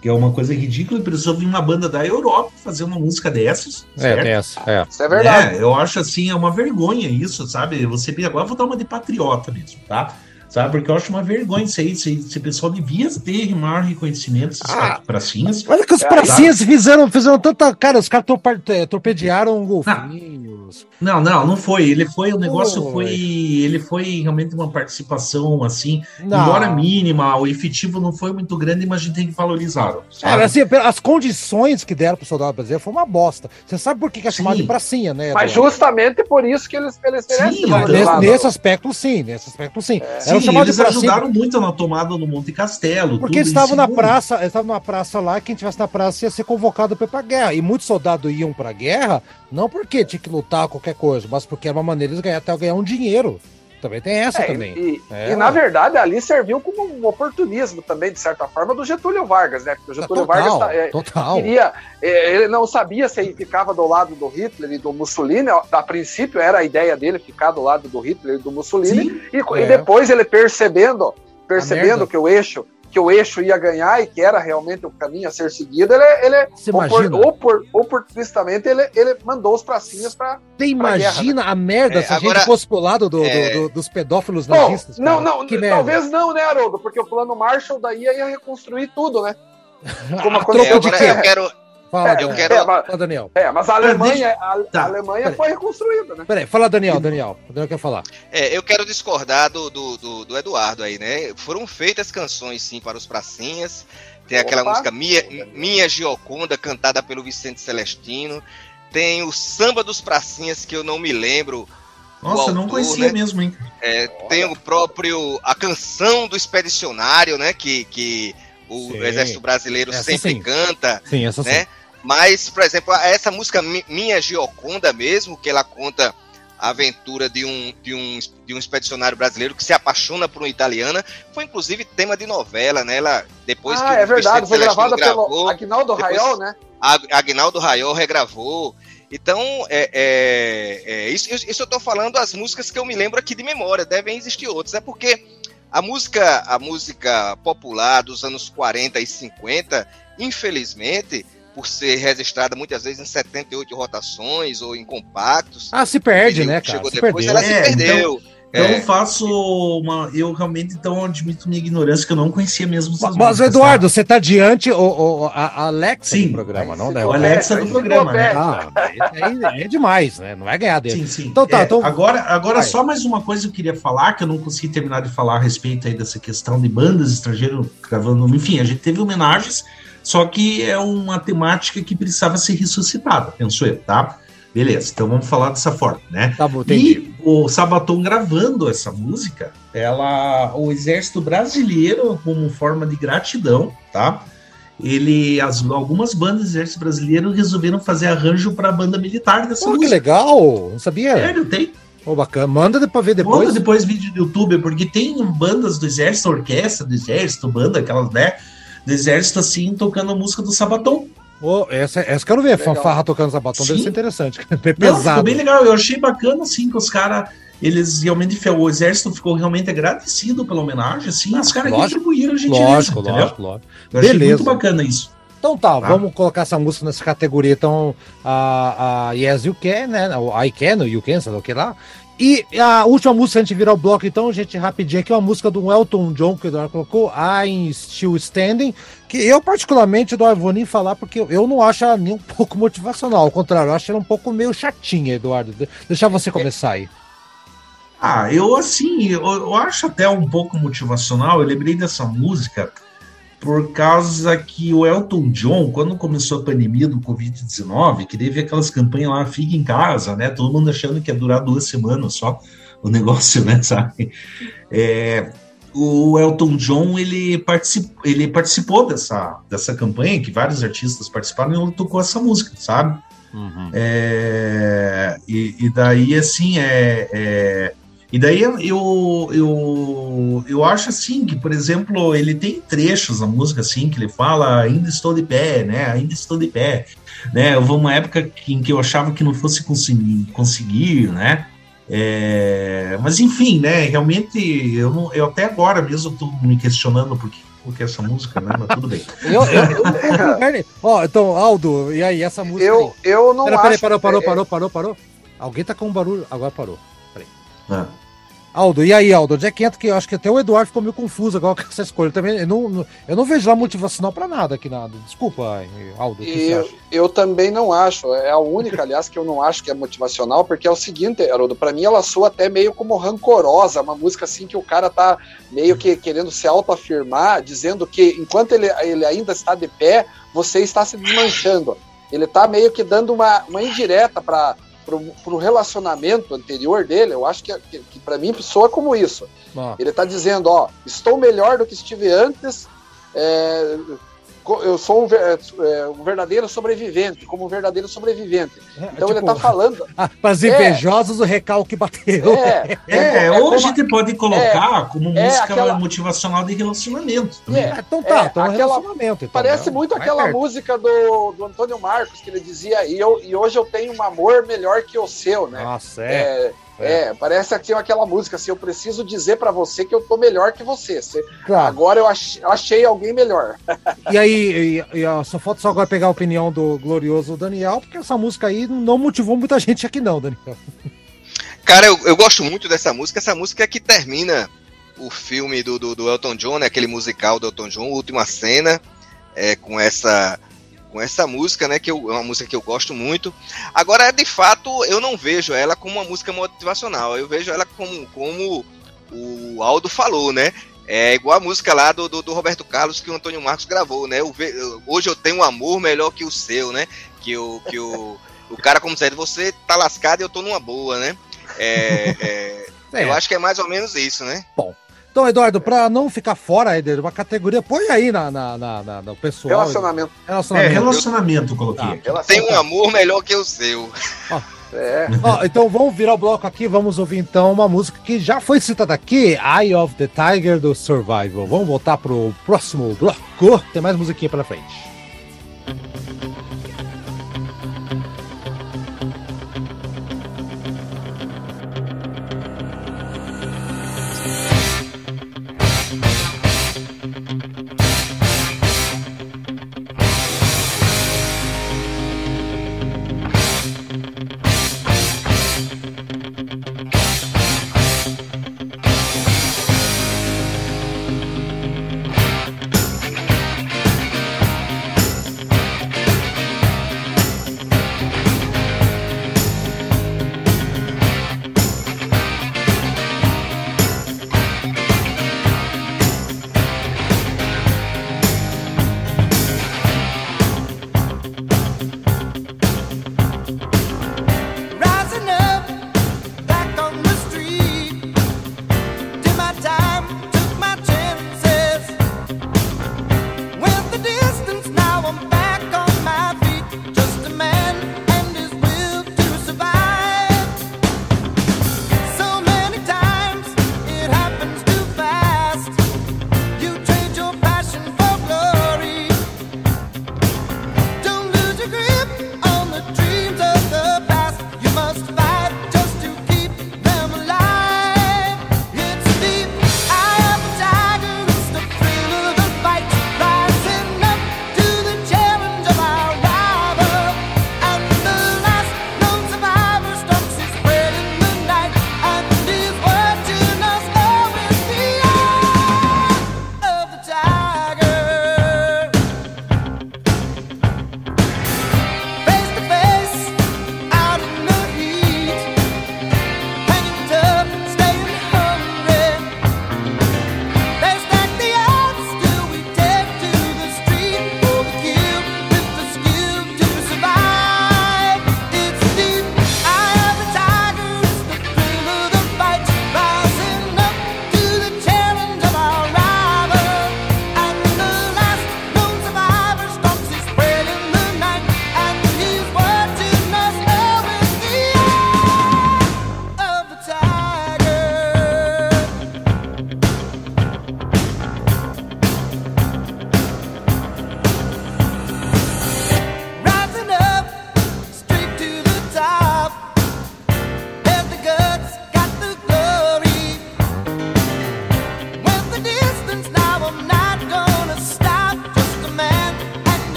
Que é uma coisa ridícula, e precisou vir uma banda da Europa fazer uma música dessas. É, certo? tem essa. É. Isso é verdade. É, eu acho assim, é uma vergonha isso, sabe? Você vê agora, vou dar uma de patriota mesmo, tá? Sabe? Porque eu acho uma vergonha isso aí. Esse, esse pessoal devia ter maior reconhecimento, esses Ah. pracinhas. Olha que os É, pracinhas fizeram, fizeram tanta. Cara, os caras eh, torpedearam golfinhos. Não, não, não foi. Ele foi, o negócio Foi. foi. Ele foi realmente uma participação, assim, Não. embora mínima, o efetivo não foi muito grande, mas a gente tem que valorizar. É, sabe? assim, as condições que deram pro soldado brasileiro foi uma bosta. Você sabe por que, que é chamado Sim. de pracinha, né? Mas Eduardo? justamente por isso que eles, eles merecem Sim, então. Nesse, nesse aspecto, sim. Nesse aspecto, sim. Sim, Era chamado eles ajudaram muito na tomada do Monte Castelo. porque eles estavam na praça, eles estavam na praça lá, quem tivesse na praça ia ser convocado pra ir pra guerra. E muitos soldados iam pra guerra, não porque tinha que lutar qualquer coisa, mas porque é uma maneira de ganhar até ganhar um dinheiro. Também tem essa É, também. E, É, e, na verdade ali serviu como um oportunismo também, de certa forma, do Getúlio Vargas, né? Porque o Getúlio total, Vargas tá- é, total. queria. é, ele não sabia se ele ficava do lado do Hitler e do Mussolini. A princípio era a ideia dele ficar do lado do Hitler e do Mussolini. Sim, E, É. e depois ele percebendo, percebendo que o eixo, que o eixo ia ganhar e que era realmente o caminho a ser seguido, ele, ele Você opor- imagina? opor- oportunistamente ele, ele mandou os pracinhas para Você imagina a merda É, se a agora- gente fosse pro lado do- do- é. do- dos pedófilos Bom, nazistas? não, cara? não, que merda. talvez não, né, Haroldo? Porque o plano Marshall daí ia reconstruir tudo, né? <laughs> Como A aconteceu É, troco de agora eu quero. Fala, eu é, quero- É, mas, Fala, Daniel. é, mas a Alemanha, a, Tá, a Alemanha peraí. foi reconstruída, né? Peraí, fala, Daniel, Daniel. O Daniel quer falar. É, eu quero discordar do, do, do, do Eduardo aí, né? Foram feitas canções, sim, para os pracinhas. Tem aquela Opa. música Minha, Minha Gioconda, cantada pelo Vicente Celestino. Tem o Samba dos Pracinhas, que eu não me lembro. Nossa, eu não autor, conhecia né? mesmo, hein? É, tem o próprio. A canção do Expedicionário, né? Que, que o Sim. Exército Brasileiro Essa sempre sim. canta. Sim, essa sim. Mas, por exemplo, essa música Mi- Minha Gioconda mesmo, que ela conta a aventura de um, de um, de um expedicionário brasileiro que se apaixona por uma italiana, foi inclusive tema de novela, né? Ela, depois ah, que é verdade, foi gravada Celestino pelo gravou, Agnaldo Raiol, né? Agnaldo Raiol regravou. Então, é, é- é, isso, isso eu tô falando as músicas que eu me lembro aqui de memória, devem existir outras, é porque a música, a música popular dos anos 40 e 50, infelizmente, por ser registrada muitas vezes em 78 rotações ou em compactos, Ah, se perde, né, que cara? chegou Se depois, perdeu. ela É, se perdeu. Então É. eu faço uma. Eu realmente então admito minha ignorância, que eu não conhecia mesmo essas Mas, músicas, Eduardo, você tá diante o, o- a Alexa Sim. do programa, não, né? tá? O Alexa É, do programa, né? Ah, é, é demais, né? Não vai ganhar dele. Sim, sim. Então tá, É, então- Agora, agora Vai. só mais uma coisa que eu queria falar, que eu não consegui terminar de falar a respeito aí dessa questão de bandas estrangeiras gravando. Enfim, a gente teve homenagens, só que é uma temática que precisava ser ressuscitada, penso eu, tá? Beleza, então vamos falar dessa forma, né? Tá bom, entendi. E o Sabaton gravando essa música, ela, o Exército Brasileiro, como forma de gratidão, tá? Ele, as, algumas bandas do Exército Brasileiro resolveram fazer arranjo para a banda militar dessa Pô, que música. legal! Não sabia? Sério, tem. Pô, bacana. Manda pra ver Depois, depois. depois vídeo do YouTube, porque tem bandas do Exército, orquestra do Exército, banda, aquelas, né? Do Exército, assim, tocando a música do Sabaton. Ô, essa, essa eu quero ver. Legal. Fanfarra tocando sabatão deve Sim. ser interessante. <laughs> Bem Não, ficou pesado. bem legal. Eu achei bacana, assim, que os caras, eles realmente, o Exército ficou realmente agradecido pela homenagem, assim, Ah, os caras lógico, contribuíram a gentileza, Lógico, entendeu? lógico, lógico. Eu achei Beleza. muito bacana isso. Então tá, Tá. vamos colocar essa música nessa categoria. Então, a, a Yes You Can, né? O I Can, o You Can, sei lá o que lá. E a última música, a gente virar o bloco, então, gente, rapidinho aqui, uma música do Elton John, que o Eduardo colocou, I'm Still Standing, que eu, particularmente, Eduardo, vou nem falar, porque eu- não acho ela nem um <laughs> pouco motivacional, ao contrário, eu acho ela um pouco meio chatinha, Eduardo. De- Deixar você começar aí. Ah, eu assim, eu, eu acho até um pouco motivacional. Eu lembrei dessa música por causa que o Elton John, quando começou a pandemia do Covid-19, que teve aquelas campanhas lá, fica em casa, né? Todo mundo achando que ia durar duas semanas só o <laughs> negócio, né? Sabe? É, o Elton John ele participou, ele participou dessa, dessa campanha, que vários artistas participaram, e ele tocou essa música, sabe? É, e, e daí, assim, é, é- e daí eu, eu, eu acho assim que, por exemplo, ele tem trechos na música assim que ele fala ainda estou de pé, né? Ainda estou de pé, né? Houve uma época em que eu achava que não fosse conseguir, conseguir né? É, mas enfim, né? Realmente, eu, não, eu até agora mesmo estou me questionando por que coloquei essa música, né? Mas tudo bem. <laughs> Eu, eu, eu- Ó, então, Aldo, e aí, essa música. Eu, eu não Pera, acho. peraí, parou, parou, é, parou, parou, parou. Alguém tá com um barulho. Agora parou. Ah. Aldo, e aí, Aldo? Onde é que entra? Que eu acho que até o Eduardo ficou meio confuso agora com essa escolha. Também, eu, não, eu não vejo lá motivacional pra nada aqui nada. Desculpa, Aldo. Eu, eu também não acho. É a única, aliás, que eu não acho que é motivacional, porque é o seguinte, Haroldo, pra mim ela soa até meio como rancorosa, uma música assim que o cara tá meio que querendo se autoafirmar, dizendo que enquanto ele, ele ainda está de pé, você está se desmanchando. Ele tá meio que dando uma, uma indireta para pro relacionamento anterior dele, eu acho que, que, que para mim soa como isso. Ó, Ele está dizendo, ó, estou melhor do que estive antes, é, eu sou um, ver- é, um verdadeiro sobrevivente, como um verdadeiro sobrevivente. Então ele tá falando. <laughs> Para os invejosos, o recalque bateu. É, É, é ou a como- gente pode colocar como é música aquela- motivacional de relacionamento. também. É, então tá, É, então é aquela- relacionamento. Então, Parece né? muito aquela perto. música do, do Antônio Marcos, que ele dizia, e, eu, e hoje eu tenho um amor melhor que o seu, né? Nossa, é. É, é, parece assim, aquela música assim, eu preciso dizer pra você que eu tô melhor que você. Você- Claro. Agora eu ach- eu achei alguém melhor. E aí, e, e, ó, só falta só agora pegar a opinião do glorioso Daniel, porque essa música aí não motivou muita <laughs> gente aqui, não, Daniel. Cara, eu, eu gosto muito dessa música. Essa música é que termina o filme do, do, do Elton John, né? Aquele musical do Elton John, Última Cena, é, com essa com essa música, né? Que eu, é uma música que eu gosto muito. Agora, de fato, eu não vejo ela como uma música motivacional. Eu vejo ela como, como o Aldo falou, né? É igual a música lá do, do, do Roberto Carlos que o Antônio Marcos gravou, né? Eu ve- eu- hoje eu tenho um amor melhor que o seu, né? Que o, que o, o cara, como se você tá lascado e eu tô numa boa, né? É, é, <laughs> É. Eu acho que é mais ou menos isso, né? Então, Eduardo, pra não ficar fora aí de uma categoria, põe aí na, na, na, na- no pessoal. Relacionamento. É, Relacionamento. relacionamento, eu coloquei. Tá. aqui. Tem um amor melhor que o seu. É. Ó, então vamos virar o bloco aqui, vamos ouvir então uma música que já foi citada aqui, Eye of the Tiger do Survival. Vamos voltar pro próximo bloco. Tem mais musiquinha pela frente.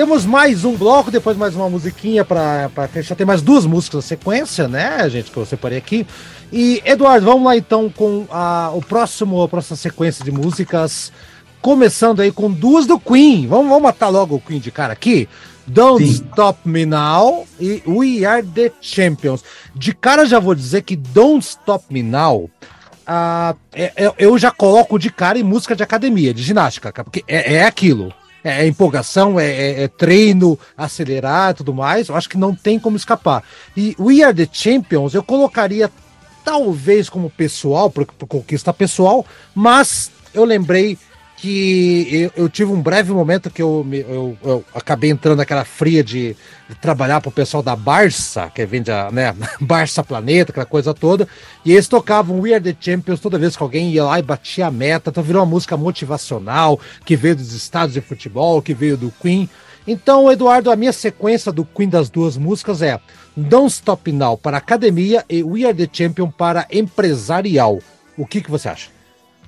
Temos mais um bloco, depois mais uma musiquinha para fechar. Tem mais duas músicas na sequência, né, gente, que eu separei aqui. E, Eduardo, vamos lá então com a, o próximo, a próxima sequência de músicas. Começando aí com duas do Queen. Vamos, vamos matar logo o Queen de cara aqui. Don't Sim. Stop Me Now e We Are the Champions. De cara já vou dizer que Don't Stop Me Now. é- eu já coloco de cara em música de academia, de ginástica, porque é, é aquilo. É, é empolgação, é, é- é treino, acelerar tudo mais. Eu acho que não tem como escapar. E We Are the Champions eu colocaria talvez como pessoal, por, por conquista pessoal, mas eu lembrei que eu, eu tive um breve momento que eu, eu, eu acabei entrando naquela fria de, de trabalhar pro pessoal da Barça, que vende a né, <laughs> Barça Planeta, aquela coisa toda, e eles tocavam We Are the Champions toda vez que alguém ia lá e batia a meta, então virou uma música motivacional, que veio dos estados de futebol, que veio do Queen. Então, Eduardo, a minha sequência do Queen das duas músicas é Don't Stop Now para academia e We Are the Champion para empresarial. O que, que você acha?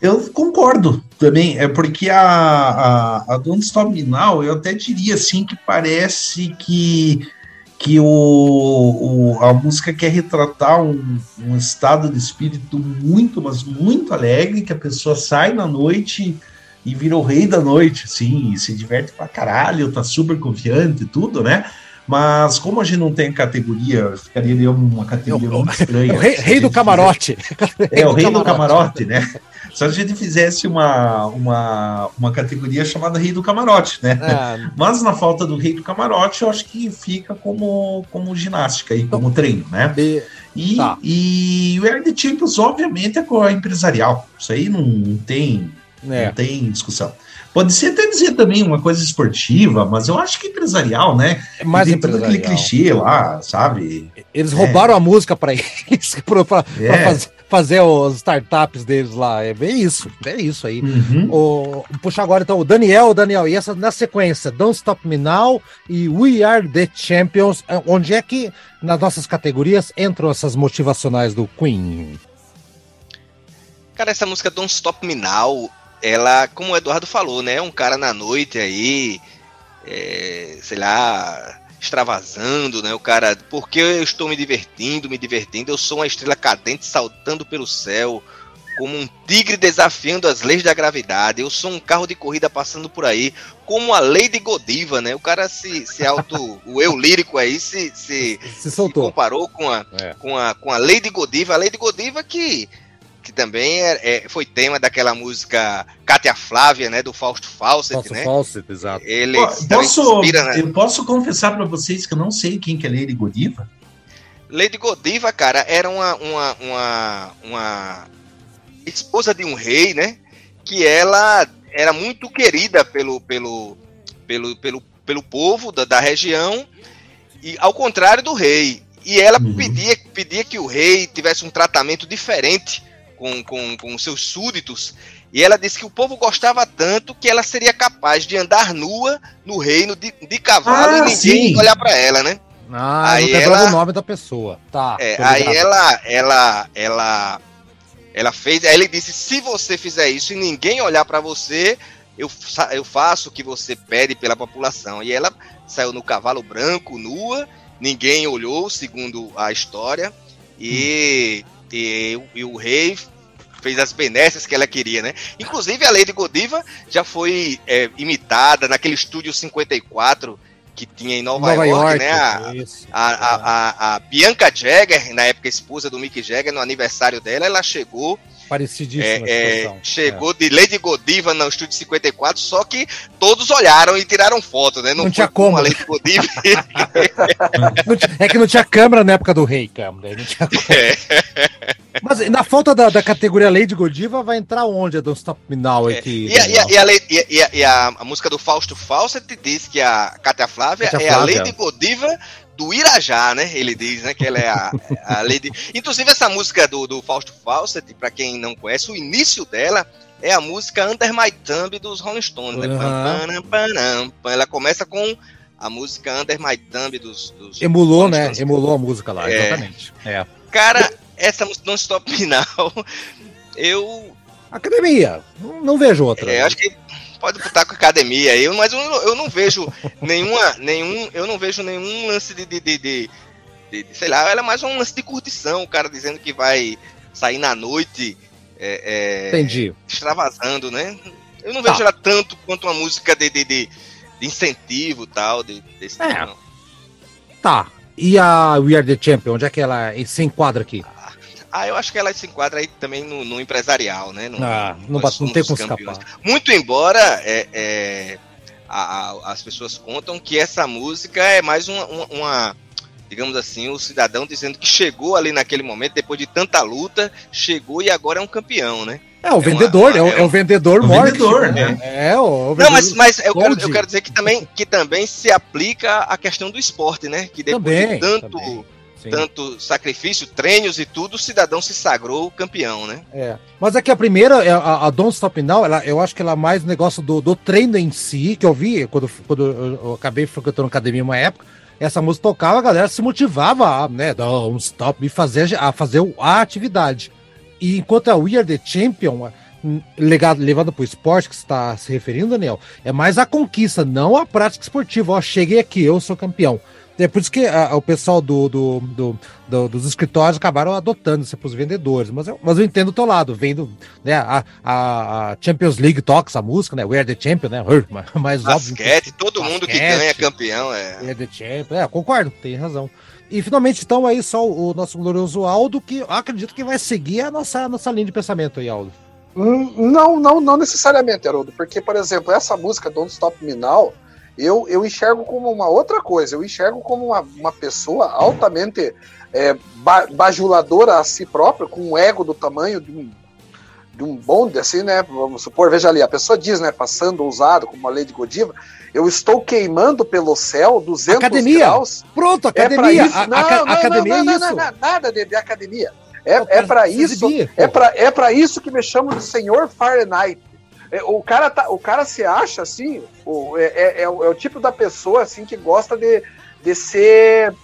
Eu concordo também, é porque a, a, a Don't Stop Me Now, eu até diria assim que parece que, que o, o- a música quer retratar um, um estado de espírito muito, mas muito alegre, que a pessoa sai na noite e vira o rei da noite, assim, se diverte pra caralho, tá super confiante e tudo, né? Mas como a gente não tem categoria, ficaria uma categoria É o- muito estranha. <laughs> O rei, rei do camarote. <laughs> é, o rei do camarote, né? Se a gente fizesse uma, uma, uma categoria chamada Rei do Camarote, né? É, Mas na falta do Rei do Camarote, eu acho que fica como, como ginástica e como treino, né? e- E, Tá. e o Air the Champions, obviamente, é com a empresarial. Isso aí não tem, é. não tem discussão. Pode ser até dizer também uma coisa esportiva, mas eu acho que empresarial, né? É mais tem todo aquele empresarial. clichê lá, sabe? Eles roubaram a música para <laughs> eles, pra É. faz- fazer os startups deles lá. É bem isso, é isso aí. Uhum. O, puxa agora então o Daniel, o Daniel, e essa na sequência, Don't Stop Me Now e We Are the Champions, é, onde é que nas nossas categorias entram essas motivacionais do Queen? Cara, essa música Don't Stop Me Now, ela, como o Eduardo falou, né? É um cara na noite aí, é, sei lá, extravasando, né? O cara, porque eu estou me divertindo, me divertindo, eu sou uma estrela cadente saltando pelo céu, como um tigre desafiando as leis da gravidade, eu sou um carro de corrida passando por aí, como a Lady Godiva, né? O cara se, se auto, o eu lírico aí se, se, Se se comparou com a, É. com a, com a Lady Godiva. A Lady Godiva que, que também é, é- foi tema daquela música Cátia Flávia, né? Do Fausto Fawcett, Falso, né? falso, exato. Ele Posso, inspira, né? eu posso confessar para vocês que eu não sei quem que é Lady Godiva? Lady Godiva, cara, era uma, uma, uma, uma esposa de um rei, né? Que ela era muito querida pelo, pelo, pelo, pelo, pelo povo da, da região, e ao contrário do rei. E ela Uhum. pedia, pedia que o rei tivesse um tratamento diferente com, com, com seus súditos. E ela disse que o povo gostava tanto que ela seria capaz de andar nua no reino de, de cavalo Ah, e ninguém sim. olhar para ela, né? Ah, Aí ela- o nome da pessoa. Tá. É, aí ela, ela, ela, ela fez, aí ele disse, se você fizer isso e ninguém olhar pra você, eu, eu faço o que você pede pela população. E ela saiu no cavalo branco, nua, ninguém olhou, segundo a história, e, e, o- e o rei fez as benesses que ela queria, né? Inclusive a Lady Godiva já foi é, imitada naquele estúdio 54 que tinha em Nova, Nova York, York, né? A, isso. a, a, a, a Bianca Jagger, na época esposa do Mick Jagger, no aniversário dela, ela chegou, Parecidíssima é, é, chegou de Lady Godiva no estúdio 54, só que todos olharam e tiraram foto, né? Não foi tinha com como. Lady Godiva. É. <laughs> Não é que não tinha câmera na época do rei, câmera. Não tinha. <laughs> É. Mas na falta da, da categoria Lady Godiva, vai entrar onde a Don't Stop Now aqui? e, a, e, a, e, a, Lady- e a- e a- e a- a música do Fausto Fawcett diz que a Cátia Flávia Cátia é a. Lady Godiva do Irajá, né? Ele diz, né, que ela é a, a Lady... Inclusive, essa música do, do Fausto Fawcett, pra quem não conhece, o início dela é a música Under My Thumb dos Rolling Stones, né? Ela começa com a música Under My Thumb dos... dos Emulou, né? Stones. Emulou a música lá, É. exatamente. É. Cara, essa música Don't Stop <laughs> Me Now, eu Academia, não, não vejo outra. É, acho que pode botar com academia. Eu, mas eu, eu não vejo nenhuma, nenhum, eu não vejo nenhum lance de, de, de, de, de- sei lá, ela é mais um lance de curtição, o cara dizendo que vai sair na noite, é, é, Entendi. extravasando, né? Eu não Tá. vejo ela tanto quanto uma música de, de, de, de incentivo tal, de, desse É. tipo, não. Tá. E a We Are the Champion, onde é que ela se enquadra aqui? Ah, eu acho que ela se enquadra aí também no, no empresarial, né? No, Ah, não, no não tem dos como campeões. escapar. Muito embora é, é, a- a- as pessoas contam que essa música é mais uma, uma- uma, digamos assim, o cidadão dizendo que chegou ali naquele momento, depois de tanta luta, chegou e agora é um campeão, né? É o uma- vendedor, é, o, é é o vendedor o morte. vendedor, né? É, o, o Não, vendedor- mas, mas eu, quero, eu quero dizer que também, que também se aplica à questão do esporte, né? Que depois Também, de tanto, também. Sim. tanto sacrifício, treinos e tudo, o cidadão se sagrou campeão, né? É. Mas é que a primeira, é a, a Don't Stop Now, ela, eu acho que ela é mais negócio do, do treino em si, que eu vi quando, quando eu, acabei frequentando academia uma época. Essa música tocava, a galera se motivava a, né, Don't Stop, e fazer, a fazer a atividade. E enquanto a We Are the Champion, legado, levado para o esporte que você está se referindo, Daniel, é mais a conquista, não a prática esportiva. Ó, cheguei aqui, eu sou campeão. É por isso que a- o pessoal do, do- do- do- dos escritórios acabaram adotando isso para os vendedores. Mas eu, mas eu entendo o teu lado, vendo né, a, a- a Champions League toca essa música, né? We are the champion, né? Mas, <laughs> mas óbvio. que- Basquete, todo mundo que Basquete. ganha campeão é. We are the champion. É, concordo, tem razão. E finalmente, então, aí só o, o nosso glorioso Aldo, que eu acredito que vai seguir a nossa, a nossa linha de pensamento aí, Aldo. Hum, Não, não, não necessariamente, Haroldo, porque, por exemplo, essa música Don't Stop Me Now, eu, eu enxergo como uma outra coisa, eu enxergo como uma, uma pessoa altamente é, ba- bajuladora a si própria, com um ego do tamanho de um, de um bonde, assim, né? Vamos supor, veja ali, a pessoa diz, né, passando ousado, como a Lady Godiva, eu estou queimando pelo céu 200 Academia. graus. Pronto, É academia. a- Não, aca- não, não, academia não, é não, isso. não, nada de, de academia. É, é para isso, é para é para isso que me chamam de Senhor Fahrenheit. É, O cara, tá, o cara se acha assim, o, é, é- é o, é o tipo da pessoa assim que gosta de, de ser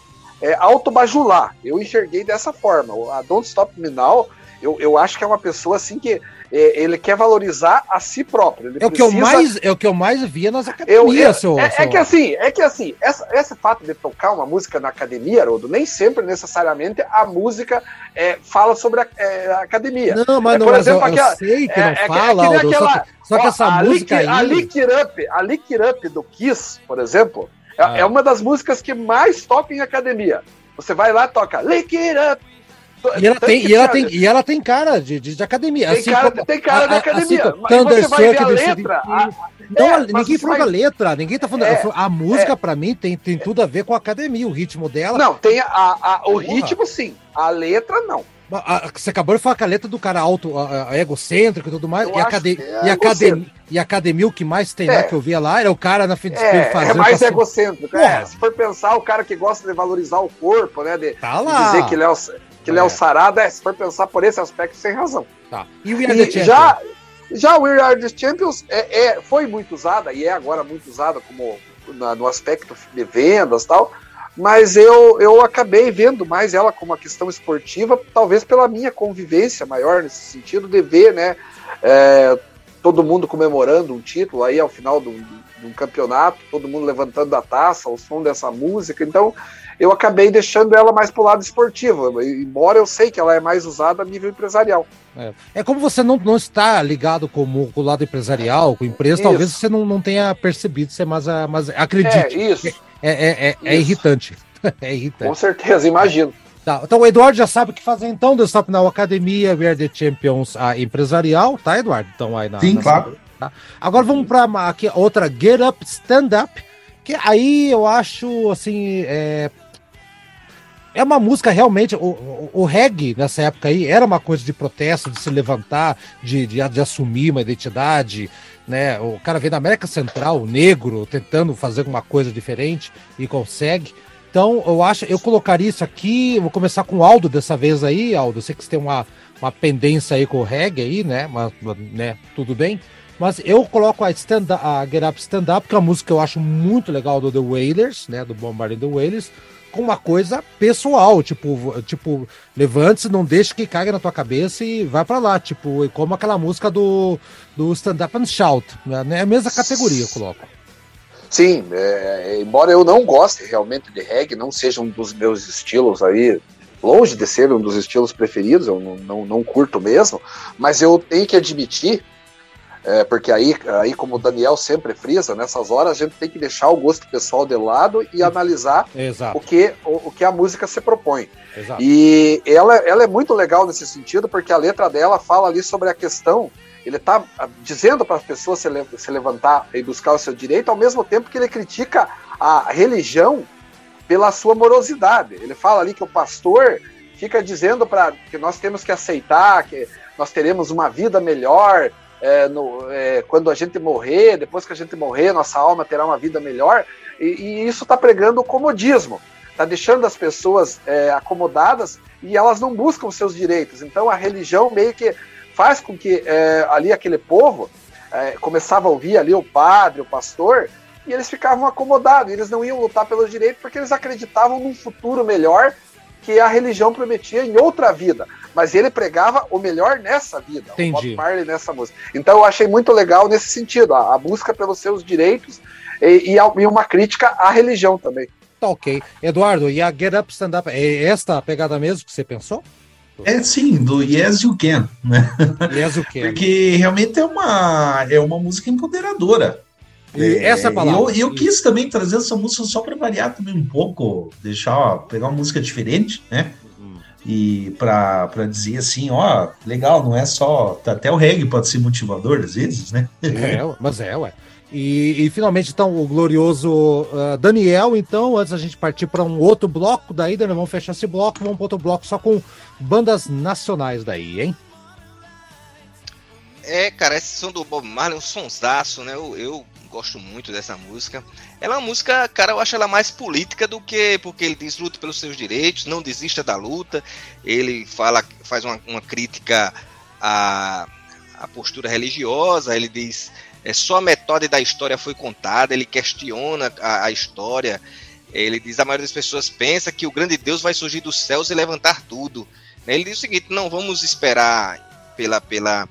é, autobajular. Eu enxerguei dessa forma. A Don't Stop Me Now, eu, eu acho que é uma pessoa assim que ele quer valorizar a si próprio. É o que eu precisa- mais, é o que eu mais via nas eu, academias, eu- seu, é, é seu- que assim, é que assim, essa, esse fato de tocar uma música na academia, Haroldo, nem sempre necessariamente a música é, fala sobre a, é, a academia. Não, mas É, não, por mas eu- exemplo, eu, aquela- sei que é- não é é fala, Aldo, só aquela- que, só que Ó, essa a música Lick, A aí... Lick It Up, a Lick Up do Kiss, por exemplo, é, Ah. é uma das músicas que mais toca em academia. Você vai lá e toca Lick It Up. E ela, tem, e, ela tem, e ela tem cara de, de, de academia. tem cara, como- tem cara a- de a- academia. assim mas você vai ver a letra. CDC. a- Não, É, ninguém falou vai- da letra, ninguém tá falando. É, a música, pra mim, tem, tem tudo a ver com a academia, o ritmo dela. Não, tem a, a- o Porra. ritmo sim, a letra não. Você acabou de falar que a letra do cara alto, a- a- egocêntrico e tudo mais. Eu E acade- é e, academia, e academia, o que mais tem É. lá que eu via lá era o cara na frente do É, espelho é fazendo. mais passando- egocêntrico. É, se for pensar, o cara que gosta de valorizar o corpo, né? De, Tá de lá. dizer que ele é o, que ele é É. o sarado, é, se for pensar por esse aspecto, sem razão. Tá. E o We Are E já, já o We Are the Champions é, é- foi muito usada e é agora muito usada como na- no aspecto de vendas e tal, mas eu, eu acabei vendo mais ela como uma questão esportiva, talvez pela minha convivência maior nesse sentido, de ver, né, é, todo mundo comemorando um título aí ao final do, de um campeonato, todo mundo levantando a taça, o som dessa música, então eu acabei deixando ela mais pro lado esportivo, embora eu sei que ela é mais usada a nível empresarial. É. É como você não, não está ligado com, o- com o lado empresarial, com a empresa, Isso. talvez você não, não tenha percebido, você, mas, ah, mas acredite, É, isso. é, é, é, é Isso. irritante. <laughs> é Com irritante. certeza, imagino. Tá, então o Eduardo já sabe o que fazer então, do Stop Now Academia, We Are the Champions a empresarial, tá, Eduardo? Então aí na. Sim, na- claro. tá? Agora vamos para aqui outra Get Up Stand Up, que aí eu acho assim. É, é uma música realmente. O, o, o reggae nessa época aí era uma coisa de protesto, de se levantar, de, de, de assumir uma identidade. Né? O cara vem da América Central, negro, tentando fazer alguma coisa diferente e consegue. Então, eu acho, eu colocaria isso aqui, vou começar com o Aldo dessa vez aí, Aldo. Eu sei que você tem uma, uma pendência aí com o reggae aí, né? Mas, né, tudo bem. Mas eu coloco a, stand a Get Up Stand Up, que é uma música que eu acho muito legal do The Wailers, né? Do Bombarding the Wailers, com uma coisa pessoal, tipo, tipo, levante-se, não deixe que caia na tua cabeça e vai pra lá, tipo, como aquela música do, do Stand Up and Shout, né? É a mesma categoria, eu coloco. Sim, é, embora eu não goste realmente de reggae, não seja um dos meus estilos aí, longe de ser um dos estilos preferidos, eu não, não, não curto mesmo, mas eu tenho que admitir, é, porque aí, aí, como o Daniel sempre frisa, nessas horas a gente tem que deixar o gosto pessoal de lado e analisar Exato. o que, o, o que a música se propõe. Exato. E ela, ela é muito legal nesse sentido, porque a letra dela fala ali sobre a questão. Ele está dizendo para as pessoas se, se levantar e buscar o seu direito, ao mesmo tempo que ele critica a religião pela sua morosidade. Ele fala ali que o pastor fica dizendo para que nós temos que aceitar que nós teremos uma vida melhor é, no- é, quando a gente morrer, depois que a gente morrer, nossa alma terá uma vida melhor. E, e isso está pregando o comodismo está deixando as pessoas é, acomodadas e elas não buscam seus direitos. Então a religião meio que faz com que é, ali aquele povo é, começava a ouvir ali o padre, o pastor, e eles ficavam acomodados, eles não iam lutar pelos direitos porque eles acreditavam num futuro melhor que a religião prometia em outra vida. Mas ele pregava o melhor nessa vida, Entendi. o Bob Marley nessa música. Então eu achei muito legal nesse sentido, a, a busca pelos seus direitos e, e a- e uma crítica à religião também. Tá ok. Eduardo, e a Get Up Stand Up, é esta a pegada mesmo que você pensou? É sim, do Yes You Can, né? Yes, o que? Porque realmente é uma, é uma música empoderadora. E essa é a palavra. Eu, eu quis também trazer essa música só para variar também um pouco, deixar, pegar uma música diferente, né? E para dizer assim, ó, legal, não é só. Até o reggae pode ser motivador às vezes, né? É, mas é, ué. E, e finalmente, então, o glorioso ah, Daniel. Então, antes da gente partir para um outro bloco, daí, Daniel, vamos fechar esse bloco, vamos para outro bloco só com bandas nacionais daí, hein? É, cara, esse som do Bob Marley é um sonsaço, né? Eu, eu gosto muito dessa música. Ela é uma música, cara, eu acho ela mais política do que porque ele diz luta pelos seus direitos, não desista da luta. Ele fala, faz uma, uma crítica à, à postura religiosa, ele diz é só a metade da história foi contada, ele questiona a, a história. Ele diz a maioria das pessoas pensa que o grande Deus vai surgir dos céus e levantar tudo. Ele diz o seguinte: não vamos esperar pela, pela,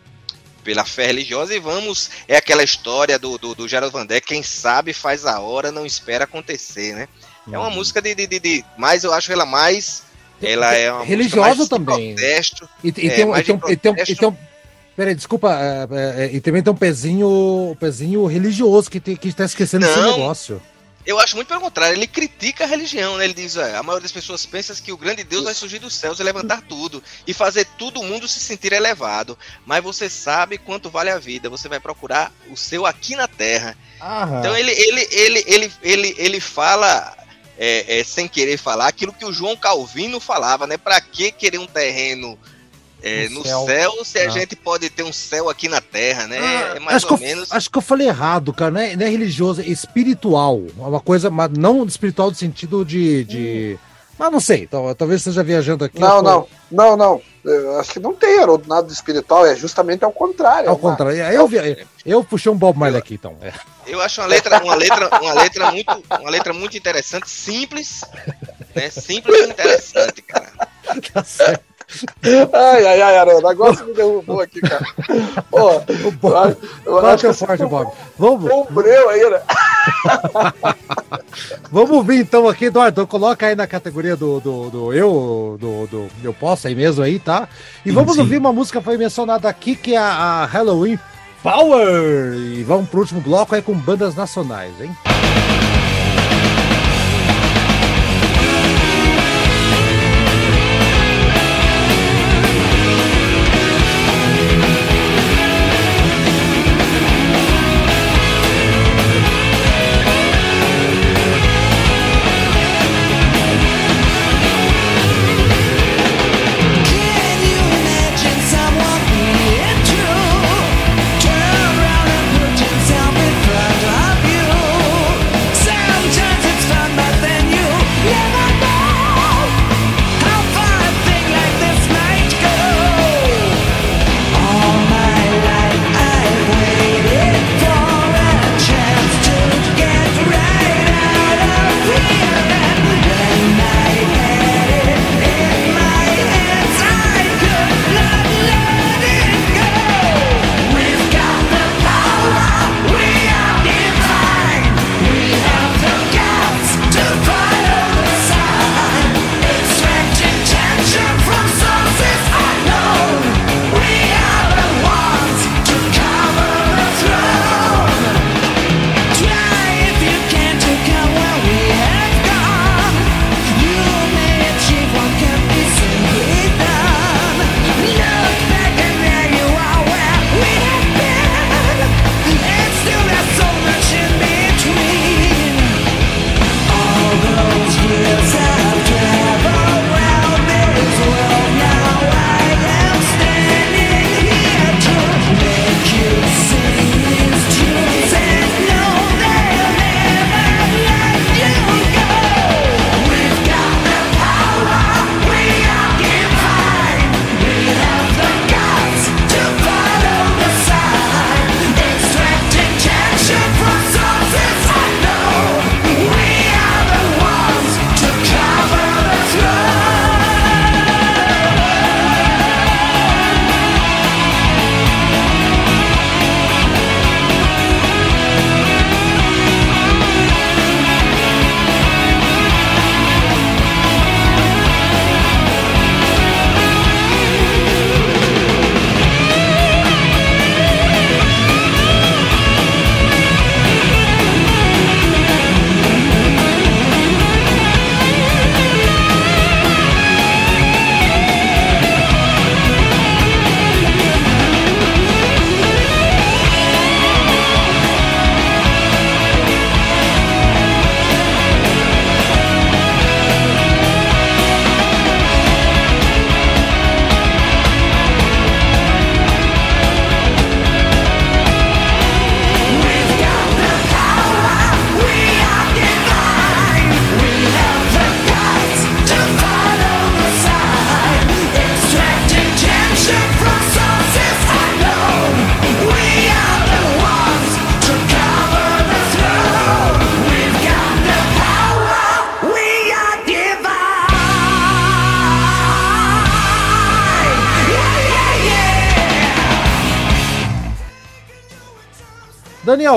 pela fé religiosa e vamos. É aquela história do, do, do Gerald Van Dijk, quem sabe faz a hora, não espera acontecer, né? É uma Uhum. música de, de, de, de- Mas eu acho ela mais. Ela é uma Religiosa também. protesto. E, e É, tem, um- e tem, um- e tem, um- e tem um- Peraí, desculpa. é, é, é, e também tem um pezinho, um pezinho religioso que, que tá esquecendo esse Não. negócio. Eu acho muito pelo contrário, ele critica a religião, né? Ele diz, "Ué, a maioria das pessoas pensa que o grande Deus vai surgir dos céus e levantar tudo e fazer todo mundo se sentir elevado. Mas você sabe quanto vale a vida, você vai procurar o seu aqui na terra. Aham. Então ele, ele, ele, ele, ele, ele fala, é, é, sem querer falar, aquilo que o João Calvino falava, né? Pra que querer um terreno é, No no céu. céu. se a Ah. gente pode ter um céu aqui na terra, né? Ah, é mais acho, que ou eu, menos. acho que eu falei errado, cara. Não é, não é religioso, é espiritual. É uma coisa, mas não espiritual no sentido de. de... Mas não sei, então, talvez esteja viajando aqui. Não, eu não, não, não. Eu acho que não tem Haroldo, nada de espiritual, é justamente ao contrário. é Ao uma- contrário, eu, vi- eu puxei um Bob Marley aqui, então. É. Eu acho uma letra, uma letra, uma letra muito, uma letra muito interessante, simples, né? Simples e interessante, cara. <laughs> Tá certo. Ai, ai, ai, Haroldo, agora você me derrubou aqui, cara. Pô, O Bob- eu acho- eu Qual acho que é forte, Bob? Vamos, Compreu aí, né? vamos vir então aqui, Eduardo. Coloca aí na categoria do, do, do eu, do, do eu posso aí mesmo aí, tá? E vamos sim. ouvir uma música que foi mencionada aqui, que é a, a Halloween Power. E vamos pro último bloco aí com bandas nacionais, hein?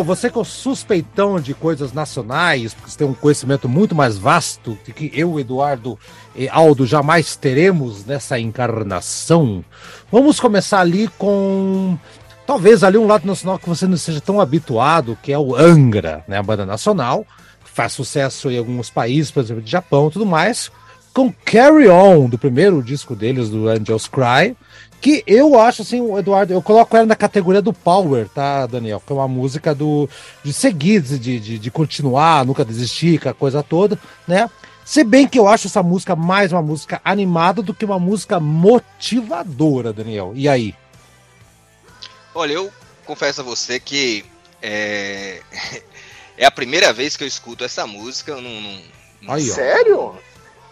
Daniel, você que é suspeitão de coisas nacionais, porque você tem um conhecimento muito mais vasto que eu, Eduardo e Aldo jamais teremos nessa encarnação. Vamos começar ali com talvez ali um lado nacional que você não seja tão habituado, que é o Angra, né, a banda nacional, faz sucesso em alguns países, por exemplo, de Japão e tudo mais, com Carry On, do primeiro disco deles, do Angels Cry, que eu acho assim, o Eduardo, eu coloco ela na categoria do Power, tá, Daniel? Que é uma música do de seguir, de, de, de continuar, nunca desistir, a coisa toda, né? Se bem que eu acho essa música mais uma música animada do que uma música motivadora, Daniel. E aí? Olha, eu confesso a você que é, <laughs> é a primeira vez que eu escuto essa música. Eu não, não, não Aí. Sério?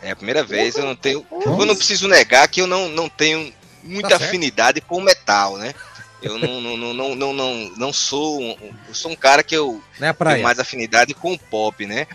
É a primeira vez, eu não tenho. Eu não preciso negar que eu não, não tenho muita Tá afinidade com metal, né? Eu não, não, não, não, não, não, sou. um- Eu sou um cara que eu Né, tenho mais afinidade com o pop, né?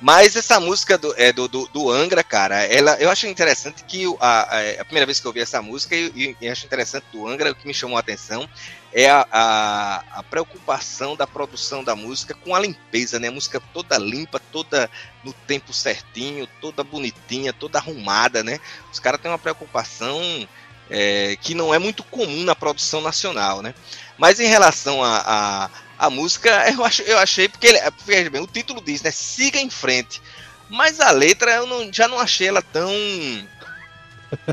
Mas essa música do, é, do, do, do Angra, cara, ela, eu acho interessante que a, a, a primeira vez que eu ouvi essa música, e acho interessante do Angra, o que me chamou a atenção é a, a, a preocupação da produção da música com a limpeza, né? A música toda limpa, toda no tempo certinho, toda bonitinha, toda arrumada, né? Os caras têm uma preocupação é, que não é muito comum na produção nacional, né? Mas em relação a, a, a música, <laughs> eu, acho, eu achei, porque ele, veja bem, o título diz, né? Siga em frente. Mas a letra eu não- já não achei ela tão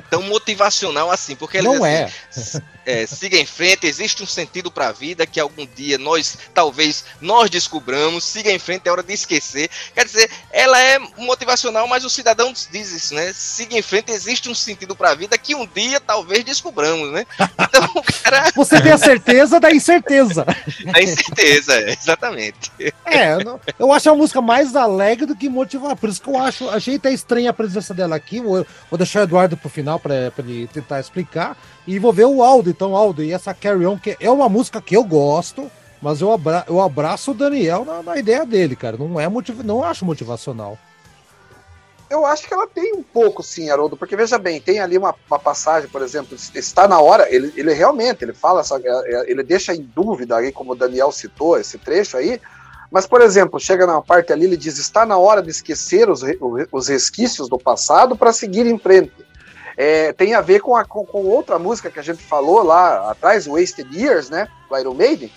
tão motivacional assim, porque ele diz Não assim, é. É, siga em frente, existe um sentido para a vida que algum dia nós, talvez, nós descobramos, siga em frente, é hora de esquecer. Quer dizer, ela é motivacional, mas o cidadão diz isso, né? Siga em frente, existe um sentido para a vida que um dia talvez descobramos, né? Então o cara <laughs> Você tem a certeza da incerteza. tem incerteza, é, exatamente. É, eu, não- eu acho a música mais alegre do que motivar. Por isso que eu acho, achei até estranha a presença dela aqui. Vou, vou deixar o Eduardo pro final para ele tentar explicar. E vou ver o Aldo, então, Aldo, e essa Carry On, que é uma música que eu gosto, mas eu, abra, eu abraço o Daniel na, na ideia dele, cara. Não é motiv, não acho motivacional. Eu acho que ela tem um pouco, sim, Haroldo, porque veja bem, tem ali uma, uma passagem, por exemplo, está na hora, ele, ele realmente, ele fala, essa- é, ele deixa em dúvida aí, como o Daniel citou, esse trecho aí, mas, por exemplo, chega na parte ali, ele diz, está na hora de esquecer os, os resquícios do passado para seguir em frente. É, tem a ver com, a, com, com outra música que a gente falou lá atrás, Wasted Years, né, do Iron Maiden,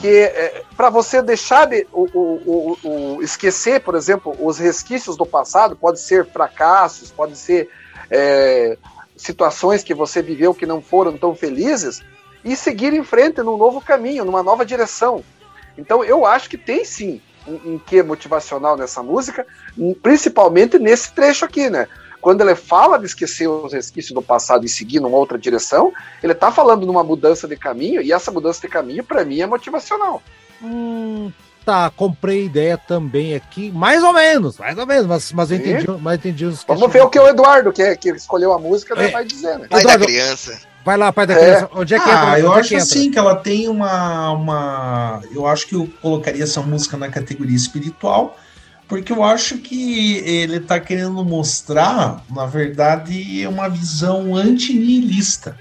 que é, para você deixar de o, o, o, esquecer, por exemplo, os resquícios do passado, pode ser fracassos, pode ser é, situações que você viveu que não foram tão felizes, e seguir em frente num novo caminho, numa nova direção. Então eu acho que tem sim um, um quê motivacional nessa música, principalmente nesse trecho aqui, né? Quando ele fala de esquecer os resquícios do passado e seguir numa outra direção, ele tá falando numa mudança de caminho, e essa mudança de caminho, para mim, é motivacional. Hum, tá, comprei ideia também aqui, mais ou menos, mais ou menos, mas, mas eu entendi, mas eu entendi os Vamos ver o que o Eduardo, que, é- que escolheu a música, É. vai dizer, né? Pai Eduardo, da criança. Vai lá, pai da É. criança. Onde é que entra? Ah, eu é acho que assim que ela tem uma, uma. Eu acho que eu colocaria essa música na categoria espiritual, porque eu acho que ele tá querendo mostrar, na verdade, uma visão antinihilista.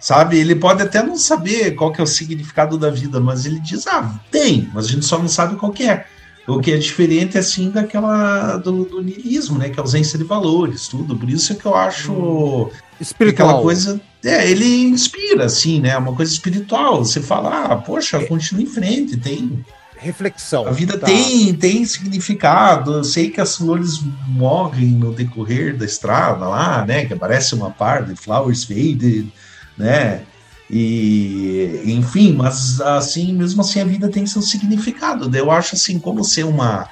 Sabe? Ele pode até não saber qual que é o significado da vida, mas ele diz, ah, tem, mas a gente só não sabe qual que é. O que é diferente, assim, daquela do, do niilismo, né? Que é a ausência de valores, tudo. Por isso é que eu acho Espiritual. aquela coisa. É, ele inspira, assim, né? Uma coisa espiritual. Você fala, ah, poxa, continua em frente, tem. Reflexão. A vida Tá. tem, tem significado. Eu sei que as flores morrem no decorrer da estrada lá, né? Que aparece uma parte, flowers faded, né? E enfim, mas assim, mesmo assim a vida tem seu significado. Eu acho assim, como ser uma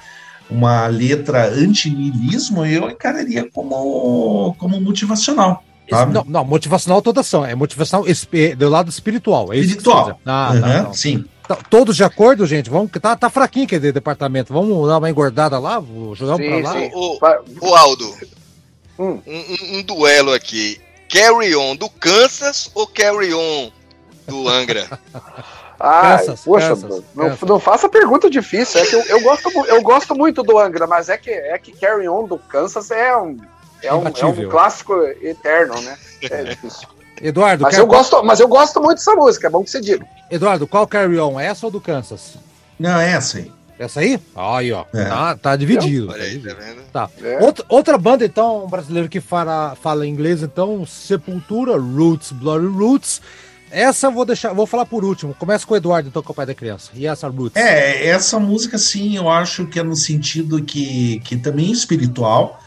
uma letra antinihilismo, eu encararia como como motivacional. Sabe? não, não, motivacional toda ação. É motivacional do lado espiritual. É Espiritual. Ah, tá, não. sim. Tá, Todos de acordo, gente? Vamos, tá, tá fraquinho aquele departamento. Vamos dar uma engordada lá? Jogar Sim, pra lá? sim. O, o Aldo, Hum. um, um- um duelo aqui. Carry On do Kansas ou Carry On do Angra? <laughs> Ah, Kansas, poxa, Kansas, não, Kansas. não faça pergunta difícil. É que eu, eu, gosto, eu gosto muito do Angra, mas é que, é que Carry On do Kansas é um, é um, é um clássico eterno, né? É difícil. Eduardo, Mas quer- eu, gosto, mas eu gosto muito dessa música, é bom que você diga. Eduardo, qual Carry On? Essa ou do Kansas? Não, é essa aí. Essa aí? Aí, ó. É. Tá, tá dividido. Olha aí, tá vendo? Tá. É. Outra, outra banda, então, um brasileiro que fala, fala inglês, então, Sepultura, Roots, Bloody Roots. Essa eu vou deixar, vou falar por último. Começa com o Eduardo, então, que é o pai da criança. E essa Roots? É, essa música, sim, eu acho que é no sentido que, que também é espiritual,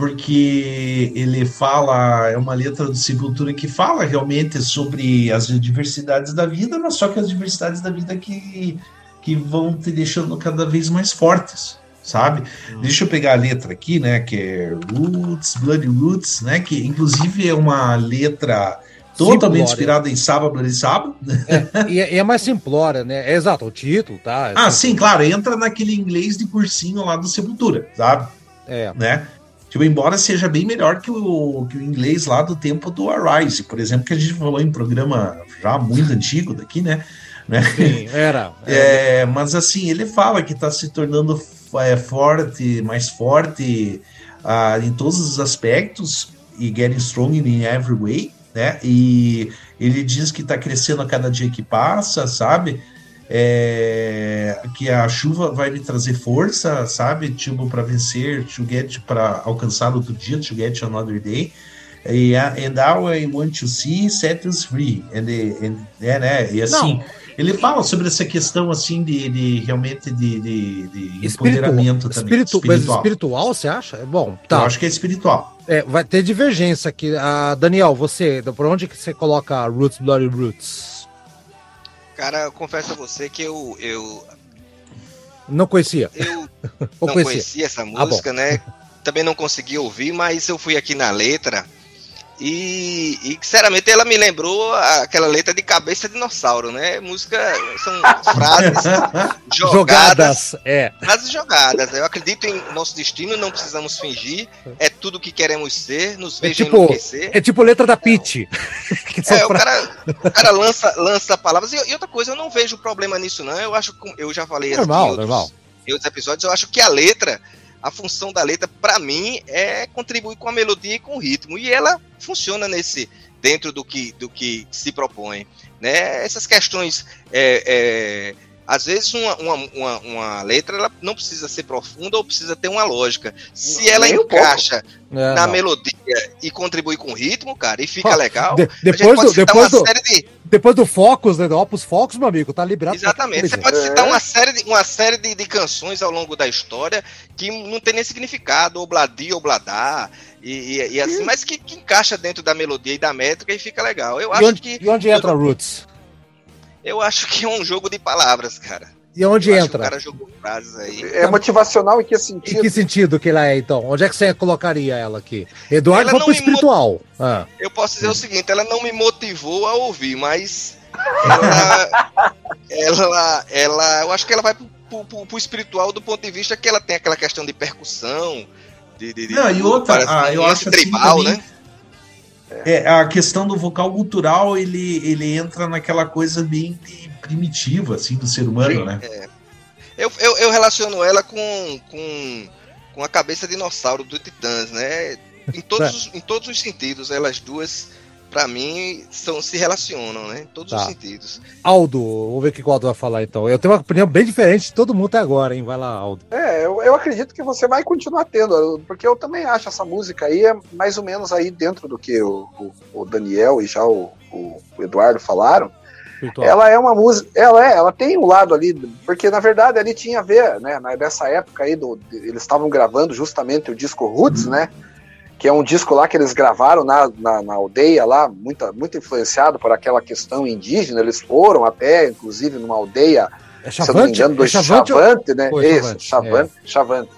porque ele fala, é uma letra do Sepultura que fala realmente sobre as diversidades da vida, mas só que as diversidades da vida que, que vão te deixando cada vez mais fortes, sabe? Deixa eu pegar a letra aqui, né, que é Roots, Bloody Roots, né, que inclusive é uma letra totalmente inspirada em Saba Bloody Saba, E, é- e é mais simplória, né? É exato, o título, tá? Ah, sim, claro, entra naquele inglês de cursinho lá do Sepultura, sabe? É. Né? Tipo, embora seja bem melhor que o, que o inglês lá do tempo do Arise, por exemplo, que a gente falou em programa já muito antigo daqui, né? né? Sim, era. <laughs> É, mas assim, ele fala que está se tornando é, forte, mais forte ah, em todos os aspectos e getting strong in every way, né? E ele diz que está crescendo a cada dia que passa, sabe? É, que a chuva vai lhe trazer força, sabe? Tipo, para vencer, to get, para alcançar outro dia, to get another day. E, and now I want to see set us free. And, and, é, né? E assim, Não. ele fala sobre essa questão assim de, de realmente de, de, de empoderamento também. espiritu, mas espiritual, você acha? É Bom, Eu tá. acho que é espiritual. É, vai ter divergência aqui. Ah, Daniel, você, por onde que você coloca Roots, Bloody Roots? Cara, eu confesso a você que eu, eu, Não conhecia. eu <laughs> não conhecia? conhecia essa bom. música, né? Também não consegui ouvir, mas eu fui aqui na letra e, e, sinceramente ela me lembrou aquela letra de cabeça dinossauro, né? Música são frases <laughs> jogadas, Jogadas. É. frases jogadas. Eu acredito em nosso destino, não precisamos fingir, é tudo o que queremos ser, nos É veja tipo, enlouquecer. é tipo letra da <laughs> são É, o cara, o cara lança, lança palavras. E, e outra coisa, eu não vejo problema nisso, não. Eu acho que eu já falei aqui Normal, outros, normal. em outros episódios, eu acho que a letra, a função da letra, pra mim, é contribuir com a melodia e com o ritmo. E ela funciona nesse dentro do que, do que se propõe. Né? Essas questões. é, é, às vezes uma, uma, uma, uma letra ela não precisa ser profunda ou precisa ter uma lógica. Se ela Nem um encaixa É, na não. melodia e contribui com o ritmo, cara, e fica legal. de- a gente depois pode do, depois, uma do, série de, depois do Focus, né? Do Opus Focus, meu amigo, tá liberado. pra Exatamente. Você pode É. citar uma série, de, uma série de, de canções ao longo da história que não tem nem significado, obladi, obladar, e, e, e assim, mas que, que encaixa dentro da melodia e da métrica e fica legal. Eu E acho onde, que e onde entra Roots? eu acho que é um jogo de palavras, cara. E onde que o entra? cara jogou frases aí. É motivacional em que Em sentido? que sentido que ela é, então? Onde é que você colocaria ela aqui? Eduardo Ela não pro espiritual. Ah, Eu posso dizer o seguinte, ela não me motivou a ouvir, mas <laughs> ela, ela, ela eu acho que ela vai pro, pro- pro- espiritual do ponto de vista que ela tem aquela questão de percussão, de, de, de Não, e outra, parece ah, eu acho assim tribal, também- né? É, a questão do vocal cultural, ele, ele entra naquela coisa bem de primitiva, assim, do ser humano, né? Eu, eu, eu relaciono ela com, com, com a cabeça de dinossauro do Titãs, né? Em todos, É. <laughs> os, em todos os sentidos, elas duas, pra mim, são, se relacionam, né? Em todos os Tá. sentidos. Aldo, vamos ver o que o Aldo vai falar então. Eu tenho uma opinião bem diferente de todo mundo até agora, hein? Vai lá, Aldo. É, eu, eu acredito que você vai continuar tendo, porque eu também acho essa música aí é mais ou menos aí dentro do que o, o- o Daniel e já o, o- o Eduardo falaram. Espiritual. Ela é uma música, ela é, ela tem um lado ali, porque na verdade ali tinha a ver, né, nessa época aí, do, eles estavam gravando justamente o disco Roots, né, que é um disco lá que eles gravaram na, na, na aldeia lá, muito, muito influenciado por aquela questão indígena, eles foram até, inclusive, numa aldeia É se eu não me Chavante? engano, do É Chavante? Chavante, né? Foi, Isso, Chavante, Chavante, Chavante.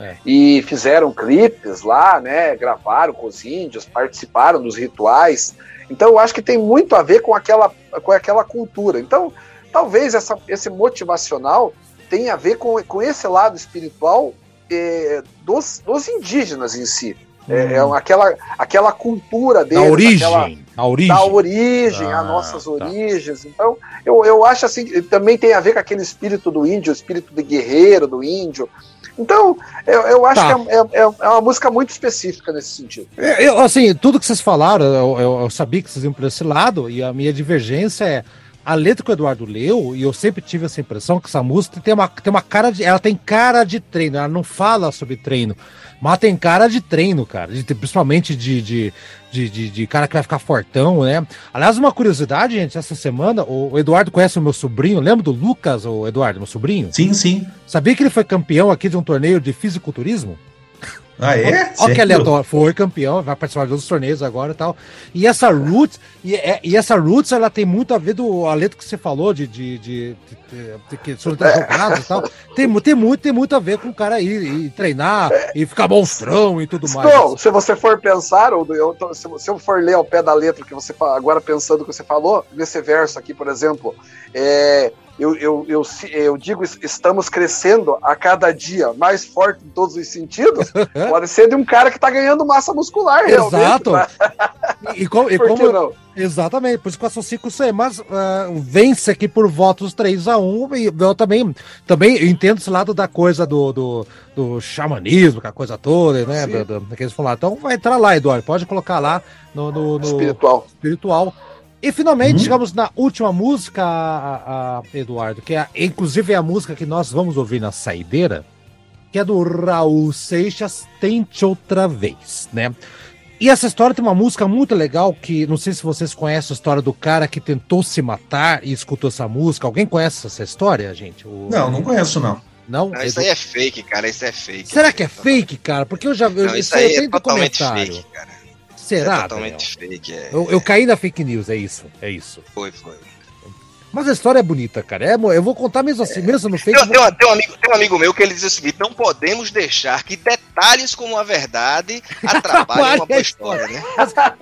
É. E fizeram clipes lá, né? Gravaram com os índios, participaram dos rituais. Então eu acho que tem muito a ver com aquela, com aquela cultura. Então, talvez essa, esse motivacional tenha a ver com, com esse lado espiritual eh, dos, dos indígenas em si. É, é aquela, aquela cultura Da deles, Hum. origem. aquela- A origem. da origem, Ah, as nossas tá. origens. Então, eu, eu acho assim, também tem a ver com aquele espírito do índio, o espírito de guerreiro do índio. Então, eu, eu acho tá. que é, é, é, uma música muito específica nesse sentido. Eu, assim, tudo que vocês falaram, eu, eu, sabia que vocês iam por esse lado, e a minha divergência é a letra que o Eduardo leu, e eu sempre tive essa impressão que essa música tem uma, tem uma cara de. Ela tem cara de treino, ela não fala sobre treino. Mas tem cara de treino, cara. De, principalmente de, de, de, de, de cara que vai ficar fortão, né? Aliás, uma curiosidade, gente, essa semana, o, o Eduardo conhece o meu sobrinho. Lembra do Lucas, o Eduardo, meu sobrinho? Sim, sim. Sabia que ele foi campeão aqui de um torneio de fisiculturismo? Ah, é? Olha que aleatório. Foi campeão, vai participar de outros torneios agora e tal. E essa Roots, e, é, e, essa Roots, ela tem muito a ver do a letra que você falou de, de, de, de, de sobre e tal. Tem, tem, muito, tem muito a ver com o cara ir, ir treinar e ficar monstrão e tudo mais. Então, se você for pensar, ou eu, se eu for ler ao pé da letra que você agora pensando o que você falou, nesse verso aqui, por exemplo, é, eu, eu, eu, eu, digo, estamos crescendo a cada dia mais forte em todos os sentidos, <laughs> pode ser de um cara que está ganhando massa muscular, Exato. Né? E, e, <laughs> como, e como não? Exatamente, por isso que eu associo com você, mas uh, vence aqui por votos 3 a 1 e eu também, também entendo esse lado da coisa do, do, do xamanismo, que a coisa toda, né? Do, do, que eles falam. Então vai entrar lá, Eduardo, pode colocar lá no, no, no espiritual. espiritual. E finalmente uhum. chegamos na última música, a, a, Eduardo, que é inclusive é a música que nós vamos ouvir na saideira, que é do Raul Seixas, Tente Outra Vez, né? E essa história tem uma música muito legal que não sei se vocês conhecem a história do cara que tentou se matar e escutou essa música. Alguém conhece essa história, gente? O... Não, não conheço não. Não, não isso aí é fake, cara. Isso é fake. Será que é fake, cara? Porque eu já vi. Não, isso aí é totalmente fake, cara. Será? É totalmente fake. É, eu, eu, caí na fake news, é isso. É isso. Foi, foi. Mas a história é bonita, cara. É, eu vou contar mesmo assim, mesmo no fake. Tem, tem, um, tem, um amigo, tem um amigo meu que ele diz o seguinte: não podemos deixar que detalhes como a verdade atrapalhem uma história, né? <laughs>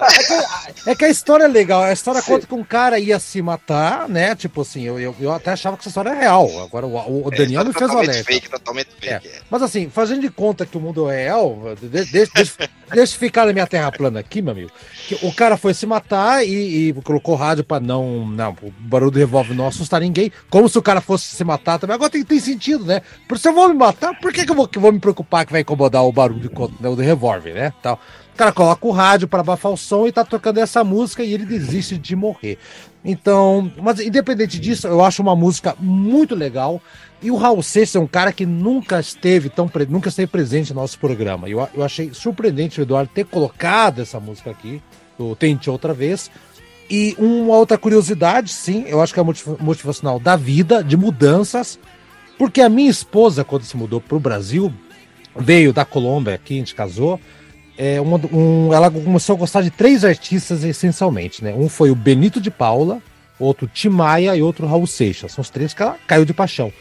É que, é que, a história é legal. A história Sim. conta que um cara ia se matar, né? Tipo assim, eu, eu, eu até achava que essa história é real. Agora o, o é, Daniel é, me fez o alerta. Fake, totalmente fake. É. Mas assim, fazendo de conta que o mundo é real, deixa, deixa, deixa, deixa ficar na minha terra plana aqui, meu amigo. Que o cara foi se matar e, e colocou rádio pra não. Não, o barulho do revólver não assustar ninguém. Como se o cara fosse se matar também. Agora tem, tem sentido, né? Por se eu vou me matar, por que, que eu vou, que vou me preocupar que vai incomodar o barulho do, do revólver, né? Tal. O cara coloca o rádio para abafar o som e tá tocando essa música e ele desiste de morrer. Então, mas independente disso, eu acho uma música muito legal. E o Raul Seixas é um cara que nunca esteve tão nunca esteve presente no nosso programa. Eu, eu achei surpreendente o Eduardo ter colocado essa música aqui, o Tente Outra Vez. E uma outra curiosidade, sim, eu acho que é motivacional da vida, de mudanças, porque a minha esposa, quando se mudou para o Brasil, veio da Colômbia aqui, a gente casou. É, um, um, ela começou a gostar de três artistas essencialmente, né? Um foi o Benito de Paula, outro Tim Maia e outro Raul Seixas. São os três que ela caiu de paixão.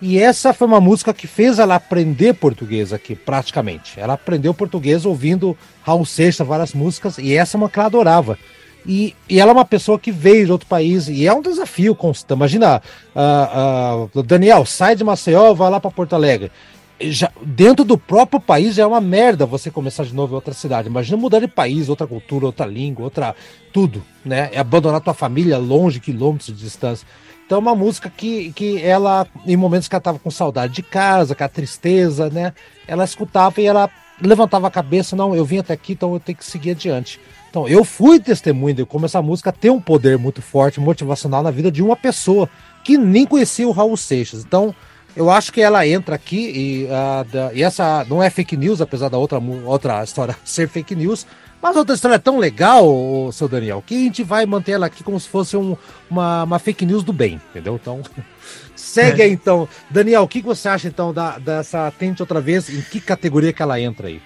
E essa foi uma música que fez ela aprender português aqui, praticamente. Ela aprendeu português ouvindo Raul Seixas, várias músicas, e essa é uma que ela adorava. E, e ela é uma pessoa que veio de outro país, e é um desafio constante. Imagina, uh, uh, Daniel, sai de Maceió, vai lá para Porto Alegre já, dentro do próprio país já é uma merda você começar de novo em outra cidade. Imagina mudar de país, outra cultura, outra língua, outra. tudo, né? É abandonar tua família longe, quilômetros de distância. Então é uma música que, que ela, em momentos que ela tava com saudade de casa, com a tristeza, né? Ela escutava e ela levantava a cabeça, não, eu vim até aqui, então eu tenho que seguir adiante. Então, eu fui testemunha de como essa música tem um poder muito forte, motivacional na vida de uma pessoa que nem conhecia o Raul Seixas. Então, eu acho que ela entra aqui e, uh, da, e essa não é fake news, apesar da outra, outra história <laughs> ser fake news, mas a outra história é tão legal, o, seu Daniel, que a gente vai manter ela aqui como se fosse um, uma, uma fake news do bem, entendeu? Então, <laughs> segue é. aí então. Daniel, o que você acha então da, dessa Tente Outra Vez? Em que categoria que ela entra aí?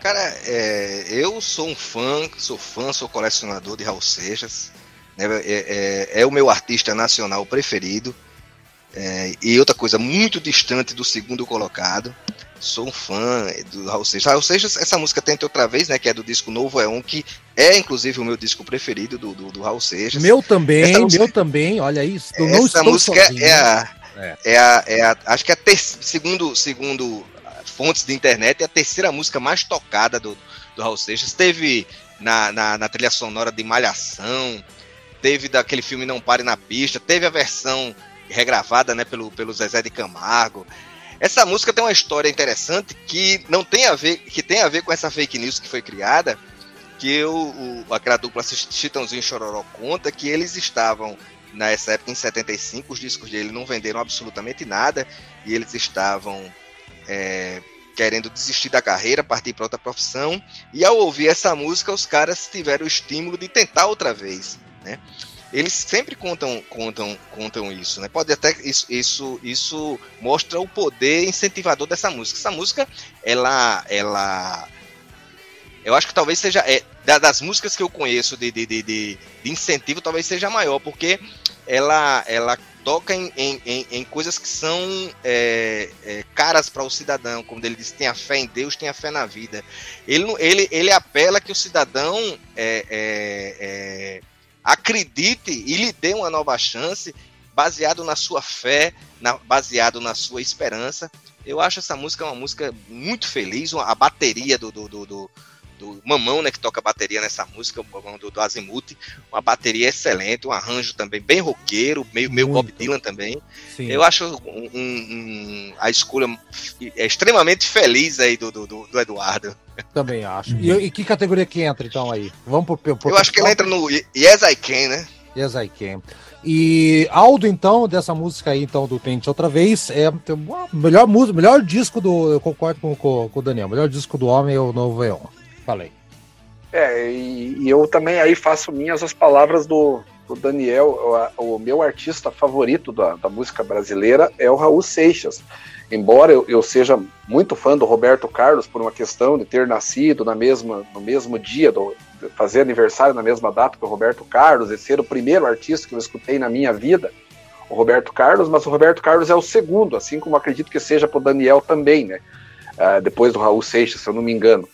Cara, é, eu sou um fã, sou fã, sou colecionador de Raul Seixas. Né, é, é, é o meu artista nacional preferido. É, e outra coisa, muito distante do segundo colocado. Sou um fã do Raul Seixas. Raul Seixas, essa música Tenta Outra Vez, né? Que é do disco Novo É Um, que é inclusive o meu disco preferido do, do, do Raul Seixas. Meu também, música, meu também, olha isso. essa música sozinho. é a, é. é. a, é a. Acho que é a ter, segundo, segundo fontes de internet, é a terceira música mais tocada do, do Raul Seixas. Teve na, na, na trilha sonora de Malhação, teve daquele filme Não Pare na Pista, teve a versão regravada né, pelo, pelo Zezé de Camargo. Essa música tem uma história interessante que não tem a ver, que tem a ver com essa fake news que foi criada, que o, o aquela dupla Chitãozinho e Chororó conta que eles estavam nessa época em 75 os discos dele não venderam absolutamente nada e eles estavam é, querendo desistir da carreira, partir para outra profissão e ao ouvir essa música os caras tiveram o estímulo de tentar outra vez, né? Eles sempre contam, contam, contam isso, né? Pode até isso, isso, isso mostra o poder incentivador dessa música. Essa música, ela, ela eu acho que talvez seja. É, das músicas que eu conheço de, de, de, de, incentivo, talvez seja maior, porque ela, ela toca em, em, em coisas que são é, é, caras para o cidadão, como ele diz, tenha fé em Deus, tenha fé na vida. Ele, ele, ele apela que o cidadão é, é, é, acredite e lhe dê uma nova chance, baseado na sua fé, na, baseado na sua esperança. Eu acho essa música uma música muito feliz, a bateria do, do, do do Mamão, né, que toca bateria nessa música, o Mamão do, do Azimuth, uma bateria excelente, um arranjo também bem roqueiro, meio, meio Bob Dylan também. Sim. Eu acho um, um, a escolha é extremamente feliz aí do, do, do Eduardo. Também acho. E, e, que categoria que entra então aí? Vamos pro, pro Eu acho que ele entra no Yes I Can, né? Yes I Can. E Aldo, então, dessa música aí, então, do Tente Outra Vez, é o melhor música, melhor disco do. Eu concordo com, com, com o Daniel, melhor disco do homem é o Novo Eon falei. É, e, e, eu também aí faço minhas as palavras do, do Daniel, o, o, meu artista favorito da, da, música brasileira é o Raul Seixas. Embora eu, eu, seja muito fã do Roberto Carlos por uma questão de ter nascido na mesma, no mesmo dia, do, fazer aniversário na mesma data que o Roberto Carlos, e ser o primeiro artista que eu escutei na minha vida, o Roberto Carlos, mas o Roberto Carlos é o segundo, assim como acredito que seja para o Daniel também, né? Uh, depois do Raul Seixas, se eu não me engano.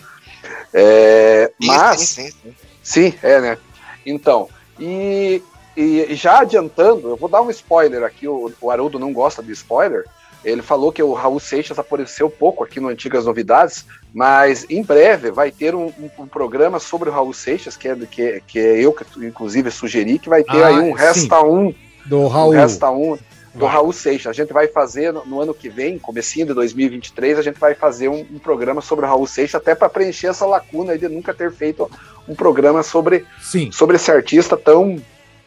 É, mas. Sim, sim, sim. sim, é, né? Então, e, e, já adiantando, eu vou dar um spoiler aqui, o, o Haroldo não gosta de spoiler. Ele falou que o Raul Seixas apareceu pouco aqui no Antigas Novidades, mas em breve vai ter um, um, um programa sobre o Raul Seixas, que é, que, que é eu que inclusive sugeri, que vai ter ah, aí um Resta 1. Um, do Raul. Um Resta 1. Um, do Raul Seixas. A gente vai fazer no, no, ano que vem, comecinho de 2023, a gente vai fazer um, um programa sobre o Raul Seixas, até para preencher essa lacuna de nunca ter feito um programa sobre, Sim. sobre esse artista tão,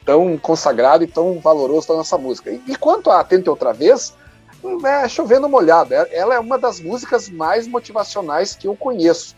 tão consagrado e tão valoroso da nossa música. E, e quanto a Tente Outra Vez, é chovendo molhado. É, ela é uma das músicas mais motivacionais que eu conheço.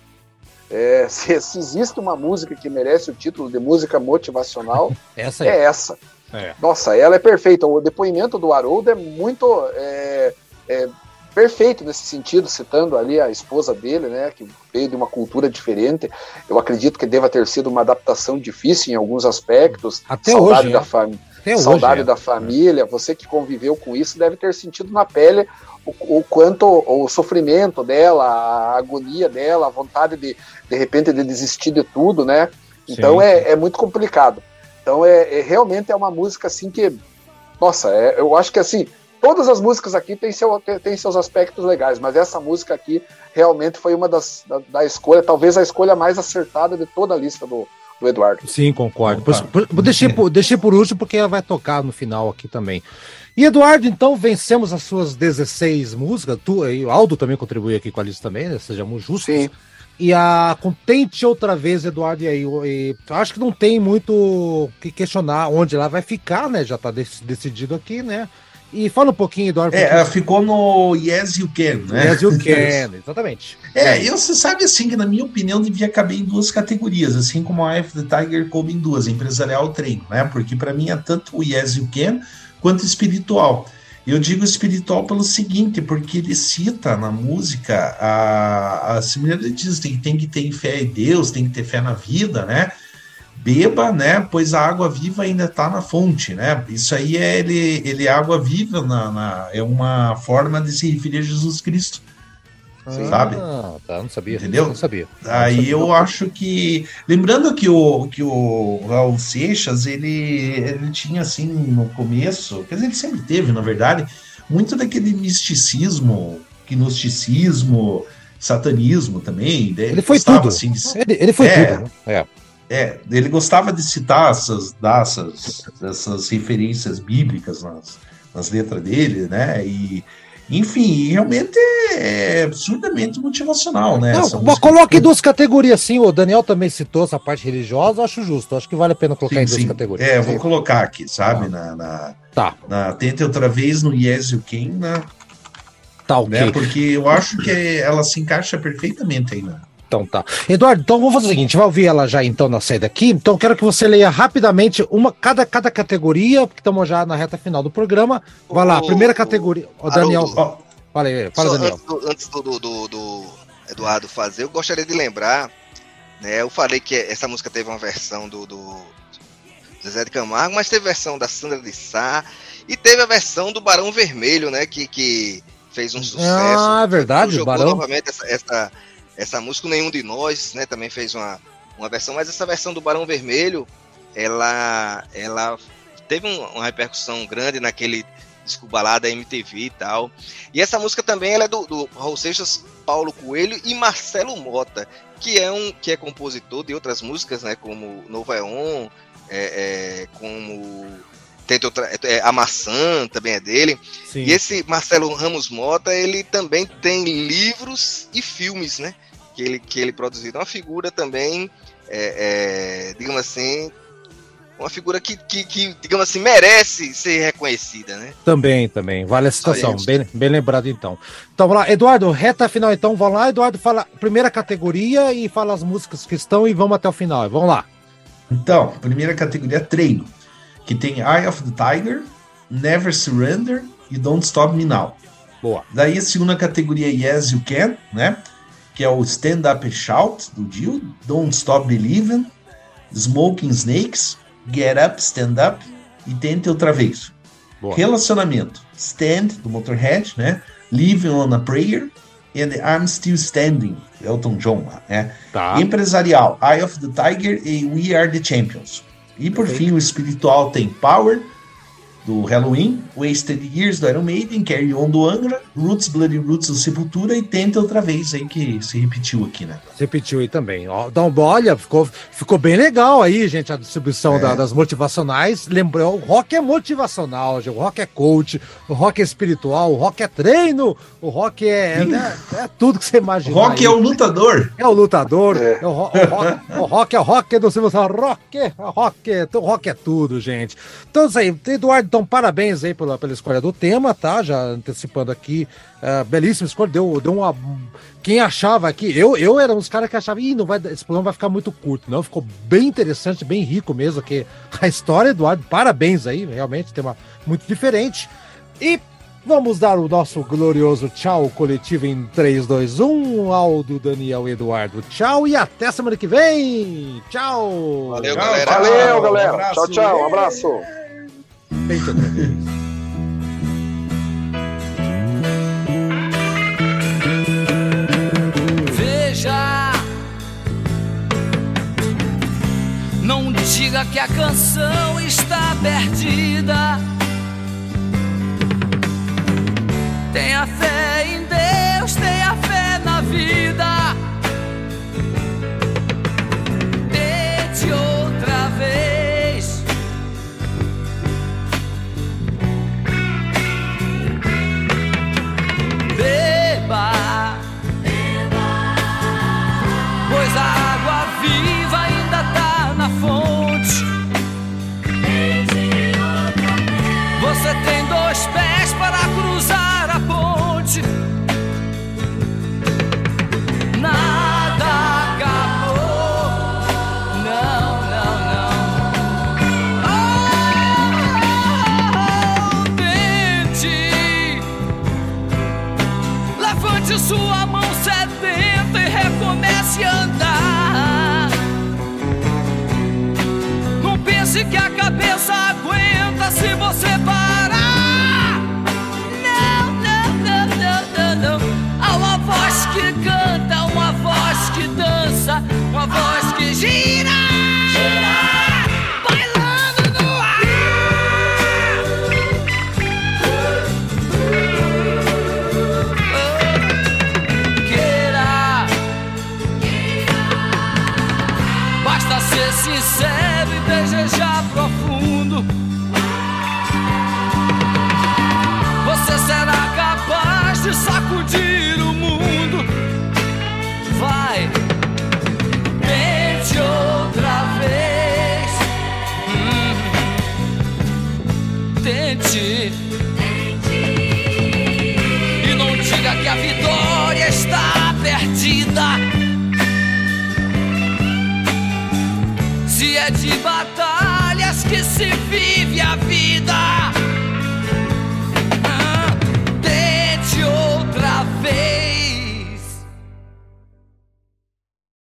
É, <laughs> se, se, existe uma música que merece o título de música motivacional, <laughs> essa é essa. É. Nossa, ela é perfeita. O depoimento do Haroldo é muito é, é, perfeito nesse sentido, citando ali a esposa dele, né, que veio de uma cultura diferente. Eu acredito que deva ter sido uma adaptação difícil em alguns aspectos. Até Saudade hoje, da família. Saudade hoje, da família, você que conviveu com isso deve ter sentido na pele o, o, quanto o sofrimento dela, a agonia dela, a vontade de de repente de desistir de tudo, né? Então é, é muito complicado. Então é, é, realmente é uma música assim que, nossa, é, eu acho que assim todas as músicas aqui têm, seu, têm seus aspectos legais, mas essa música aqui realmente foi uma das da, da escolha, talvez a escolha mais acertada de toda a lista do, do Eduardo. Sim, concordo. Por, por, deixei, por, deixei por último porque ela vai tocar no final aqui também. E Eduardo, então vencemos as suas 16 músicas. Tu e o Aldo também contribui aqui com a lista também, né? Sejamos justos. Sim. E a Contente outra vez, Eduardo, e aí, e, acho que não tem muito o que questionar onde ela vai ficar, né? Já tá decidido aqui, né? E fala um pouquinho, Eduardo. É, ela ficou no Yes You Can, né? Yes You Can, exatamente. É, eu, você sabe assim que, na minha opinião, devia caber em duas categorias, assim como a F the Tiger coube em duas, empresarial treino, né? Porque para mim é tanto o Yes You Can quanto espiritual. Eu digo espiritual pelo seguinte, porque ele cita na música a, a similaridade diz tem, tem que ter fé em Deus, tem que ter fé na vida, né? Beba, né? Pois a água viva ainda está na fonte, né? Isso aí é ele, ele é água viva, na, na, é uma forma de se referir a Jesus Cristo. Ah, sabe? Tá, não sabia. Entendeu? Não sabia. Aí sabia. eu acho que. Lembrando que o, que o Raul Seixas, ele, ele tinha assim no começo, quer dizer, ele sempre teve, na verdade, muito daquele misticismo, gnosticismo, satanismo também. Ele foi tudo. Assim, de... ele, ele, foi é, tudo. Né? É. É, ele gostava de citar essas, dar essas, referências bíblicas nas, nas letras dele, né? E, Enfim, realmente é absurdamente motivacional, né? Não, coloque em duas categorias, sim. O Daniel também citou essa parte religiosa, acho justo. Acho que vale a pena colocar sim, em duas sim. categorias. É, vou colocar aqui, sabe? Ah. Na, na, tá. na Tente outra vez no Yes You Can, na, tá, okay. né? Porque eu acho que ela se encaixa perfeitamente aí, né? Então tá. Eduardo, então vamos fazer o seguinte, vai ouvir ela já então na saída aqui. Então quero que você leia rapidamente uma cada, cada categoria, porque estamos já na reta final do programa. Vai lá, primeira categoria. O Daniel. fala aí, fala, Daniel. Antes, do, antes do, do, do, Eduardo fazer, eu gostaria de lembrar, né? Eu falei que essa música teve uma versão do, do Zezé de Camargo, mas teve versão da Sandra de Sá e teve a versão do Barão Vermelho, né? Que, que fez um sucesso. Ah, é verdade, o Barão. novamente essa, essa essa música Nenhum de Nós, né, também fez uma, uma versão, mas essa versão do Barão Vermelho, ela, ela teve um, uma repercussão grande naquele disco balada MTV e tal. E essa música também ela é do, do Raul Seixas, Paulo Coelho e Marcelo Mota, que é um que é compositor de outras músicas, né, como Novo Eon, é, é, como tem outra, é, a maçã também é dele. Sim. E esse Marcelo Ramos Mota, ele também tem livros e filmes, né? Que ele, que ele produziu. Então, uma figura também, é, é, digamos assim, uma figura que, que, que, digamos assim, merece ser reconhecida, né? Também, também. Vale a situação. Bem, bem lembrado, então. Então, vamos lá. Eduardo, reta final, então. Vamos lá. Eduardo, fala primeira categoria e fala as músicas que estão e vamos até o final. Vamos lá. Então, primeira categoria, treino. Que tem Eye of the Tiger, Never Surrender e Don't Stop Me Now. Boa. Daí a segunda categoria, Yes You Can, né? Que é o Stand Up and Shout, do Dio, Don't Stop Believing, Smoking Snakes, Get Up, Stand Up e Tente Outra Vez. Boa. Relacionamento, Stand, do Motorhead, né? Living on a Prayer and I'm Still Standing, Elton John, né? Tá. Empresarial, Eye of the Tiger e We Are the Champions. E por Perfeito. fim, o espiritual tem Power, do Halloween, Wasted Years do Iron Maiden, Carry On do Angra, Roots, Bloody Roots do Sepultura e Tenta outra vez aí que se repetiu aqui, né? Se repetiu aí também. Ó, então, olha, ficou, ficou bem legal aí, gente, a distribuição é. da, das motivacionais. Lembrou, o rock é motivacional, o rock é coach, o rock é espiritual, o rock é treino, o rock é, é, é tudo que você imagina. O rock aí. é o lutador. É o lutador, é. é o, o, rock, o rock é o rock do Silvio rock, é rock, o rock é tudo, gente. Então, isso aí, Eduardo, então, parabéns aí pela, pela escolha do tema, tá? Já antecipando aqui, uh, belíssima escolha, deu, deu uma... Quem achava aqui, eu, eu era um dos caras que achava, ih, não vai, esse programa vai ficar muito curto, não, ficou bem interessante, bem rico mesmo, que a história, Eduardo, parabéns aí, realmente, tema muito diferente. E Vamos dar o nosso glorioso tchau coletivo em 3, 2, 1. Aldo, Daniel Eduardo. Tchau e até semana que vem. Tchau. Valeu, galera. Valeu, galera. Um tchau, tchau. Um abraço. Tente outra vez. Veja, não diga que a canção está perdida. Tenha fé em Deus, tenha fé na vida. Tem